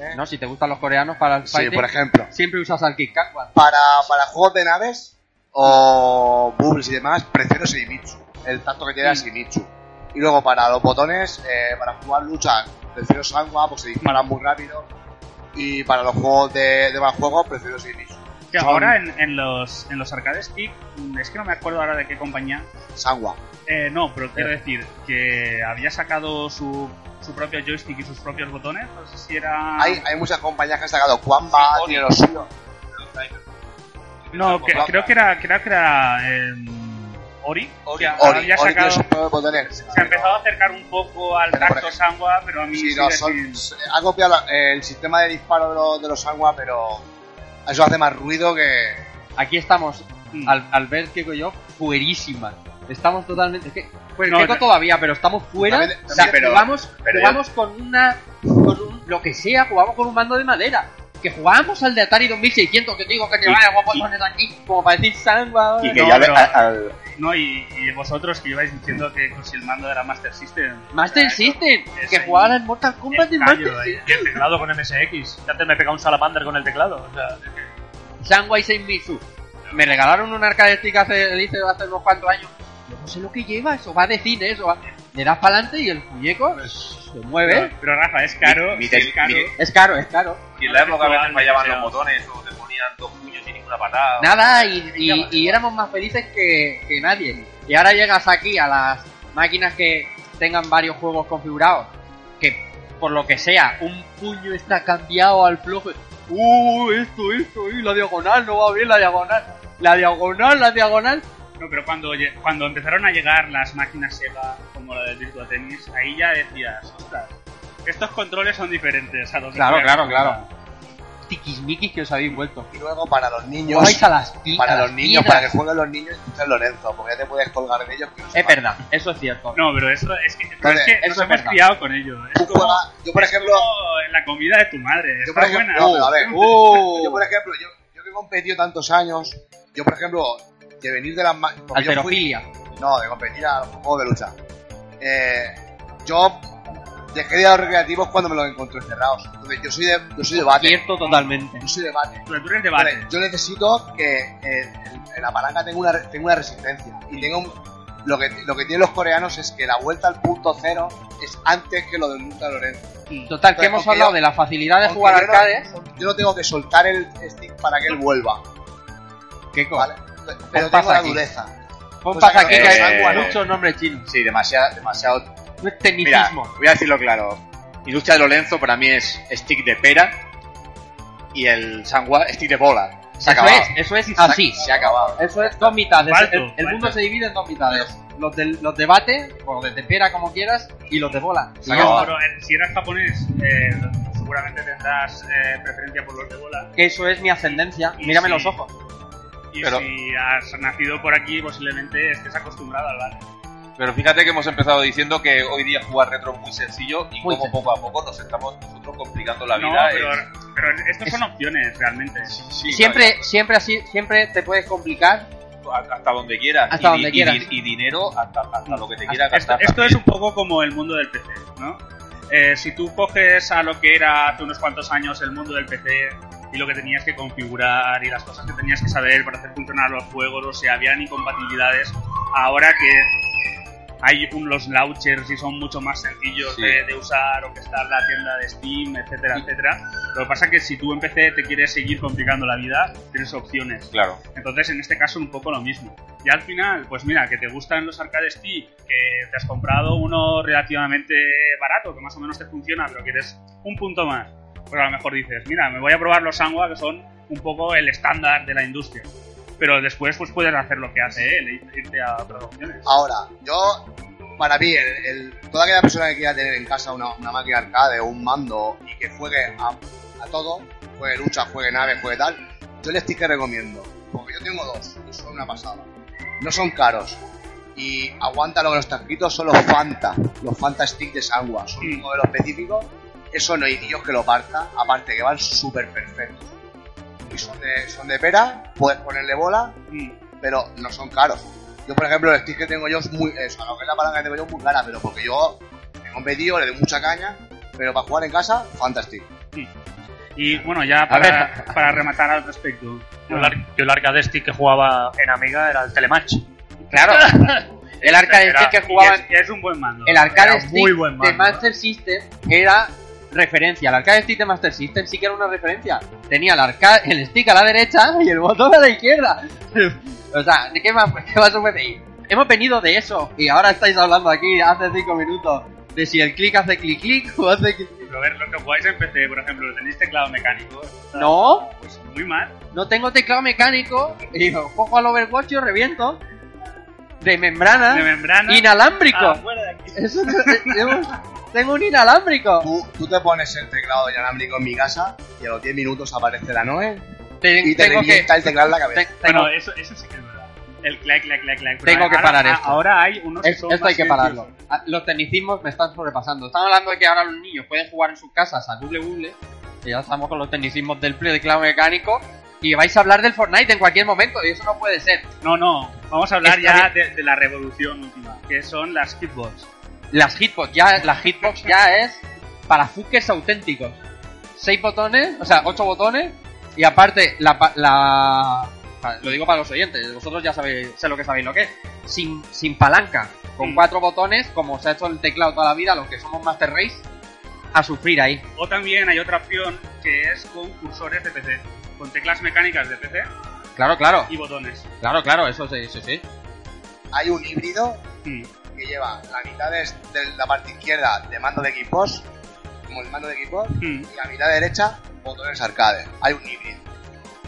¿Eh? ¿No? Si te gustan los coreanos para el Sí, por ejemplo. siempre usas al King Kakwan. Para, para juegos de naves o bubbles y demás, prefiero Seimitsu. El tacto que tiene es Seimitsu. Y luego para los botones, eh, para jugar lucha, prefiero Sanwa, porque se disparan muy rápido. Y para los juegos de, de más juegos, prefiero Seimitsu. Que Son ahora en, en los, en los arcade stick, mm, es que no me acuerdo ahora de qué compañía. Sanwa. Eh, no, pero quiero decir que había sacado su, su propio joystick y sus propios botones. No sé si era. Hay, hay muchas compañías que han sacado Quamba, Sí, tiene lo suyo. No, que- creo que era, creo que era em, Ori. Ori. que Ori, había Ori tiene sacado. sus propios botones. Se ha empezado a acercar un poco al Pero, tacto Sanwa, pero a mí Sí, sigue no, son, ha copiado el sistema de disparo de los, de los Sanwa, pero eso hace más ruido que. Aquí estamos, Mm. al, al ver y yo, fuerísimas. Estamos totalmente. Es que, pues No, todavía, pero estamos fuera. También- o sea, pero- jugamos, pero jugamos con una. con un- lo que sea, jugamos con un mando de madera. Que jugábamos al de Atari 2600, que te digo que te vaya botones aquí, como para decir sangua. Y que No, ya pero- al- No, y, y vosotros que ibais diciendo que pues, si el mando era Master System. Master Eso, System, es que ahí jugaban al Mortal Kombat el de callo Master ahí. System. Y el teclado con MSX. Que antes me pegaba un salamander con el teclado. O sea, Sangwai Senmitsu. Me regalaron un arcade stick hace, hace unos cuantos años. No sé lo que lleva, eso va de cine, eso va. Le das para adelante y el muñeco se mueve. Pero, pero, Rafa, es caro. Mi- mi es caro. mi- Es caro, es caro. Y en la época a veces fallaban los botones o te ponían dos puños sin ninguna patada. Nada, y, y- y éramos más felices que, que nadie. Y ahora llegas aquí a las máquinas que tengan varios juegos configurados, que por lo que sea, un puño está cambiado al flojo. Uh, esto, esto, y la diagonal, no va bien la diagonal. La diagonal, la diagonal. No, pero cuando, cuando empezaron a llegar las máquinas Sega como la del Virtua Tennis, ahí ya decías, ostras, estos controles son diferentes a los de Claro, Sega". claro, claro. Tiquismiquis que os habéis vuelto. Y luego para los niños. Vais a las pi- a Para las los niños, piedras. para que jueguen los niños, es Lorenzo, porque ya te puedes colgar de ellos. que no Es verdad, eso es cierto. No, pero eso es que, pero Vale, es que eso nos es hemos verdad. criado con ello. Es Tú como, juegas- yo por es ejemplo, como en la comida de tu madre. yo Está por ejemplo, buena. no, pero a ver, Uh. yo por ejemplo, yo, yo que he competido tantos años, yo por ejemplo, de venir de las fui- Alterofilia. No, de competir a los juegos de lucha. Eh, yo dejé de ir a los recreativos cuando me los encontré cerrados. Entonces yo soy de, yo soy de bate. Cierto totalmente. Yo soy de bate. Pero tú eres de bate. Entonces, yo necesito que eh, la palanca tenga una, tenga una resistencia. Y tenga un- lo, que, lo que tienen los coreanos es que la vuelta al punto cero es antes que lo del Ultra Lorenzo. Total, que hemos hablado yo- de la facilidad de jugar yo no- arcades. yo no tengo que soltar el stick para que él vuelva. ¿Qué ¿vale? Pero pasa tengo la aquí. dureza. Pon Cosa pasa aquí que no- hay eh, muchos nombres chinos. Sí, demasiado, demasiado. No es Mira, tecnicismo. voy a decirlo claro. Industria de Lorenzo para mí es stick de pera y el Sangua stick de bola. Se ha Eso acabado. es, eso es Se ha- así. Se ha acabado. Eso es dos mitades. Falto, el, el mundo se divide en dos mitades. Los, del, los de bate, o de pera como quieras, y los de bola. Y Se ha ya acabado. está. Pero, eh, si eres japonés, eh, seguramente tendrás eh, preferencia por los de bola. Que eso es mi ascendencia. Y Mírame sí. los ojos. Y Pero- si has nacido por aquí, posiblemente estés acostumbrado al bate. Pero fíjate que hemos empezado diciendo que hoy día jugar retro es muy sencillo y Muy como sencillo. poco a poco nos estamos nosotros complicando la No, vida. pero, es- pero estos son opciones realmente. sí, siempre, siempre así, siempre te puedes complicar. no, hasta donde quieras. Hasta y, donde quieras. y- y dinero hasta, hasta lo que te quieras Esto, gastar. esto es también. un poco como el mundo del PC, ¿no? Eh, si tú coges a lo que era hace unos cuantos años el mundo del PC y lo que tenías que configurar y las cosas que tenías que saber para hacer funcionar los juegos, o sea, habían incompatibilidades, ahora que hay un- los launchers y son mucho más sencillos Sí. de, de usar o que está en la tienda de Steam, etcétera, etcétera. Lo que pasa es que si tú en PC te quieres seguir complicando la vida, tienes opciones. Claro. Entonces, en este caso, un poco lo mismo. Y al final, pues mira, que te gustan los arcade stick, que te has comprado uno relativamente barato, que más o menos te funciona, pero quieres un punto más. Pues a lo mejor dices, mira, me voy a probar los Sangwa, que son un poco el estándar de la industria. Pero después, pues puedes hacer lo que hace él, e irte a otras opciones. Ahora, yo, para mí, el, el- toda aquella persona que quiera tener en casa una, una máquina arcade o un mando y que juegue a, a todo, juegue lucha, juegue nave, juegue tal, yo el stick que recomiendo, porque yo tengo dos y son una pasada. No son caros y aguanta lo que está escrito, son los Fanta, los Fanta Stick de Sangua, son un modelo específico, eso no hay Dios que lo parta, aparte que van súper perfectos. Y son de, son de pera, puedes ponerle bola, Mm. pero no son caros. Yo, por ejemplo, el stick que tengo yo es muy. Eso, lo que es la palanca que tengo yo es muy cara, pero porque yo me he competido, le doy mucha caña, pero para jugar en casa, fantastic. Y bueno, ya para, para rematar al respecto. Yo el, ar- yo el arcade stick que jugaba en Amiga era el Telematch. Claro. (laughs) El arcade Era- stick que y jugaba. es, es un buen mando. El arcade Era stick muy buen de mando. Master System era referencia. El arcade stick de Master System sí que era una referencia. Tenía el, arca- el stick a la derecha (laughs) y el botón a la izquierda. (laughs) o sea, ¿de qué más, (laughs) qué más puede pedir? Hemos venido de eso y ahora estáis hablando aquí hace cinco minutos de si el clic hace clic clic o hace clic. Pero a ver, lo que jugáis en PC, por ejemplo, tenéis teclado mecánico. No, Pues muy mal. no tengo teclado mecánico y cojo al Overwatch y lo reviento. De membrana. De membrana. Inalámbrico. Ah, fuera de aquí. Eso es- tengo, tengo un inalámbrico. Tú, tú te pones el teclado inalámbrico en mi casa y a los 10 minutos aparece la Noe Te- y te tengo que, revienta el teclado en la cabeza. te- tengo- Bueno, eso, eso sí que es verdad. El clac, clac, clac, clac. Tengo que ahora- parar a- esto. Ahora hay unos que es- esto hay que pararlo. Ah, Los tecnicismos me están sobrepasando. Estamos hablando de que ahora los niños pueden jugar en sus casas a Google Google. Y ya estamos con los tecnicismos del play de teclado mecánico. Y vais a hablar del Fortnite en cualquier momento. Y eso no puede ser. No, no. Vamos a hablar Está ya de, de la revolución última, que son las hitbox. Las hitbox ya, la hitbox ya es para fuckers auténticos. Seis botones, o sea, ocho botones. Y aparte, la, la lo digo para los oyentes, vosotros ya sabéis, sé lo que sabéis lo que es. Sin, sin palanca, con cuatro botones, como se ha hecho el teclado toda la vida, los que somos Master Race, a sufrir ahí. O también hay otra opción que es con cursores de PC, con teclas mecánicas de PC Claro, claro, y botones. claro, claro, eso sí. Hay un híbrido Mm. que lleva la mitad de, de la parte izquierda de mando de equipos, como el mando de equipos, Mm. y la mitad derecha botones arcade. Hay un híbrido.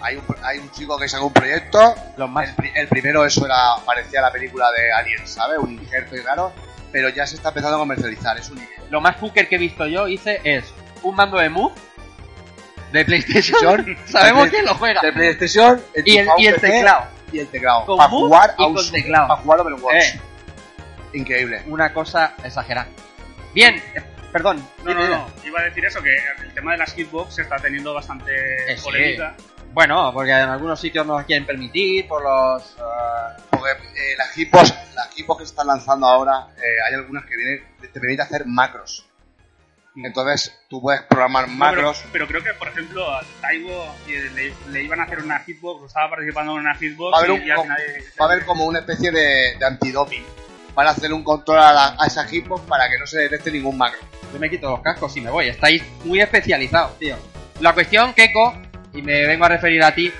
Hay un, hay un chico que sacó un proyecto. Los más El, pri- el primero, eso era parecía la película de Alien, ¿sabes? Un injerto y raro. Pero ya se está empezando a comercializar. Es un híbrido. Lo más fucker que he visto yo hice es un mando de Move de PlayStation. (laughs) Sabemos de- quién lo juega. De PlayStation Y el, y el PC, teclado. Y el teclado. Con Para jugar y a un con teclado. Para jugar Overwatch. Eh. Increíble. Una cosa exagerada. Bien, eh, perdón. No, no, no. Iba a decir eso, que el tema de las hitbox se está teniendo bastante Eh, sí. polémica. Bueno, porque en algunos sitios no nos quieren permitir por los... eh, Porque eh, las hitbox, las hitbox que se están lanzando ahora, eh, hay algunas que vienen, te permiten hacer macros. Entonces tú puedes programar No, macros. pero, pero creo que, por ejemplo, a Taibo le, le iban a hacer una hitbox, o estaba participando en una hitbox Va a haber, y, un, y al co- final... va a haber como una especie de, de antidoping. Van a hacer un control a, la- a esa hitbox para que no se detecte ningún macro. Yo me quito los cascos y me voy. Estáis muy especializados, tío. La cuestión, Keiko, y me vengo a referir a ti,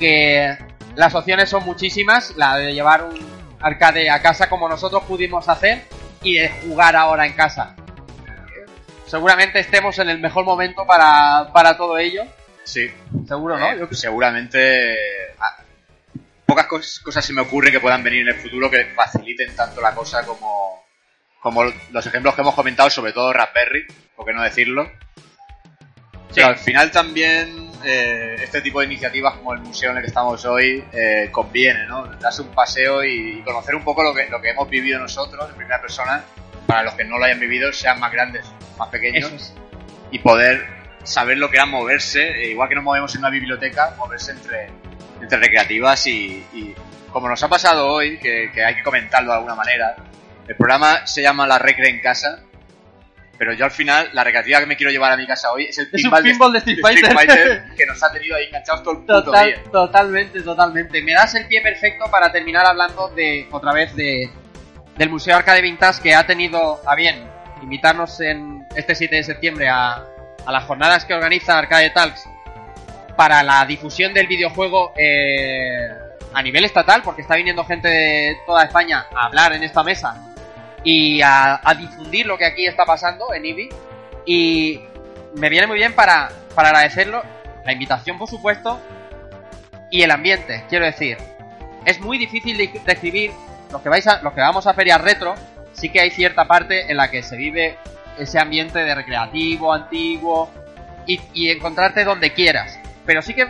que las opciones son muchísimas. La de llevar un arcade a casa como nosotros pudimos hacer y de jugar ahora en casa. Seguramente estemos en el mejor momento para, para todo ello. Sí. Seguro, ¿no? Eh, Yo- seguramente ah, pocas cos- cosas se me ocurren que puedan venir en el futuro que faciliten tanto la cosa como, como los ejemplos que hemos comentado, sobre todo Raspberry, por qué no decirlo. Pero al final también eh, este tipo de iniciativas como el museo en el que estamos hoy eh, conviene, ¿no? Darse un paseo y conocer un poco lo que, lo que hemos vivido nosotros en primera persona, para los que no lo hayan vivido, sean más grandes, más pequeños, es. y poder saber lo que era moverse, eh, igual que nos movemos en una biblioteca, moverse entre, entre recreativas y, y como nos ha pasado hoy, que, que hay que comentarlo de alguna manera, el programa se llama La Recre en Casa, pero yo al final, la recreativa que me quiero llevar a mi casa hoy es el Es pinball, pinball de Street Fighter. que nos ha tenido ahí enganchados todo el puto Total, día. totalmente, totalmente. Me das el pie perfecto para terminar hablando de otra vez de del Museo Arcade Vintage que ha tenido a bien invitarnos en este 7 de septiembre a, a las jornadas que organiza Arcade Talks para la difusión del videojuego eh, a nivel estatal, porque está viniendo gente de toda España a hablar en esta mesa y a, a difundir lo que aquí está pasando en IBI. Y me viene muy bien para, para agradecerlo, la invitación por supuesto, y el ambiente, quiero decir. Es muy difícil de describir los que vais a, los que vamos a ferias retro, sí que hay cierta parte en la que se vive ese ambiente de recreativo, antiguo, y, y encontrarte donde quieras. Pero sí que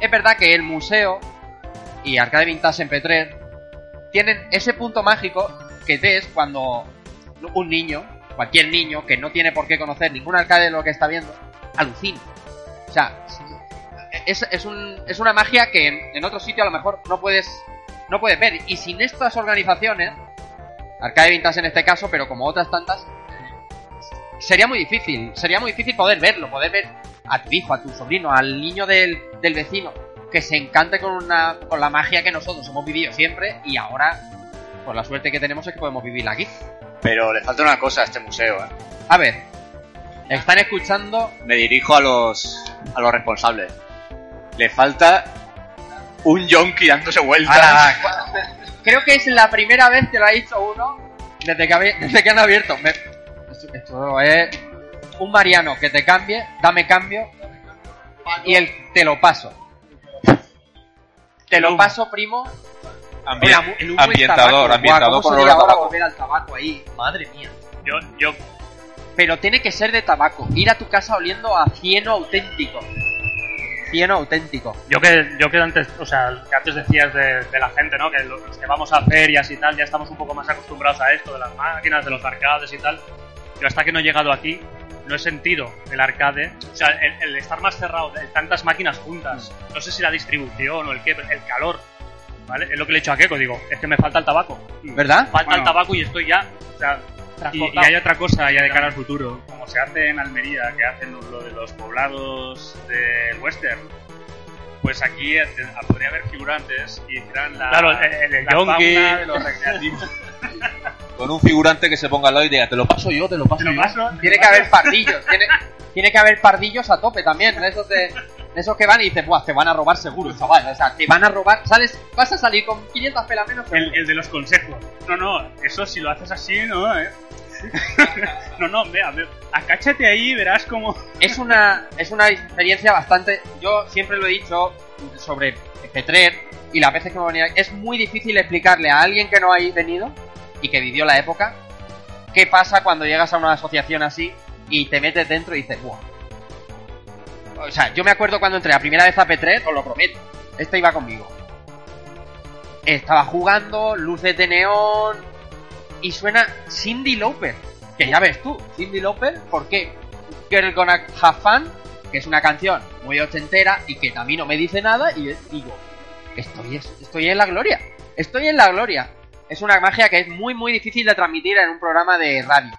es verdad que el museo y Arcade Vintage en Petrer tienen ese punto mágico que ves cuando un niño, cualquier niño que no tiene por qué conocer ningún arcade de lo que está viendo, alucina. O sea, es, es, un, es una magia que en, en otro sitio a lo mejor no puedes, no puedes ver. Y sin estas organizaciones, Arcade Vintage en este caso, pero como otras tantas, sería muy difícil. Sería muy difícil poder verlo, poder ver a tu hijo, a tu sobrino, al niño del, del vecino, que se encante con, una, con la magia que nosotros hemos vivido siempre y ahora, por la suerte que tenemos, es que podemos vivirla aquí. Pero le falta una cosa a este museo, ¿eh? A ver, están escuchando. Me dirijo a los, a los responsables. Le falta un yonki dándose vueltas. Creo que es la primera vez que lo ha dicho uno desde que, habe- desde que han abierto. Me- esto, esto es un Mariano que te cambie, dame cambio y el te lo paso. Te lo paso, primo. Ambi- humo- el humo ambientador, tabaco. Ambientador ¿cómo con olor a ahora tabaco. volver al tabaco ahí? Madre mía. Yo, yo, Pero tiene que ser de tabaco. Ir a tu casa oliendo a cieno auténtico. Cieno auténtico. yo que, yo que antes, o sea, que antes decías de, de la gente, ¿no? Que los que vamos a ferias y tal, ya estamos un poco más acostumbrados a esto, de las máquinas, de los arcades y tal. Yo hasta que no he llegado aquí, no he sentido el arcade. O sea, el, el estar más cerrado, de tantas máquinas juntas. No sé si la distribución o el qué, pero el calor. ¿Vale? Es lo que le he hecho a Keiko, digo, es que me falta el tabaco. ¿Verdad? Falta Bueno. el tabaco y estoy ya. O sea, y, y hay otra cosa ya de cara al futuro, como se hace en Almería, que hacen lo de los poblados del western. Pues aquí eh, podría haber figurantes y hicieran la, Claro, el- el- el la yonki. fauna de los recreativos. (laughs) Con un figurante que se ponga al lado y diga, te lo paso yo, te lo paso Te lo yo. paso, Tiene que haber pardillos. Tiene, tiene que haber pardillos a tope también. De esos, de esos que van y dices, Buah, te van a robar seguro, chaval. O sea, te van a robar. Sales, vas a salir con 500 pelas menos. El, el de los consejos. No, no, eso si lo haces así, no, eh. (laughs) no, no, vea, vea, acáchate ahí, verás como. Es una, es una experiencia bastante. Yo siempre lo he dicho sobre Petrer y las veces que me venía. Es muy difícil explicarle a alguien que no ha venido y que vivió la época qué pasa cuando llegas a una asociación así y te metes dentro y dices, ¡buah! O sea, yo me acuerdo cuando entré la primera vez a Petrer, os lo prometo. Este iba conmigo. Estaba jugando, luces de neón y suena Cindy Lauper. Que ya ves tú, Cindy Lauper, ¿por qué? Girl Gonna Have Fun, que es una canción muy ochentera y que a mí no me dice nada y digo, estoy, estoy en la gloria, estoy en la gloria. Es una magia que es muy muy difícil de transmitir en un programa de radio.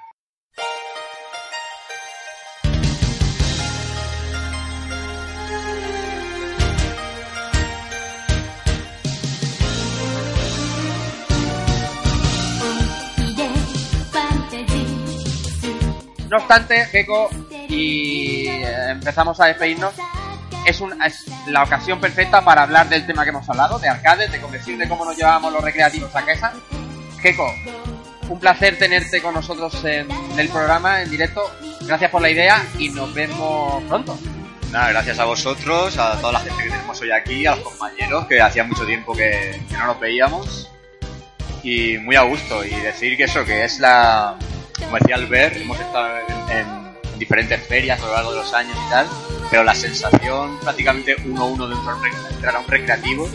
No obstante, Gecko, y eh, empezamos a despedirnos, es, un, es la ocasión perfecta para hablar del tema que hemos hablado, de arcades, de conversión, de cómo nos llevábamos los recreativos a casa. Gecko, un placer tenerte con nosotros en el programa, en directo. Gracias por la idea y nos vemos pronto. Nada, gracias a vosotros, a toda la gente que tenemos hoy aquí, a los compañeros que hacía mucho tiempo que, que no nos veíamos. Y muy a gusto. Y decir que eso, que es la. Como decía Albert, hemos estado en, en diferentes ferias a lo largo de los años y tal. Pero la sensación prácticamente uno a uno dentro de un recreativo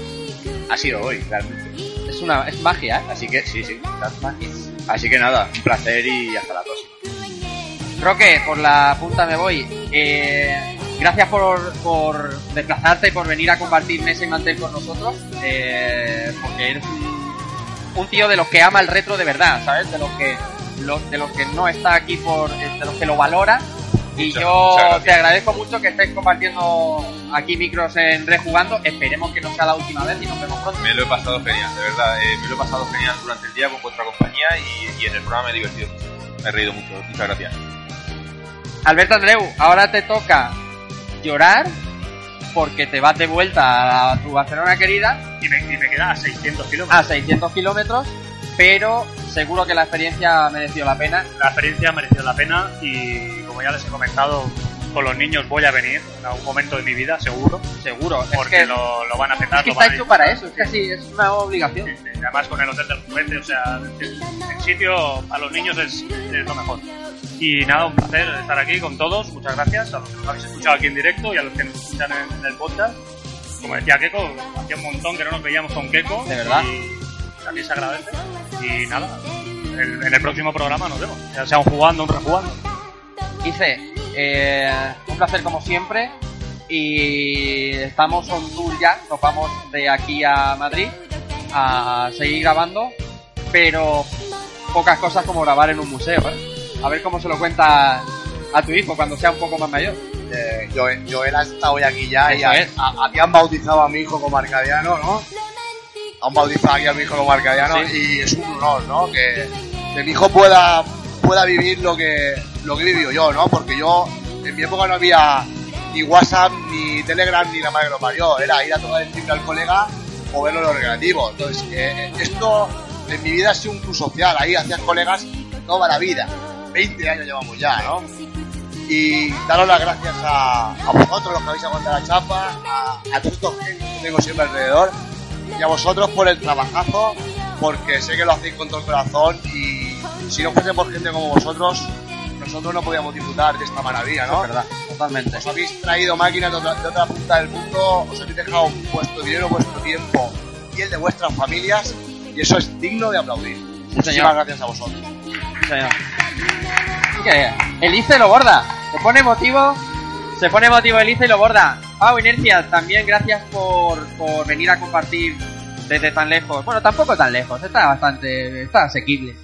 ha sido hoy, realmente. Es una es magia, ¿eh? Así que sí, sí, claro. Así que nada, un placer y hasta la próxima. Roque, por la punta me voy. Eh, gracias por, por desplazarte y por venir a compartir y mantel con nosotros. eh, porque eres un tío de los que ama el retro de verdad, ¿sabes? De los que, lo- de los que no está aquí por. de los que lo valora. Y Muchas- yo muchas te agradezco mucho que estés compartiendo aquí micros en Rejugando. Esperemos que no sea la última vez y nos vemos pronto. Me lo he pasado genial, de verdad. eh, me lo he pasado genial durante el día con vuestra compañía y, y en el programa me he divertido mucho. Me he reído mucho. Muchas gracias. Alberto Andreu, ahora te toca llorar porque te vas de vuelta a tu Barcelona querida Y me, y me queda a 600 kilómetros. a 600 kilómetros, pero seguro que la experiencia ha merecido la pena. La experiencia ha merecido la pena y como ya les he comentado, con los niños voy a venir en algún momento de mi vida, seguro. Seguro, Porque es que, lo, lo van a es petar. que lo está hecho para eso, es que así, es una obligación. Sí, sí, Además con el hotel del juguete, o sea, el, el sitio a los niños es, es lo mejor. Y nada, un placer estar aquí con todos. Muchas gracias a los que nos habéis escuchado aquí en directo y a los que nos escuchan en, en el podcast. Como decía Keiko, hacía un montón que no nos veíamos con Keiko. De verdad. Y también se agradece. Y nada, el- en el próximo programa nos vemos. Ya sea un jugando, un rejugando. Ice, eh, un placer como siempre. Y estamos on tour ya, nos vamos de aquí a Madrid a seguir grabando, pero pocas cosas como grabar en un museo. ¿eh? A ver cómo se lo cuenta a tu hijo cuando sea un poco más mayor. Eh, Joel, Joel ha estado hoy aquí ya y a- a- aquí han bautizado a mi hijo como arcadiano, ¿no? Han bautizado aquí a mi hijo como arcadiano Sí. y es un honor, ¿no? Que, que mi hijo pueda, pueda vivir lo que, lo que he vivido yo, ¿no? Porque yo, en mi época no había ni WhatsApp, ni Telegram, ni la madre que lo parió. Era ir a tocar el timbre al colega o verlo en los recreativos. Entonces, eh, esto en mi vida ha sido un club social. Ahí hacías colegas toda la vida. 20 años llevamos ya, ¿no? y daros las gracias a, a vosotros los que habéis aguantado la chapa, a, a todos estos que tengo siempre alrededor y a vosotros por el trabajazo, porque sé que lo hacéis con todo el corazón y si no fuese por gente como vosotros, nosotros no podíamos disfrutar de esta maravilla, ¿no? Es verdad, totalmente. Os habéis traído máquinas de otra, de otra punta del mundo, os habéis dejado vuestro dinero, vuestro tiempo y el de vuestras familias y eso es digno de aplaudir. Muchísimas señor. gracias a vosotros. Señor. Que el Ice lo borda. Se pone motivo. Se pone motivo el Ice y lo borda. Pau Inercia, también gracias por, por venir a compartir desde tan lejos. Bueno, tampoco tan lejos, está bastante. está asequible.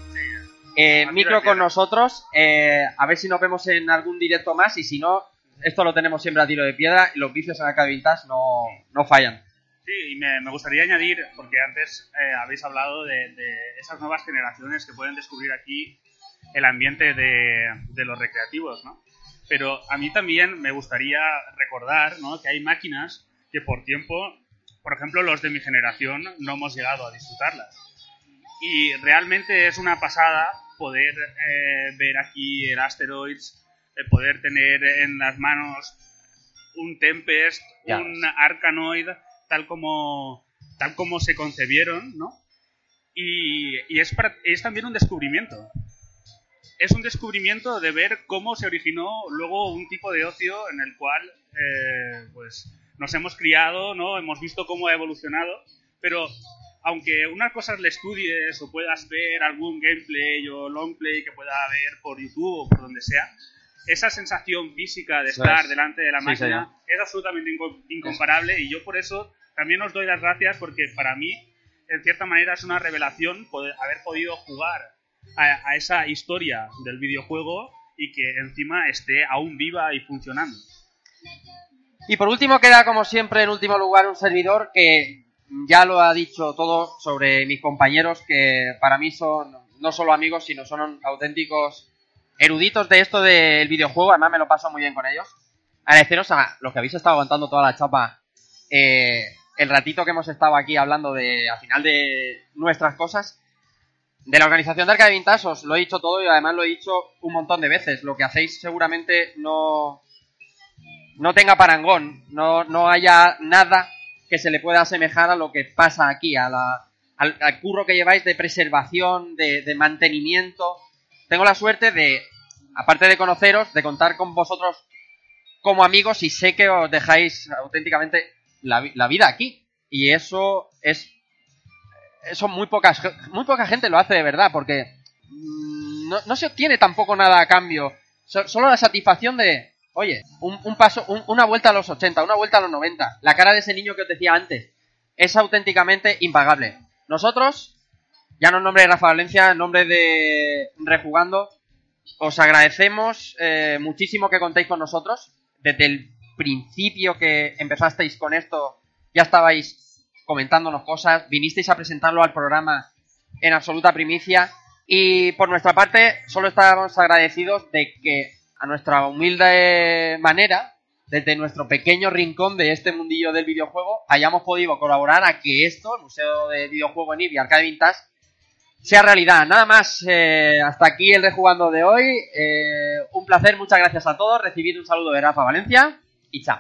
Eh, micro con nosotros. eh, a ver si nos vemos en algún directo más. Y si no, esto lo tenemos siempre a tiro de piedra. Y los vicios en Arcade Vintage no, no fallan. Sí, y me, me gustaría añadir, porque antes eh, habéis hablado de, de esas nuevas generaciones que pueden descubrir aquí el ambiente de, de los recreativos, ¿no? Pero a mí también me gustaría recordar ¿no? que hay máquinas que por tiempo, por ejemplo, los de mi generación no hemos llegado a disfrutarlas. Y realmente es una pasada poder eh, ver aquí el Asteroids, eh, poder tener en las manos un Tempest, Ya un Arkanoid, tal como, tal como se concebieron, ¿no? Y, y es, para- es también un descubrimiento. Es un descubrimiento de ver cómo se originó luego un tipo de ocio en el cual eh, pues nos hemos criado, ¿no? Hemos visto cómo ha evolucionado, pero aunque unas cosas le estudies o puedas ver algún gameplay o longplay que pueda ver por YouTube o por donde sea, esa sensación física de estar es. delante de la Sí, máquina señor. es absolutamente inco- incomparable y yo por eso también os doy las gracias porque para mí, en cierta manera, es una revelación poder haber podido jugar a, esa historia del videojuego y que encima esté aún viva y funcionando. Y por último queda como siempre en último lugar un servidor que ya lo ha dicho todo sobre mis compañeros que para mí son no solo amigos sino son auténticos eruditos de esto del videojuego, además me lo paso muy bien con ellos. Agradeceros a los que habéis estado aguantando toda la chapa eh, el ratito que hemos estado aquí hablando de al final de nuestras cosas. De la organización de Arcade Vintage os lo he dicho todo y además lo he dicho un montón de veces. Lo que hacéis seguramente no, no tenga parangón, no, no haya nada que se le pueda asemejar a lo que pasa aquí, a la, al, curro que lleváis de preservación, de, de mantenimiento. Tengo la suerte de, aparte de conoceros, de contar con vosotros como amigos y sé que os dejáis auténticamente la, la vida aquí. Y eso es eso muy pocas muy poca gente lo hace de verdad porque mm, no, no se obtiene tampoco nada a cambio. Solo la satisfacción de oye un, un paso una vuelta a los 80 una vuelta a los 90 la cara de ese niño que os decía antes es auténticamente impagable. Nosotros ya no en nombre de Rafa Valencia en nombre de Rejugando os agradecemos eh, muchísimo que contéis con nosotros. Desde el principio que empezasteis con esto ya estabais comentándonos cosas, vinisteis a presentarlo al programa en absoluta primicia y por nuestra parte solo estamos agradecidos de que a nuestra humilde manera, desde nuestro pequeño rincón de este mundillo del videojuego, hayamos podido colaborar a que esto, el Museo de Videojuego en Ibi, Arcade Vintage, sea realidad. Nada más, eh, hasta aquí el rejugando de hoy. Eh, un placer, muchas gracias a todos. Recibid un saludo de Rafa Valencia y chao.